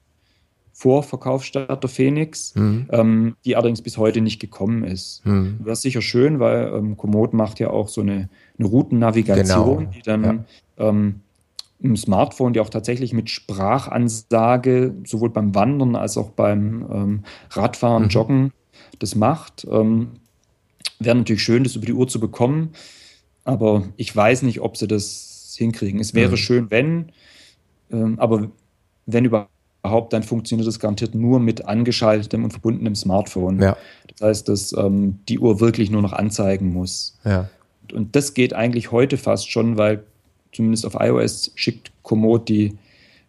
vor Verkaufsstart der Phoenix, mhm. ähm, die allerdings bis heute nicht gekommen ist. Mhm. Wäre sicher schön, weil ähm, Komoot macht ja auch so eine, eine Routennavigation, genau. die dann ja. ähm, im Smartphone, die auch tatsächlich mit Sprachansage sowohl beim Wandern als auch beim ähm, Radfahren, mhm. Joggen das macht. Ähm, Wäre natürlich schön, das über die Uhr zu bekommen, aber ich weiß nicht, ob sie das hinkriegen. Es wäre mhm. schön, wenn, ähm, aber wenn überhaupt dann funktioniert das garantiert nur mit angeschaltetem und verbundenem Smartphone. Ja. Das heißt, dass ähm, die Uhr wirklich nur noch anzeigen muss. Ja. Und das geht eigentlich heute fast schon, weil zumindest auf iOS schickt Komoot die,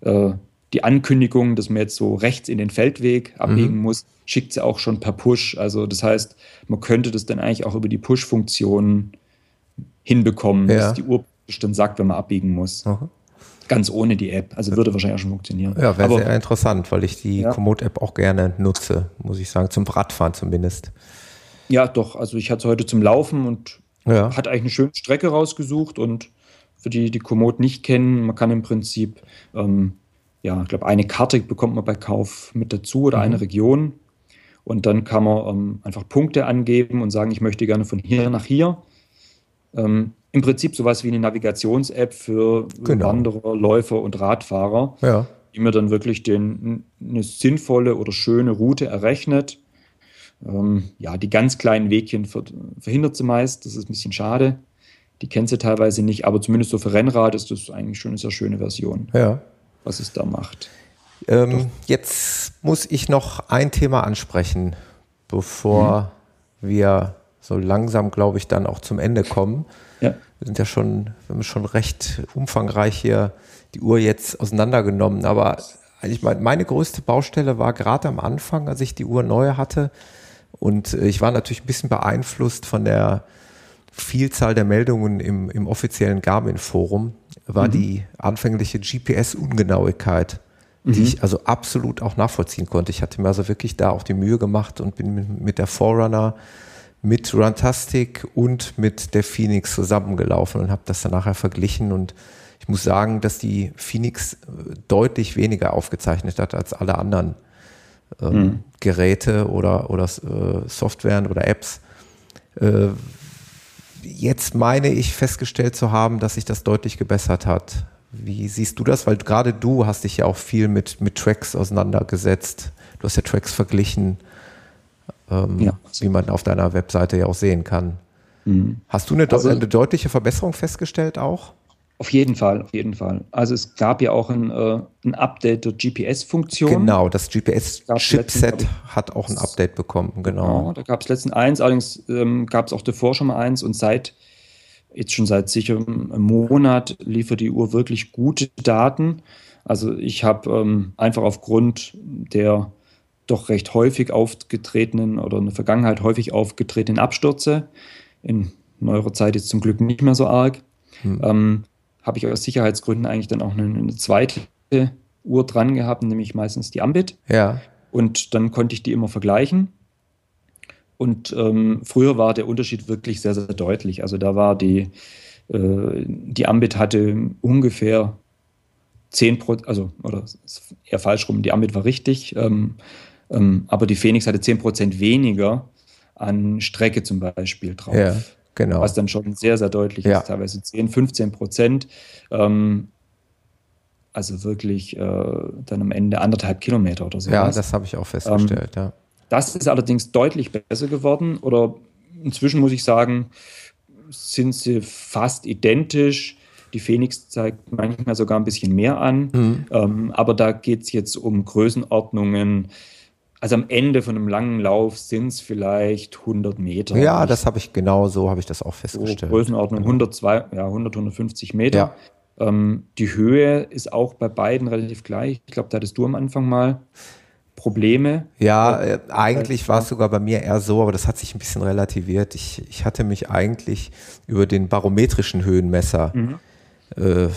äh, die Ankündigung, dass man jetzt so rechts in den Feldweg abbiegen mhm. muss, schickt sie auch schon per Push. Also das heißt, man könnte das dann eigentlich auch über die Push-Funktion hinbekommen, ja. dass die Uhr dann sagt, wenn man abbiegen muss. Aha. Ganz ohne die App. Also würde wahrscheinlich auch schon funktionieren. Ja, wäre sehr interessant, weil ich die ja. Komoot-App auch gerne nutze, muss ich sagen, zum Radfahren zumindest. Ja, doch. Also ich hatte heute zum Laufen und ja. hat eigentlich eine schöne Strecke rausgesucht und für die, die Komoot nicht kennen, man kann im Prinzip, ähm, ja, ich glaube, eine Karte bekommt man bei Kauf mit dazu oder mhm. eine Region. Und dann kann man ähm, einfach Punkte angeben und sagen, ich möchte gerne von hier nach hier. Ähm, im Prinzip sowas wie eine Navigations-App für genau. Wanderer, Läufer und Radfahrer, ja. die mir dann wirklich den, eine sinnvolle oder schöne Route errechnet. Ähm, ja, die ganz kleinen Wegchen verhindert sie meist, das ist ein bisschen schade. Die kennt sie teilweise nicht, aber zumindest so für Rennrad ist das eigentlich schon eine sehr schöne Version, ja. was es da macht. Ähm, jetzt muss ich noch ein Thema ansprechen, bevor mhm. wir so langsam, glaube ich, dann auch zum Ende kommen. Ja. Wir sind ja schon, wir haben schon recht umfangreich hier die Uhr jetzt auseinandergenommen. Aber eigentlich meine, meine größte Baustelle war gerade am Anfang, als ich die Uhr neu hatte. Und äh, ich war natürlich ein bisschen beeinflusst von der Vielzahl der Meldungen im, im offiziellen Garmin-Forum, war mhm. die anfängliche GPS-Ungenauigkeit, die mhm. ich also absolut auch nachvollziehen konnte. Ich hatte mir also wirklich da auch die Mühe gemacht und bin mit, mit der Forerunner mit Runtastic und mit der Phoenix zusammengelaufen und habe das dann nachher verglichen und ich muss sagen, dass die Phoenix äh, deutlich weniger aufgezeichnet hat als alle anderen ähm, mhm. Geräte oder, oder äh, Softwaren oder Apps. Äh, jetzt meine ich festgestellt zu haben, dass sich das deutlich gebessert hat. Wie siehst du das? Weil gerade du hast dich ja auch viel mit, mit Tracks auseinandergesetzt. Du hast ja Tracks verglichen ähm, ja. wie man auf deiner Webseite ja auch sehen kann. Mhm. Hast du eine, also, eine, deutliche Verbesserung festgestellt auch? Auf jeden Fall, auf jeden Fall. Also es gab ja auch ein, äh, ein Update der GPS-Funktion. Genau, das GPS-Chipset hat auch ein Update bekommen, genau. genau da gab es letztens eins, allerdings ähm, gab es auch davor schon mal eins und seit, jetzt schon seit sicher einem Monat liefert die Uhr wirklich gute Daten. Also ich habe ähm, einfach aufgrund der doch recht häufig aufgetretenen oder in der Vergangenheit häufig aufgetretenen Abstürze, in neuerer Zeit jetzt zum Glück nicht mehr so arg, hm. ähm, habe ich aus Sicherheitsgründen eigentlich dann auch eine, eine, zweite Uhr dran gehabt, nämlich meistens die Ambit. Ja. Und dann konnte ich die immer vergleichen. Und ähm, früher war der Unterschied wirklich sehr, sehr deutlich. Also da war die, äh, die Ambit hatte ungefähr 10 Prozent, also, oder eher falsch rum, die Ambit war richtig, ähm, ähm, aber die Phoenix hatte 10 Prozent weniger an Strecke zum Beispiel drauf. Ja, genau. Was dann schon sehr, sehr deutlich ja. ist, teilweise 10, 15 Prozent. Ähm, also wirklich äh, dann am Ende anderthalb Kilometer oder so. Ja, das habe ich auch festgestellt, ähm, ja. Das ist allerdings deutlich besser geworden oder inzwischen muss ich sagen, sind sie fast identisch. Die Phoenix zeigt manchmal sogar ein bisschen mehr an. Mhm. Ähm, aber da geht es jetzt um Größenordnungen. Also am Ende von einem langen Lauf sind es vielleicht 100 Meter. Ja, das habe ich genau so, habe ich das auch festgestellt. So Größenordnung 100, ja, 100, 150 Meter. Ja. Ähm, die Höhe ist auch bei beiden relativ gleich. Ich glaube, da hattest du am Anfang mal Probleme. Ja, äh, eigentlich war es sogar bei mir eher so, aber das hat sich ein bisschen relativiert. Ich, ich hatte mich eigentlich über den barometrischen Höhenmesser mhm äh,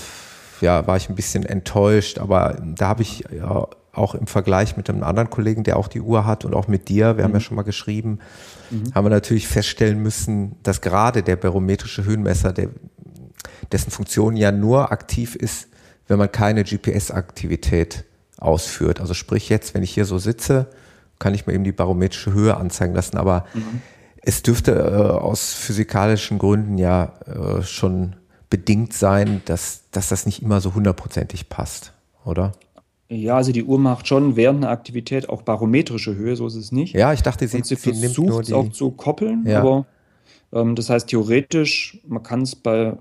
ja, war ich ein bisschen enttäuscht, aber da habe ich ja auch im Vergleich mit einem anderen Kollegen, der auch die Uhr hat und auch mit dir, wir mhm. haben ja mhm. schon mal geschrieben, mhm. haben wir natürlich feststellen müssen, dass gerade der barometrische Höhenmesser, der, dessen Funktion ja nur aktiv ist, wenn man keine GPS-Aktivität ausführt. Also sprich jetzt, wenn ich hier so sitze, kann ich mir eben die barometrische Höhe anzeigen lassen, aber mhm. es dürfte äh, aus physikalischen Gründen ja äh, schon bedingt sein, dass, dass das nicht immer so hundertprozentig passt, oder? Ja, also die Uhr macht schon während einer Aktivität auch barometrische Höhe, so ist es nicht. Ja, ich dachte, sie, sie, sie versucht es auch zu koppeln, ja. aber ähm, das heißt theoretisch, man kann es bei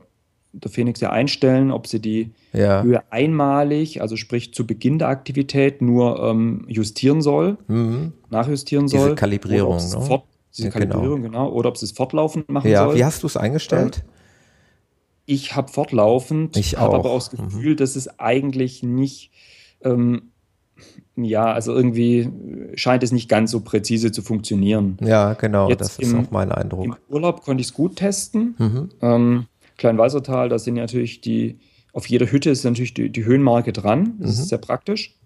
der Phoenix ja einstellen, ob sie die ja. Höhe einmalig, also sprich zu Beginn der Aktivität, nur ähm, justieren soll, mhm. nachjustieren soll. Diese Kalibrierung, ne? Fort, diese ja, genau. Kalibrierung, genau. genau. Oder ob sie es fortlaufend machen ja, soll. Wie hast du es eingestellt? Ähm, ich habe fortlaufend, ich habe aber auch das mhm. Gefühl, mhm. dass es eigentlich nicht, ähm, ja, also irgendwie scheint es nicht ganz so präzise zu funktionieren. Ja, genau, Jetzt das ist im, auch mein Eindruck. Im Urlaub konnte ich es gut testen. Mhm. Ähm, Kleinweisertal, da sind natürlich die, auf jeder Hütte ist natürlich die, die Höhenmarke dran. Das mhm. ist sehr praktisch.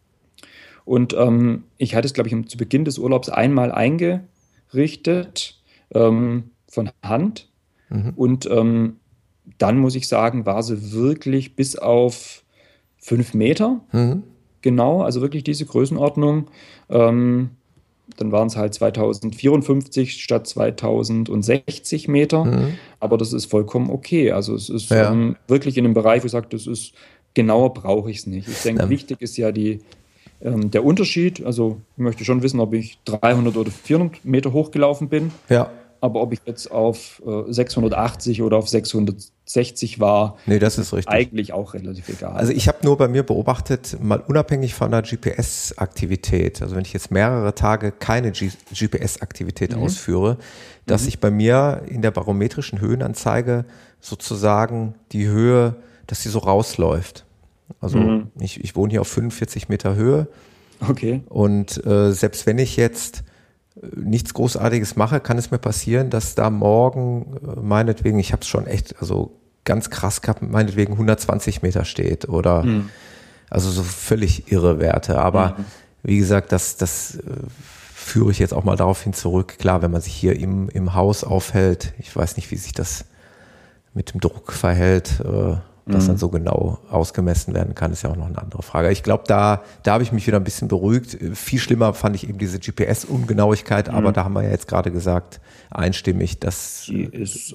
Und ähm, ich hatte es, glaube ich, zu Beginn des Urlaubs einmal eingerichtet ähm, von Hand. Mhm. Und ähm, dann muss ich sagen, war sie wirklich bis auf fünf Meter. Mhm. Genau, also wirklich diese Größenordnung. Ähm, dann waren es halt 2054 statt 2060 Meter. Mhm. Aber das ist vollkommen okay. Also es ist ja. ähm, wirklich in einem Bereich, wo ich sage, das ist genauer brauche ich es nicht. Ich denke, ja. wichtig ist ja die, ähm, der Unterschied. Also ich möchte schon wissen, ob ich 300 oder 400 Meter hochgelaufen bin. Ja. Aber ob ich jetzt auf äh, 680 oder auf 660 war, nee, das ist richtig. eigentlich auch relativ egal. Also ich habe nur bei mir beobachtet, mal unabhängig von der GPS-Aktivität, also wenn ich jetzt mehrere Tage keine GPS-Aktivität mhm. ausführe, dass mhm. ich bei mir in der barometrischen Höhenanzeige sozusagen die Höhe, dass sie so rausläuft. Also mhm. ich, ich wohne hier auf 45 Meter Höhe. Okay. Und äh, selbst wenn ich jetzt nichts Großartiges mache, kann es mir passieren, dass da morgen äh, meinetwegen, ich habe es schon echt, also ganz krass gehabt, meinetwegen 120 Meter steht oder mhm. also so völlig irre Werte. Aber mhm. wie gesagt, das, das äh, führe ich jetzt auch mal darauf hin zurück. Klar, wenn man sich hier im, im Haus aufhält, ich weiß nicht, wie sich das mit dem Druck verhält. Äh, das mhm. dann so genau ausgemessen werden kann, ist ja auch noch eine andere Frage. Ich glaube, da, da habe ich mich wieder ein bisschen beruhigt. Viel schlimmer fand ich eben diese GPS-Ungenauigkeit, mhm. aber da haben wir ja jetzt gerade gesagt, einstimmig, das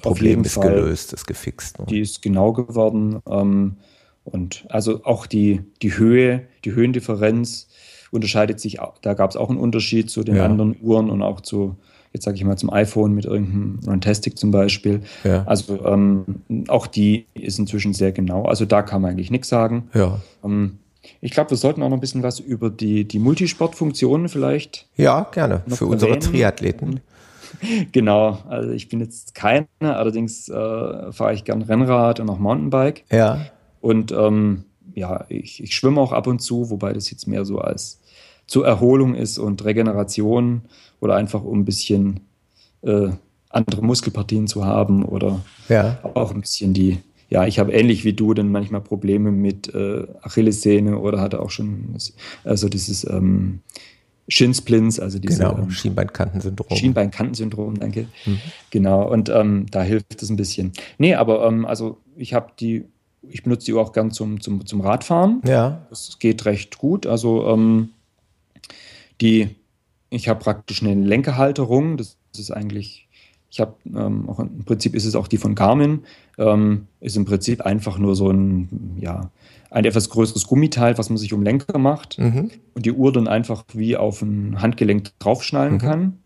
Problem ist Fall, gelöst, ist gefixt. Ne? Die ist genau geworden. Ähm, und also auch die, die Höhe, die Höhendifferenz unterscheidet sich, da gab es auch einen Unterschied zu den ja. anderen Uhren und auch zu jetzt sage ich mal zum iPhone mit irgendeinem Runtastic zum Beispiel. Ja. Also ähm, auch die ist inzwischen sehr genau. Also da kann man eigentlich nichts sagen. Ja. Ähm, ich glaube, wir sollten auch noch ein bisschen was über die, die Multisportfunktionen vielleicht. Ja, gerne. Für erwähnen. unsere Triathleten. [LAUGHS] Genau, also ich bin jetzt keine, allerdings äh, fahre ich gern Rennrad und auch Mountainbike. Ja. Und ähm, ja, ich, ich schwimme auch ab und zu, wobei das jetzt mehr so als zur Erholung ist und Regeneration oder einfach um ein bisschen äh, andere Muskelpartien zu haben oder ja. auch ein bisschen die, ja, ich habe ähnlich wie du dann manchmal Probleme mit äh, Achillessehne oder hatte auch schon, also dieses ähm, Shinsplints, also diese genau, ähm, Schienbeinkantensyndrom. Schienbeinkantensyndrom, danke. Mhm. Genau, und ähm, da hilft es ein bisschen. Nee, aber ähm, also ich habe die, ich benutze die auch gern zum, zum, zum Radfahren. Ja. Das geht recht gut. Also ähm, die, ich habe praktisch eine Lenkerhalterung, das, ist eigentlich ich habe ähm, auch im Prinzip ist es auch die von Garmin, ähm, ist im Prinzip einfach nur so ein, ja, ein etwas größeres Gummiteil, was man sich um Lenker macht mhm. und die Uhr dann einfach wie auf ein Handgelenk draufschnallen mhm. kann.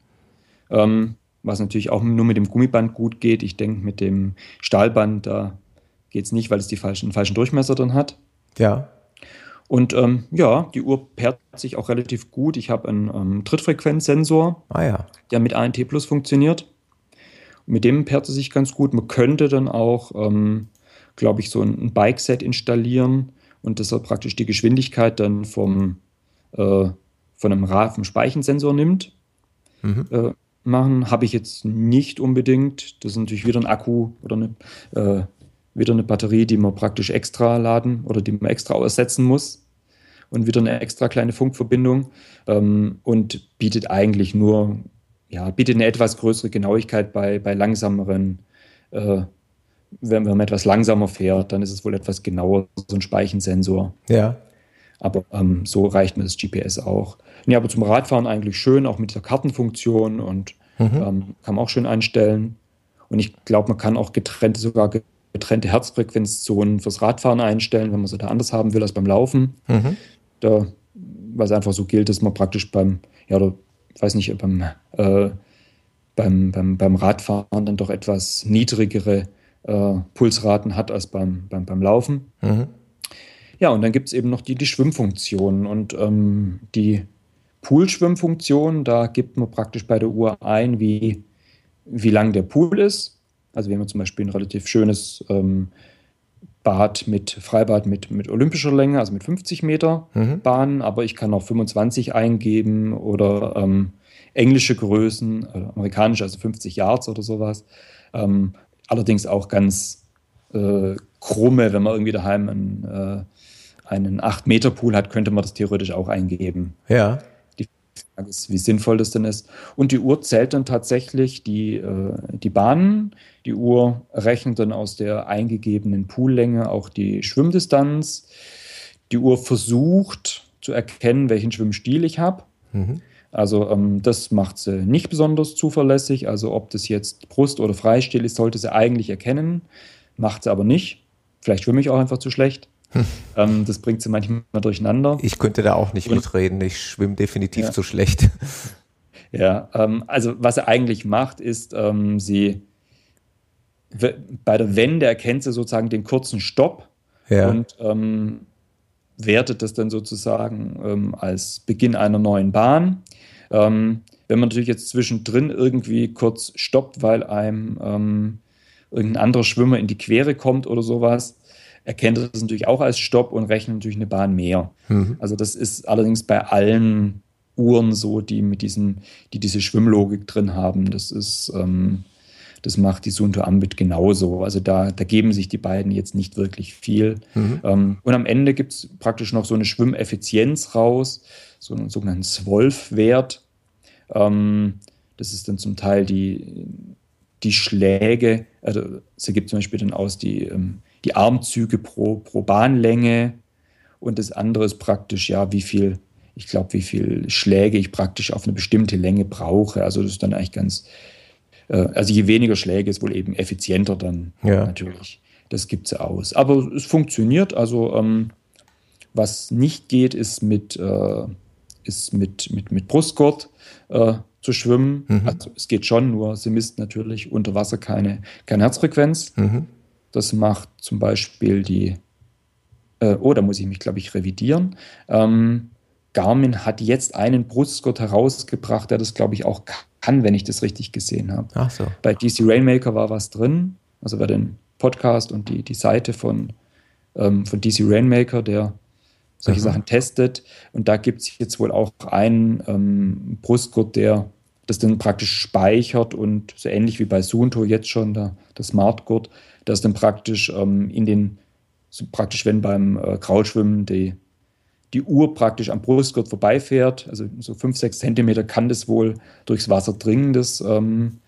Ähm, was natürlich auch nur mit dem Gummiband gut geht. Ich denke, mit dem Stahlband, da geht es nicht, weil es die falschen, falschen Durchmesser dann hat. Ja. Und ähm, ja, die Uhr pairt sich auch relativ gut. Ich habe einen ähm, Trittfrequenzsensor, ah, ja. der mit ANT Plus funktioniert. Mit dem pairt es sich ganz gut. Man könnte dann auch, ähm, glaube ich, so ein Bike-Set installieren und das praktisch die Geschwindigkeit dann vom, äh, von einem Rad, vom Speichensensor nimmt. Mhm. Äh, machen habe ich jetzt nicht unbedingt. Das ist natürlich wieder ein Akku oder eine, äh, wieder eine Batterie, die man praktisch extra laden oder die man extra ersetzen muss. Und wieder eine extra kleine Funkverbindung ähm, und bietet eigentlich nur ja, bietet eine etwas größere Genauigkeit bei, bei langsameren, äh, wenn, wenn man etwas langsamer fährt, dann ist es wohl etwas genauer, so ein Speichensensor. Ja. Aber ähm, so reicht mir das GPS auch. Ja, aber zum Radfahren eigentlich schön, auch mit der Kartenfunktion und mhm. ähm, kann man auch schön einstellen. Und ich glaube, man kann auch getrennte, sogar getrennte Herzfrequenzzonen fürs Radfahren einstellen, wenn man sie da anders haben will als beim Laufen. Mhm. Da, was einfach so gilt, dass man praktisch beim, ja, oder weiß nicht, beim, äh, beim, beim, beim Radfahren dann doch etwas niedrigere äh, Pulsraten hat als beim, beim, beim Laufen. Mhm. Ja, und dann gibt es eben noch die, die Schwimmfunktion und ähm, die Poolschwimmfunktion, da gibt man praktisch bei der Uhr ein, wie, wie lang der Pool ist. Also wenn man zum Beispiel ein relativ schönes ähm, Bad mit Freibad mit, mit olympischer Länge, also mit 50 Meter mhm. Bahnen, aber ich kann auch 25 eingeben oder ähm, englische Größen, äh, amerikanische, also 50 Yards oder sowas. Ähm, allerdings auch ganz äh, krumme, wenn man irgendwie daheim einen, äh, einen 8-Meter-Pool hat, könnte man das theoretisch auch eingeben. Ja. Frage ist, wie sinnvoll das denn ist. Und die Uhr zählt dann tatsächlich die, äh, die Bahnen. Die Uhr rechnet dann aus der eingegebenen Poollänge auch die Schwimmdistanz. Die Uhr versucht zu erkennen, welchen Schwimmstil ich habe. Mhm. Also ähm, das macht sie nicht besonders zuverlässig. Also ob das jetzt Brust- oder Freistil ist, sollte sie eigentlich erkennen. Macht sie aber nicht. Vielleicht schwimme ich auch einfach zu schlecht. [LAUGHS] Ähm, das bringt sie manchmal durcheinander. Ich könnte da auch nicht mitreden. Ich schwimme definitiv ja. zu schlecht. [LAUGHS] Ja, ähm, also was er eigentlich macht, ist, ähm, sie bei der Wende erkennt sie sozusagen den kurzen Stopp ja. und ähm, wertet das dann sozusagen ähm, als Beginn einer neuen Bahn. Ähm, wenn man natürlich jetzt zwischendrin irgendwie kurz stoppt, weil einem ähm, irgendein anderer Schwimmer in die Quere kommt oder sowas, erkennt das natürlich auch als Stopp und rechnet natürlich eine Bahn mehr. Mhm. Also das ist allerdings bei allen Uhren so, die mit diesen, die diese Schwimmlogik drin haben. Das ist, ähm, das macht die Sunto Ambit genauso. Also da, da geben sich die beiden jetzt nicht wirklich viel. Mhm. Ähm, und am Ende gibt es praktisch noch so eine Schwimmeffizienz raus, so einen sogenannten Zwölf-Wert. Ähm, das ist dann zum Teil die, die Schläge, also sie gibt zum Beispiel dann aus die ähm, die Armzüge pro, pro Bahnlänge und das andere ist praktisch, ja, wie viel, ich glaube, wie viel Schläge ich praktisch auf eine bestimmte Länge brauche. Also das ist dann eigentlich ganz, also je weniger Schläge ist wohl eben effizienter dann ja. natürlich. Das gibt es aus. Aber es funktioniert. Also ähm, was nicht geht, ist mit, äh, ist mit, mit, mit Brustgurt äh, zu schwimmen. Mhm. Also es geht schon, nur sie misst natürlich unter Wasser keine, keine Herzfrequenz. Mhm. Das macht zum Beispiel die, äh, oh, da muss ich mich, glaube ich, revidieren. Ähm, Garmin hat jetzt einen Brustgurt herausgebracht, der das, glaube ich, auch kann, wenn ich das richtig gesehen habe. Ach so. Bei DC Rainmaker war was drin, also wer den Podcast und die, die Seite von, ähm, von DC Rainmaker, der solche mhm. Sachen testet. Und da gibt es jetzt wohl auch einen ähm, Brustgurt, der das dann praktisch speichert und so ähnlich wie bei Sunto jetzt schon der, der Smartgurt, das dann praktisch ähm, in den, so praktisch wenn beim äh, Kraulschwimmen die, die Uhr praktisch am Brustgurt vorbeifährt, also so 5, 6 Zentimeter kann das wohl durchs Wasser dringen, das ähm,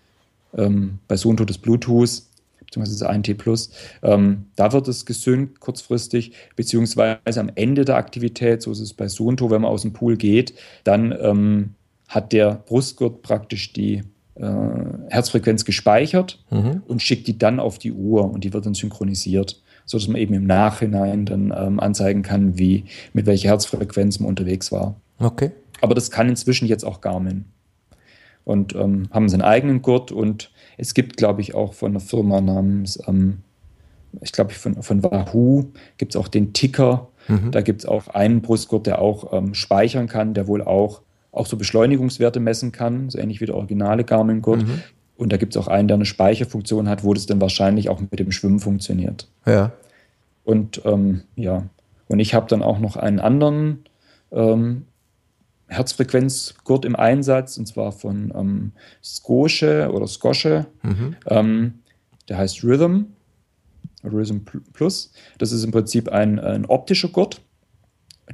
ähm, bei Sunto das Bluetooth, beziehungsweise das ANT Plus. Ähm, da wird es gesynkt kurzfristig, beziehungsweise am Ende der Aktivität, so ist es bei Sunto, wenn man aus dem Pool geht, dann ähm, hat der Brustgurt praktisch die äh, Herzfrequenz gespeichert mhm. und schickt die dann auf die Uhr und die wird dann synchronisiert, sodass man eben im Nachhinein dann ähm, anzeigen kann, wie, mit welcher Herzfrequenz man unterwegs war. Okay. Aber das kann inzwischen jetzt auch Garmin. Und ähm, haben seinen eigenen Gurt und es gibt, glaube ich, auch von einer Firma namens, ähm, ich glaube, von, von Wahoo gibt es auch den Ticker. Mhm. Da gibt es auch einen Brustgurt, der auch ähm, speichern kann, der wohl auch auch so Beschleunigungswerte messen kann, so ähnlich wie der originale Garmin-Gurt. Mhm. Und da gibt es auch einen, der eine Speicherfunktion hat, wo das dann wahrscheinlich auch mit dem Schwimmen funktioniert. Ja. Und ähm, ja, und ich habe dann auch noch einen anderen ähm, Herzfrequenzgurt im Einsatz, und zwar von ähm, Scoche oder Scosche. Mhm. Ähm, der heißt Rhythm, Rhythm Plus. Das ist im Prinzip ein, ein optischer Gurt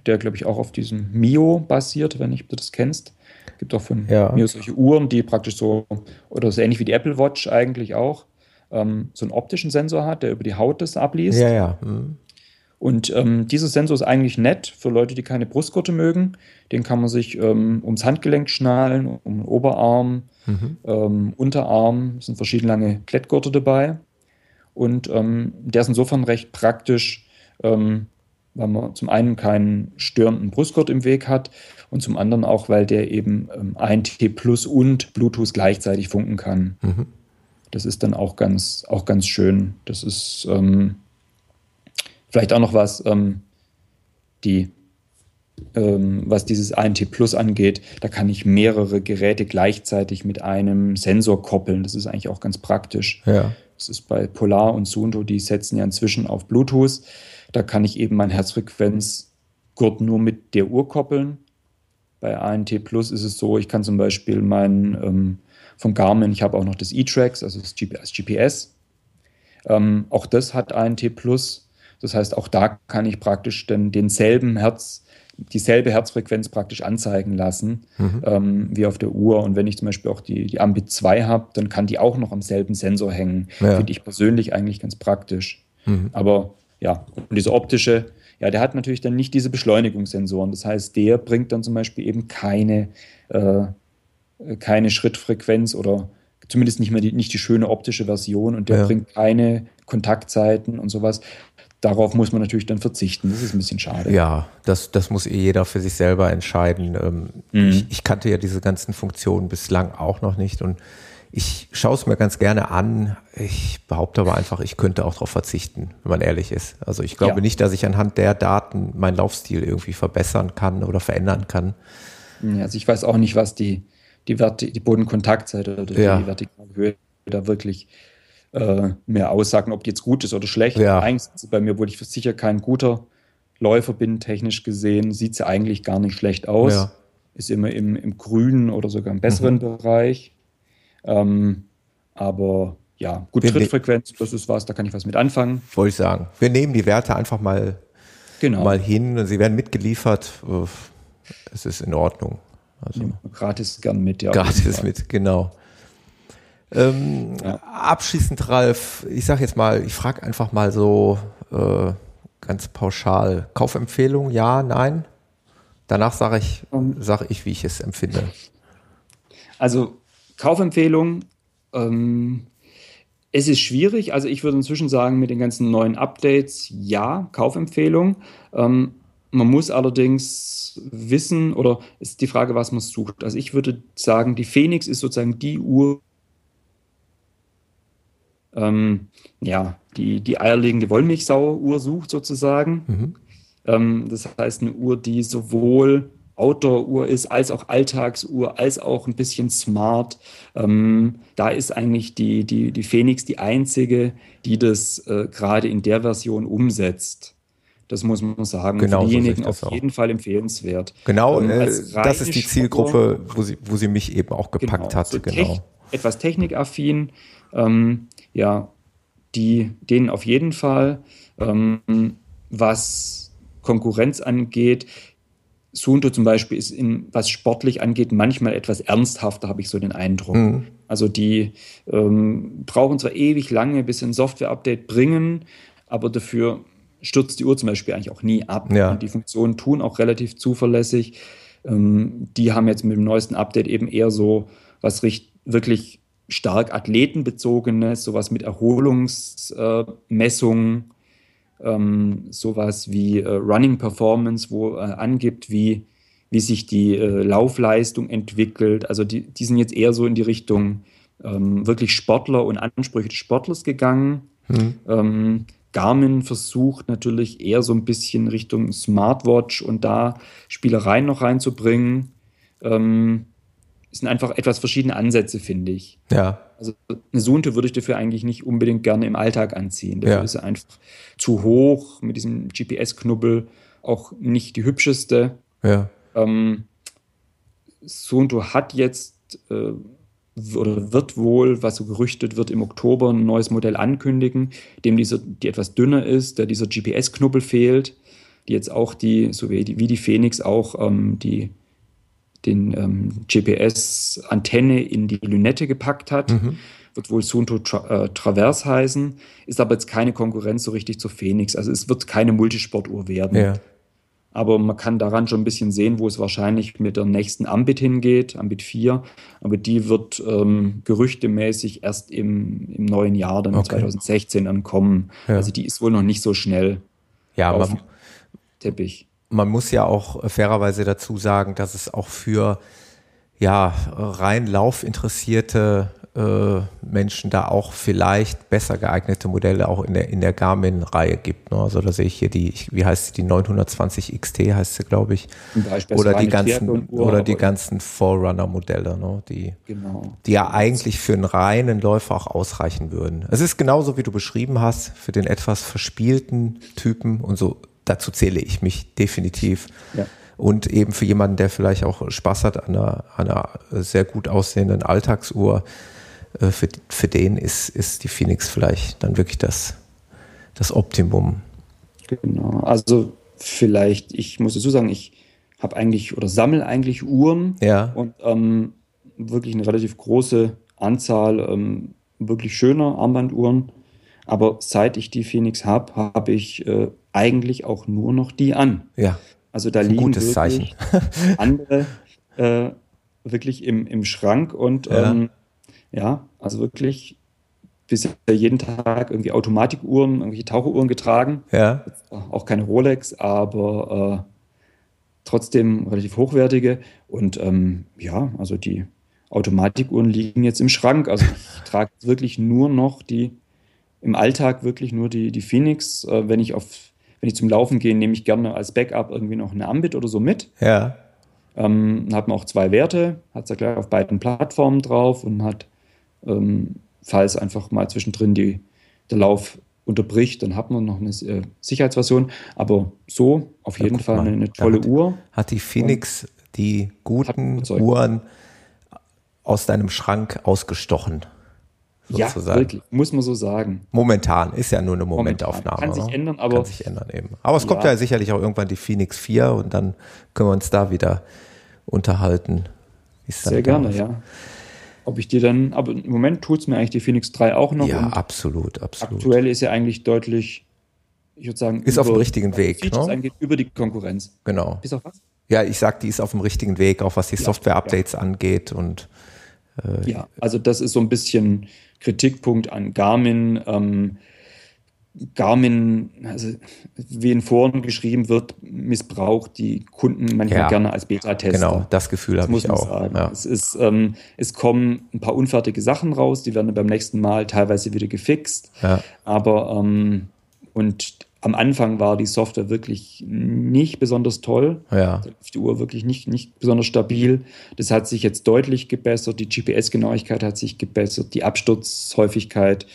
der, glaube ich, auch auf diesem Mio basiert, wenn ich, du das kennst. Gibt auch von ja. Mio solche Uhren, die praktisch so, oder so ähnlich wie die Apple Watch eigentlich auch, ähm, so einen optischen Sensor hat, der über die Haut das abliest. Ja, ja. Mhm. Und ähm, dieser Sensor ist eigentlich nett für Leute, die keine Brustgurte mögen. Den kann man sich ähm, ums Handgelenk schnallen, um den Oberarm, mhm. ähm, Unterarm. Es sind verschiedene lange Klettgurte dabei. Und ähm, der ist insofern recht praktisch, ähm, weil man zum einen keinen störenden Brustgurt im Weg hat und zum anderen auch, weil der eben ähm, ANT Plus und Bluetooth gleichzeitig funken kann. Mhm. Das ist dann auch ganz, auch ganz schön. Das ist ähm, vielleicht auch noch was, ähm, die, ähm, was dieses ANT Plus angeht. Da kann ich mehrere Geräte gleichzeitig mit einem Sensor koppeln. Das ist eigentlich auch ganz praktisch. Ja. Das ist bei Polar und Suunto, die setzen ja inzwischen auf Bluetooth. Da kann ich eben mein Herzfrequenzgurt nur mit der Uhr koppeln. Bei ANT Plus ist es so, ich kann zum Beispiel meinen ähm, von Garmin, ich habe auch noch das E-Tracks, also das GPS. Ähm, auch das hat ANT Plus. Das heißt, auch da kann ich praktisch dann denselben Herz, dieselbe Herzfrequenz praktisch anzeigen lassen mhm. ähm, wie auf der Uhr. Und wenn ich zum Beispiel auch die, die Ambit 2 habe, dann kann die auch noch am selben Sensor hängen. Ja. Finde ich persönlich eigentlich ganz praktisch. Mhm. Aber ja, und dieser optische, ja, der hat natürlich dann nicht diese Beschleunigungssensoren. Das heißt, der bringt dann zum Beispiel eben keine, äh, keine Schrittfrequenz oder zumindest nicht mehr die, nicht die schöne optische Version und der ja. bringt keine Kontaktzeiten und sowas. Darauf muss man natürlich dann verzichten. Das ist ein bisschen schade. Ja, das, das muss eh jeder für sich selber entscheiden. Ähm, mhm. ich, ich kannte ja diese ganzen Funktionen bislang auch noch nicht und ich schaue es mir ganz gerne an. Ich behaupte aber einfach, ich könnte auch darauf verzichten, wenn man ehrlich ist. Also ich glaube ja. nicht, dass ich anhand der Daten meinen Laufstil irgendwie verbessern kann oder verändern kann. Also ich weiß auch nicht, was die, die, Verti die Bodenkontaktseite oder ja. die vertikale Höhe da wirklich äh, mehr aussagen, ob die jetzt gut ist oder schlecht. Ja. Eigentlich bei mir, wo ich sicher kein guter Läufer bin, technisch gesehen, sieht sie eigentlich gar nicht schlecht aus. Ja. Ist immer im, im grünen oder sogar im besseren mhm. Bereich. Ähm, aber ja, gut, Trittfrequenz, das ist was, da kann ich was mit anfangen. Wollte ich sagen. Wir nehmen die Werte einfach mal, genau. mal hin. Sie werden mitgeliefert. Es ist in Ordnung. Also, gratis gern mit, ja. Gratis mit, genau. Ähm, ja. Abschließend, Ralf, ich sage jetzt mal, ich frage einfach mal so äh, ganz pauschal. Kaufempfehlung, ja, nein? Danach sage ich, um, sag ich, wie ich es empfinde. Also Kaufempfehlung. Ähm, es ist schwierig. Also ich würde inzwischen sagen, mit den ganzen neuen Updates, ja, Kaufempfehlung. Ähm, man muss allerdings wissen, oder ist die Frage, was man sucht. Also ich würde sagen, die Phoenix ist sozusagen die Uhr, ähm, ja, die, die eierlegende Wollmilchsau-Uhr sucht sozusagen. Mhm. Ähm, das heißt, eine Uhr, die sowohl Outdoor-Uhr ist, als auch Alltagsuhr, als auch ein bisschen smart. Ähm, da ist eigentlich die, die, die Phoenix die einzige, die das äh, gerade in der Version umsetzt. Das muss man sagen. Genau, Für diejenigen so auf jeden Fall empfehlenswert. Genau, ähm, äh, das ist die Zielgruppe, wo sie, wo sie mich eben auch gepackt genau, hat. So genau. etwas technikaffin, ähm, ja, die, denen auf jeden Fall. Ähm, was Konkurrenz angeht, Sunto zum Beispiel ist, in, was sportlich angeht, manchmal etwas ernsthafter, habe ich so den Eindruck. Mhm. Also die ähm, brauchen zwar ewig lange, bis sie ein Software-Update bringen, aber dafür stürzt die Uhr zum Beispiel eigentlich auch nie ab. Ja. Und die Funktionen tun auch relativ zuverlässig. Ähm, die haben jetzt mit dem neuesten Update eben eher so was wirklich stark athletenbezogenes, sowas mit Erholungsmessungen ähm, sowas wie äh, Running Performance, wo äh, angibt, wie, wie sich die äh, Laufleistung entwickelt. Also die, die sind jetzt eher so in die Richtung ähm, wirklich Sportler und Ansprüche des Sportlers gegangen. Mhm. Ähm, Garmin versucht natürlich eher so ein bisschen Richtung Smartwatch und da Spielereien noch reinzubringen. Ähm, es sind einfach etwas verschiedene Ansätze, finde ich. Ja. Also eine Sunte würde ich dafür eigentlich nicht unbedingt gerne im Alltag anziehen. Dafür Ja. ist sie einfach zu hoch mit diesem GPS-Knubbel, auch nicht die hübscheste. Ja. Ähm, Suunto hat jetzt äh, oder wird wohl, was so gerüchtet wird, im Oktober ein neues Modell ankündigen, dem dieser, die etwas dünner ist, der dieser GPS-Knubbel fehlt, die jetzt auch die, so wie die, wie die Phoenix auch ähm, die den ähm, GPS-Antenne in die Lünette gepackt hat. Mhm. Wird wohl Sunto Tra äh, Traverse heißen, ist aber jetzt keine Konkurrenz so richtig zur Phoenix. Also es wird keine Multisportuhr werden. Ja. Aber man kann daran schon ein bisschen sehen, wo es wahrscheinlich mit der nächsten Ambit hingeht, Ambit 4. Aber die wird ähm, gerüchtemäßig erst im, im neuen Jahr, dann Okay. 2016, ankommen. Ja. Also die ist wohl noch nicht so schnell Ja, dem Teppich. Man muss ja auch fairerweise dazu sagen, dass es auch für ja rein laufinteressierte äh, Menschen da auch vielleicht besser geeignete Modelle auch in der in der Garmin-Reihe gibt. Ne? Also da sehe ich hier die, wie heißt sie, die 920 XT heißt sie, glaube ich, oder die ganzen oder die ganzen Forerunner-Modelle, ne? die Genau. die ja eigentlich für einen reinen Läufer auch ausreichen würden. Es ist genauso, wie du beschrieben hast, für den etwas verspielten Typen und so, dazu zähle ich mich definitiv. Ja. Und eben für jemanden, der vielleicht auch Spaß hat an einer, an einer sehr gut aussehenden Alltagsuhr, äh, für, für den ist, ist die Phoenix vielleicht dann wirklich das, das Optimum. Genau. Also vielleicht, ich muss dazu sagen, ich habe eigentlich oder sammle eigentlich Uhren Ja. und ähm, wirklich eine relativ große Anzahl ähm, wirklich schöner Armbanduhren. Aber seit ich die Phoenix habe, habe ich äh, eigentlich auch nur noch die an. Ja, Also da liegen gutes wirklich Zeichen. [LAUGHS] andere äh, wirklich im, im Schrank und Ja. ähm, ja, also wirklich bisher jeden Tag irgendwie Automatikuhren, irgendwelche Taucheruhren getragen Ja, auch keine Rolex, aber äh, trotzdem relativ hochwertige. Und ähm, ja, also die Automatikuhren liegen jetzt im Schrank. Also ich [LAUGHS] trage wirklich nur noch die, im Alltag wirklich nur die, die Phoenix. Äh, wenn ich auf, wenn ich zum Laufen gehe, nehme ich gerne als Backup irgendwie noch eine Ambit oder so mit. ja, Ähm, hat man auch zwei Werte, hat es ja gleich auf beiden Plattformen drauf und hat, ähm, falls einfach mal zwischendrin die, der Lauf unterbricht, dann hat man noch eine äh, Sicherheitsversion. Aber so auf Ja, jeden guck Fall eine, eine tolle hat- Uhr. hat die Phoenix die guten. Uhren aus deinem Schrank ausgestochen. Ja, sozusagen. wirklich, muss man so sagen. Momentan ist ja nur eine Momentan. Momentaufnahme. Kann sich ne? ändern, aber- Kann sich ändern eben. Aber es kommt Ja. ja sicherlich auch irgendwann die Phoenix 4 und dann können wir uns da wieder unterhalten. Sehr gerne, ja. Ob ich die dann, aber im Moment tut es mir eigentlich die Phoenix 3 auch noch. Ja, absolut, absolut. aktuell ist ja eigentlich deutlich, ich würde sagen, Ist auf dem richtigen Weg, ne? angeht, über die Konkurrenz. Genau. Bis auf was? Ja, ich sag, die ist auf dem richtigen Weg, auch was die Ja, Software-Updates angeht und Ja, also das ist so ein bisschen Kritikpunkt an Garmin. Ähm, Garmin, also wie in Foren geschrieben wird, missbraucht die Kunden manchmal ja, gerne als Beta-Tester. Genau, das Gefühl habe ich auch. Sagen. Ja. Es, ist, ähm, es kommen ein paar unfertige Sachen raus, die werden beim nächsten Mal teilweise wieder gefixt. Ja. Aber ähm, und am Anfang war die Software wirklich nicht besonders toll. Ja. Die Uhr wirklich nicht, nicht besonders stabil. Das hat sich jetzt deutlich gebessert. Die GPS-Genauigkeit hat sich gebessert. Die Absturzhäufigkeit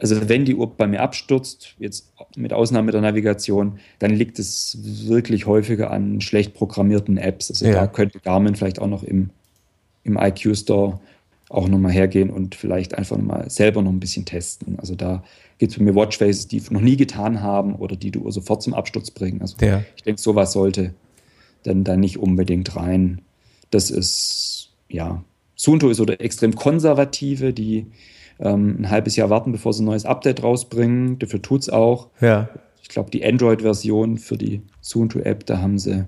also wenn die Uhr bei mir abstürzt, jetzt mit Ausnahme der Navigation, dann liegt es wirklich häufiger an schlecht programmierten Apps. Also ja. da könnte Garmin vielleicht auch noch im, im IQ Store auch nochmal hergehen und vielleicht einfach nochmal selber noch ein bisschen testen. Also da gibt es bei mir Watchfaces, die noch nie getan haben oder die Uhr sofort zum Absturz bringen. Also ja. ich denke, sowas sollte dann da nicht unbedingt rein. Das ist, ja, Sunto ist oder extrem konservative, die ähm, ein halbes Jahr warten, bevor sie ein neues Update rausbringen. Dafür tut es auch. Ja. Ich glaube, die Android-Version für die Soonto-App, da haben sie,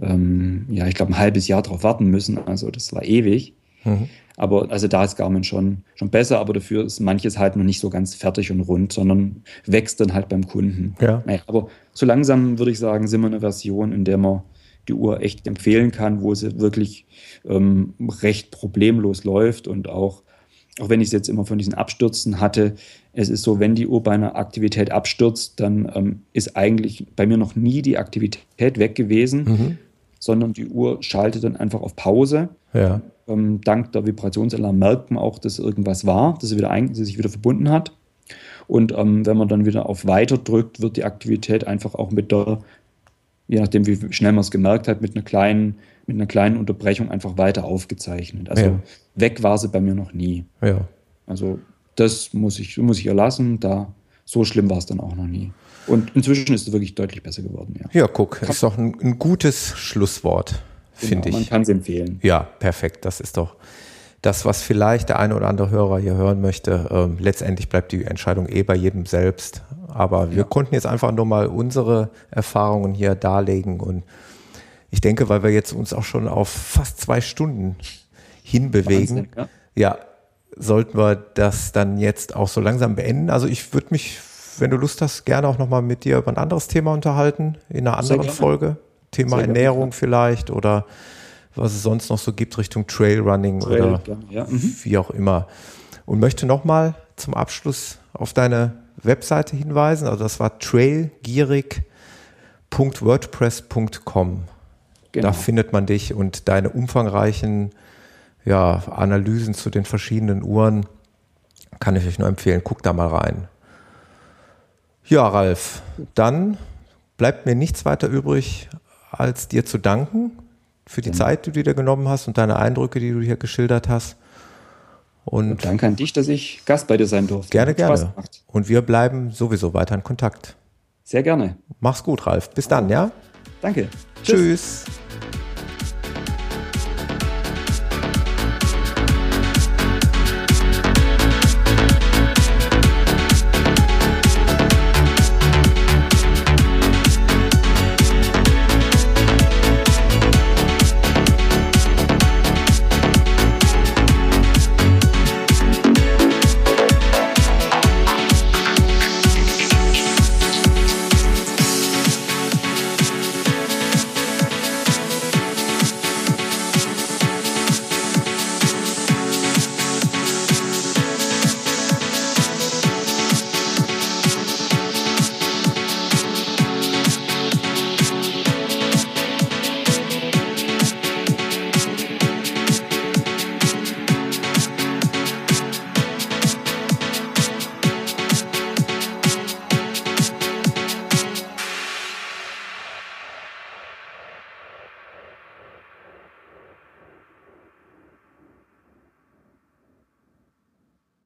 ähm, ja, ich glaube, ein halbes Jahr drauf warten müssen. Also das war ewig. Mhm. Aber also da ist Garmin schon, schon besser, aber dafür ist manches halt noch nicht so ganz fertig und rund, sondern wächst dann halt beim Kunden. Ja. Naja, aber so langsam würde ich sagen, sind wir eine Version, in der man die Uhr echt empfehlen kann, wo sie wirklich ähm, recht problemlos läuft und auch auch wenn ich es jetzt immer von diesen Abstürzen hatte, es ist so, wenn die Uhr bei einer Aktivität abstürzt, dann ähm, ist eigentlich bei mir noch nie die Aktivität weg gewesen, mhm. Sondern die Uhr schaltet dann einfach auf Pause. Ja. Ähm, dank der Vibrationsalarm merkt man auch, dass irgendwas war, dass sie, wieder ein, sie sich wieder verbunden hat. Und ähm, wenn man dann wieder auf Weiter drückt, wird die Aktivität einfach auch mit der, je nachdem wie schnell man es gemerkt hat, mit einer kleinen mit einer kleinen Unterbrechung einfach weiter aufgezeichnet. Also ja. weg war sie bei mir noch nie. Ja. Also das muss ich, muss ich erlassen. Da so schlimm war es dann auch noch nie. Und inzwischen ist es wirklich deutlich besser geworden. Ja, ja guck, kann, ist doch ein, ein gutes Schlusswort, genau, finde ich. Man kann es empfehlen. Ja, perfekt. Das ist doch das, was vielleicht der eine oder andere Hörer hier hören möchte. Ähm, letztendlich bleibt die Entscheidung eh bei jedem selbst. Aber wir ja. konnten jetzt einfach nur mal unsere Erfahrungen hier darlegen und ich denke, weil wir jetzt uns auch schon auf fast zwei Stunden hinbewegen, Wahnsinn, ja. ja, sollten wir das dann jetzt auch so langsam beenden. Also ich würde mich, wenn du Lust hast, gerne auch nochmal mit dir über ein anderes Thema unterhalten, in einer anderen Folge. Thema Sehr Ernährung gerne. vielleicht oder was es sonst noch so gibt Richtung Trailrunning Trail, oder ja. mhm. wie auch immer. Und möchte nochmal zum Abschluss auf deine Webseite hinweisen. Also das war trailgierig.wordpress.com. Genau. Da findet man dich und deine umfangreichen ja, Analysen zu den verschiedenen Uhren kann ich euch nur empfehlen. Guck da mal rein. Ja, Ralf, dann bleibt mir nichts weiter übrig, als dir zu danken für die genau. Zeit, die du dir genommen hast und deine Eindrücke, die du hier geschildert hast. Und, und danke an dich, dass ich Gast bei dir sein durfte. Gerne, gerne. Und wir bleiben sowieso weiter in Kontakt. Sehr gerne. Mach's gut, Ralf. Bis dann, ja? Danke. Tschüss. Tschüss.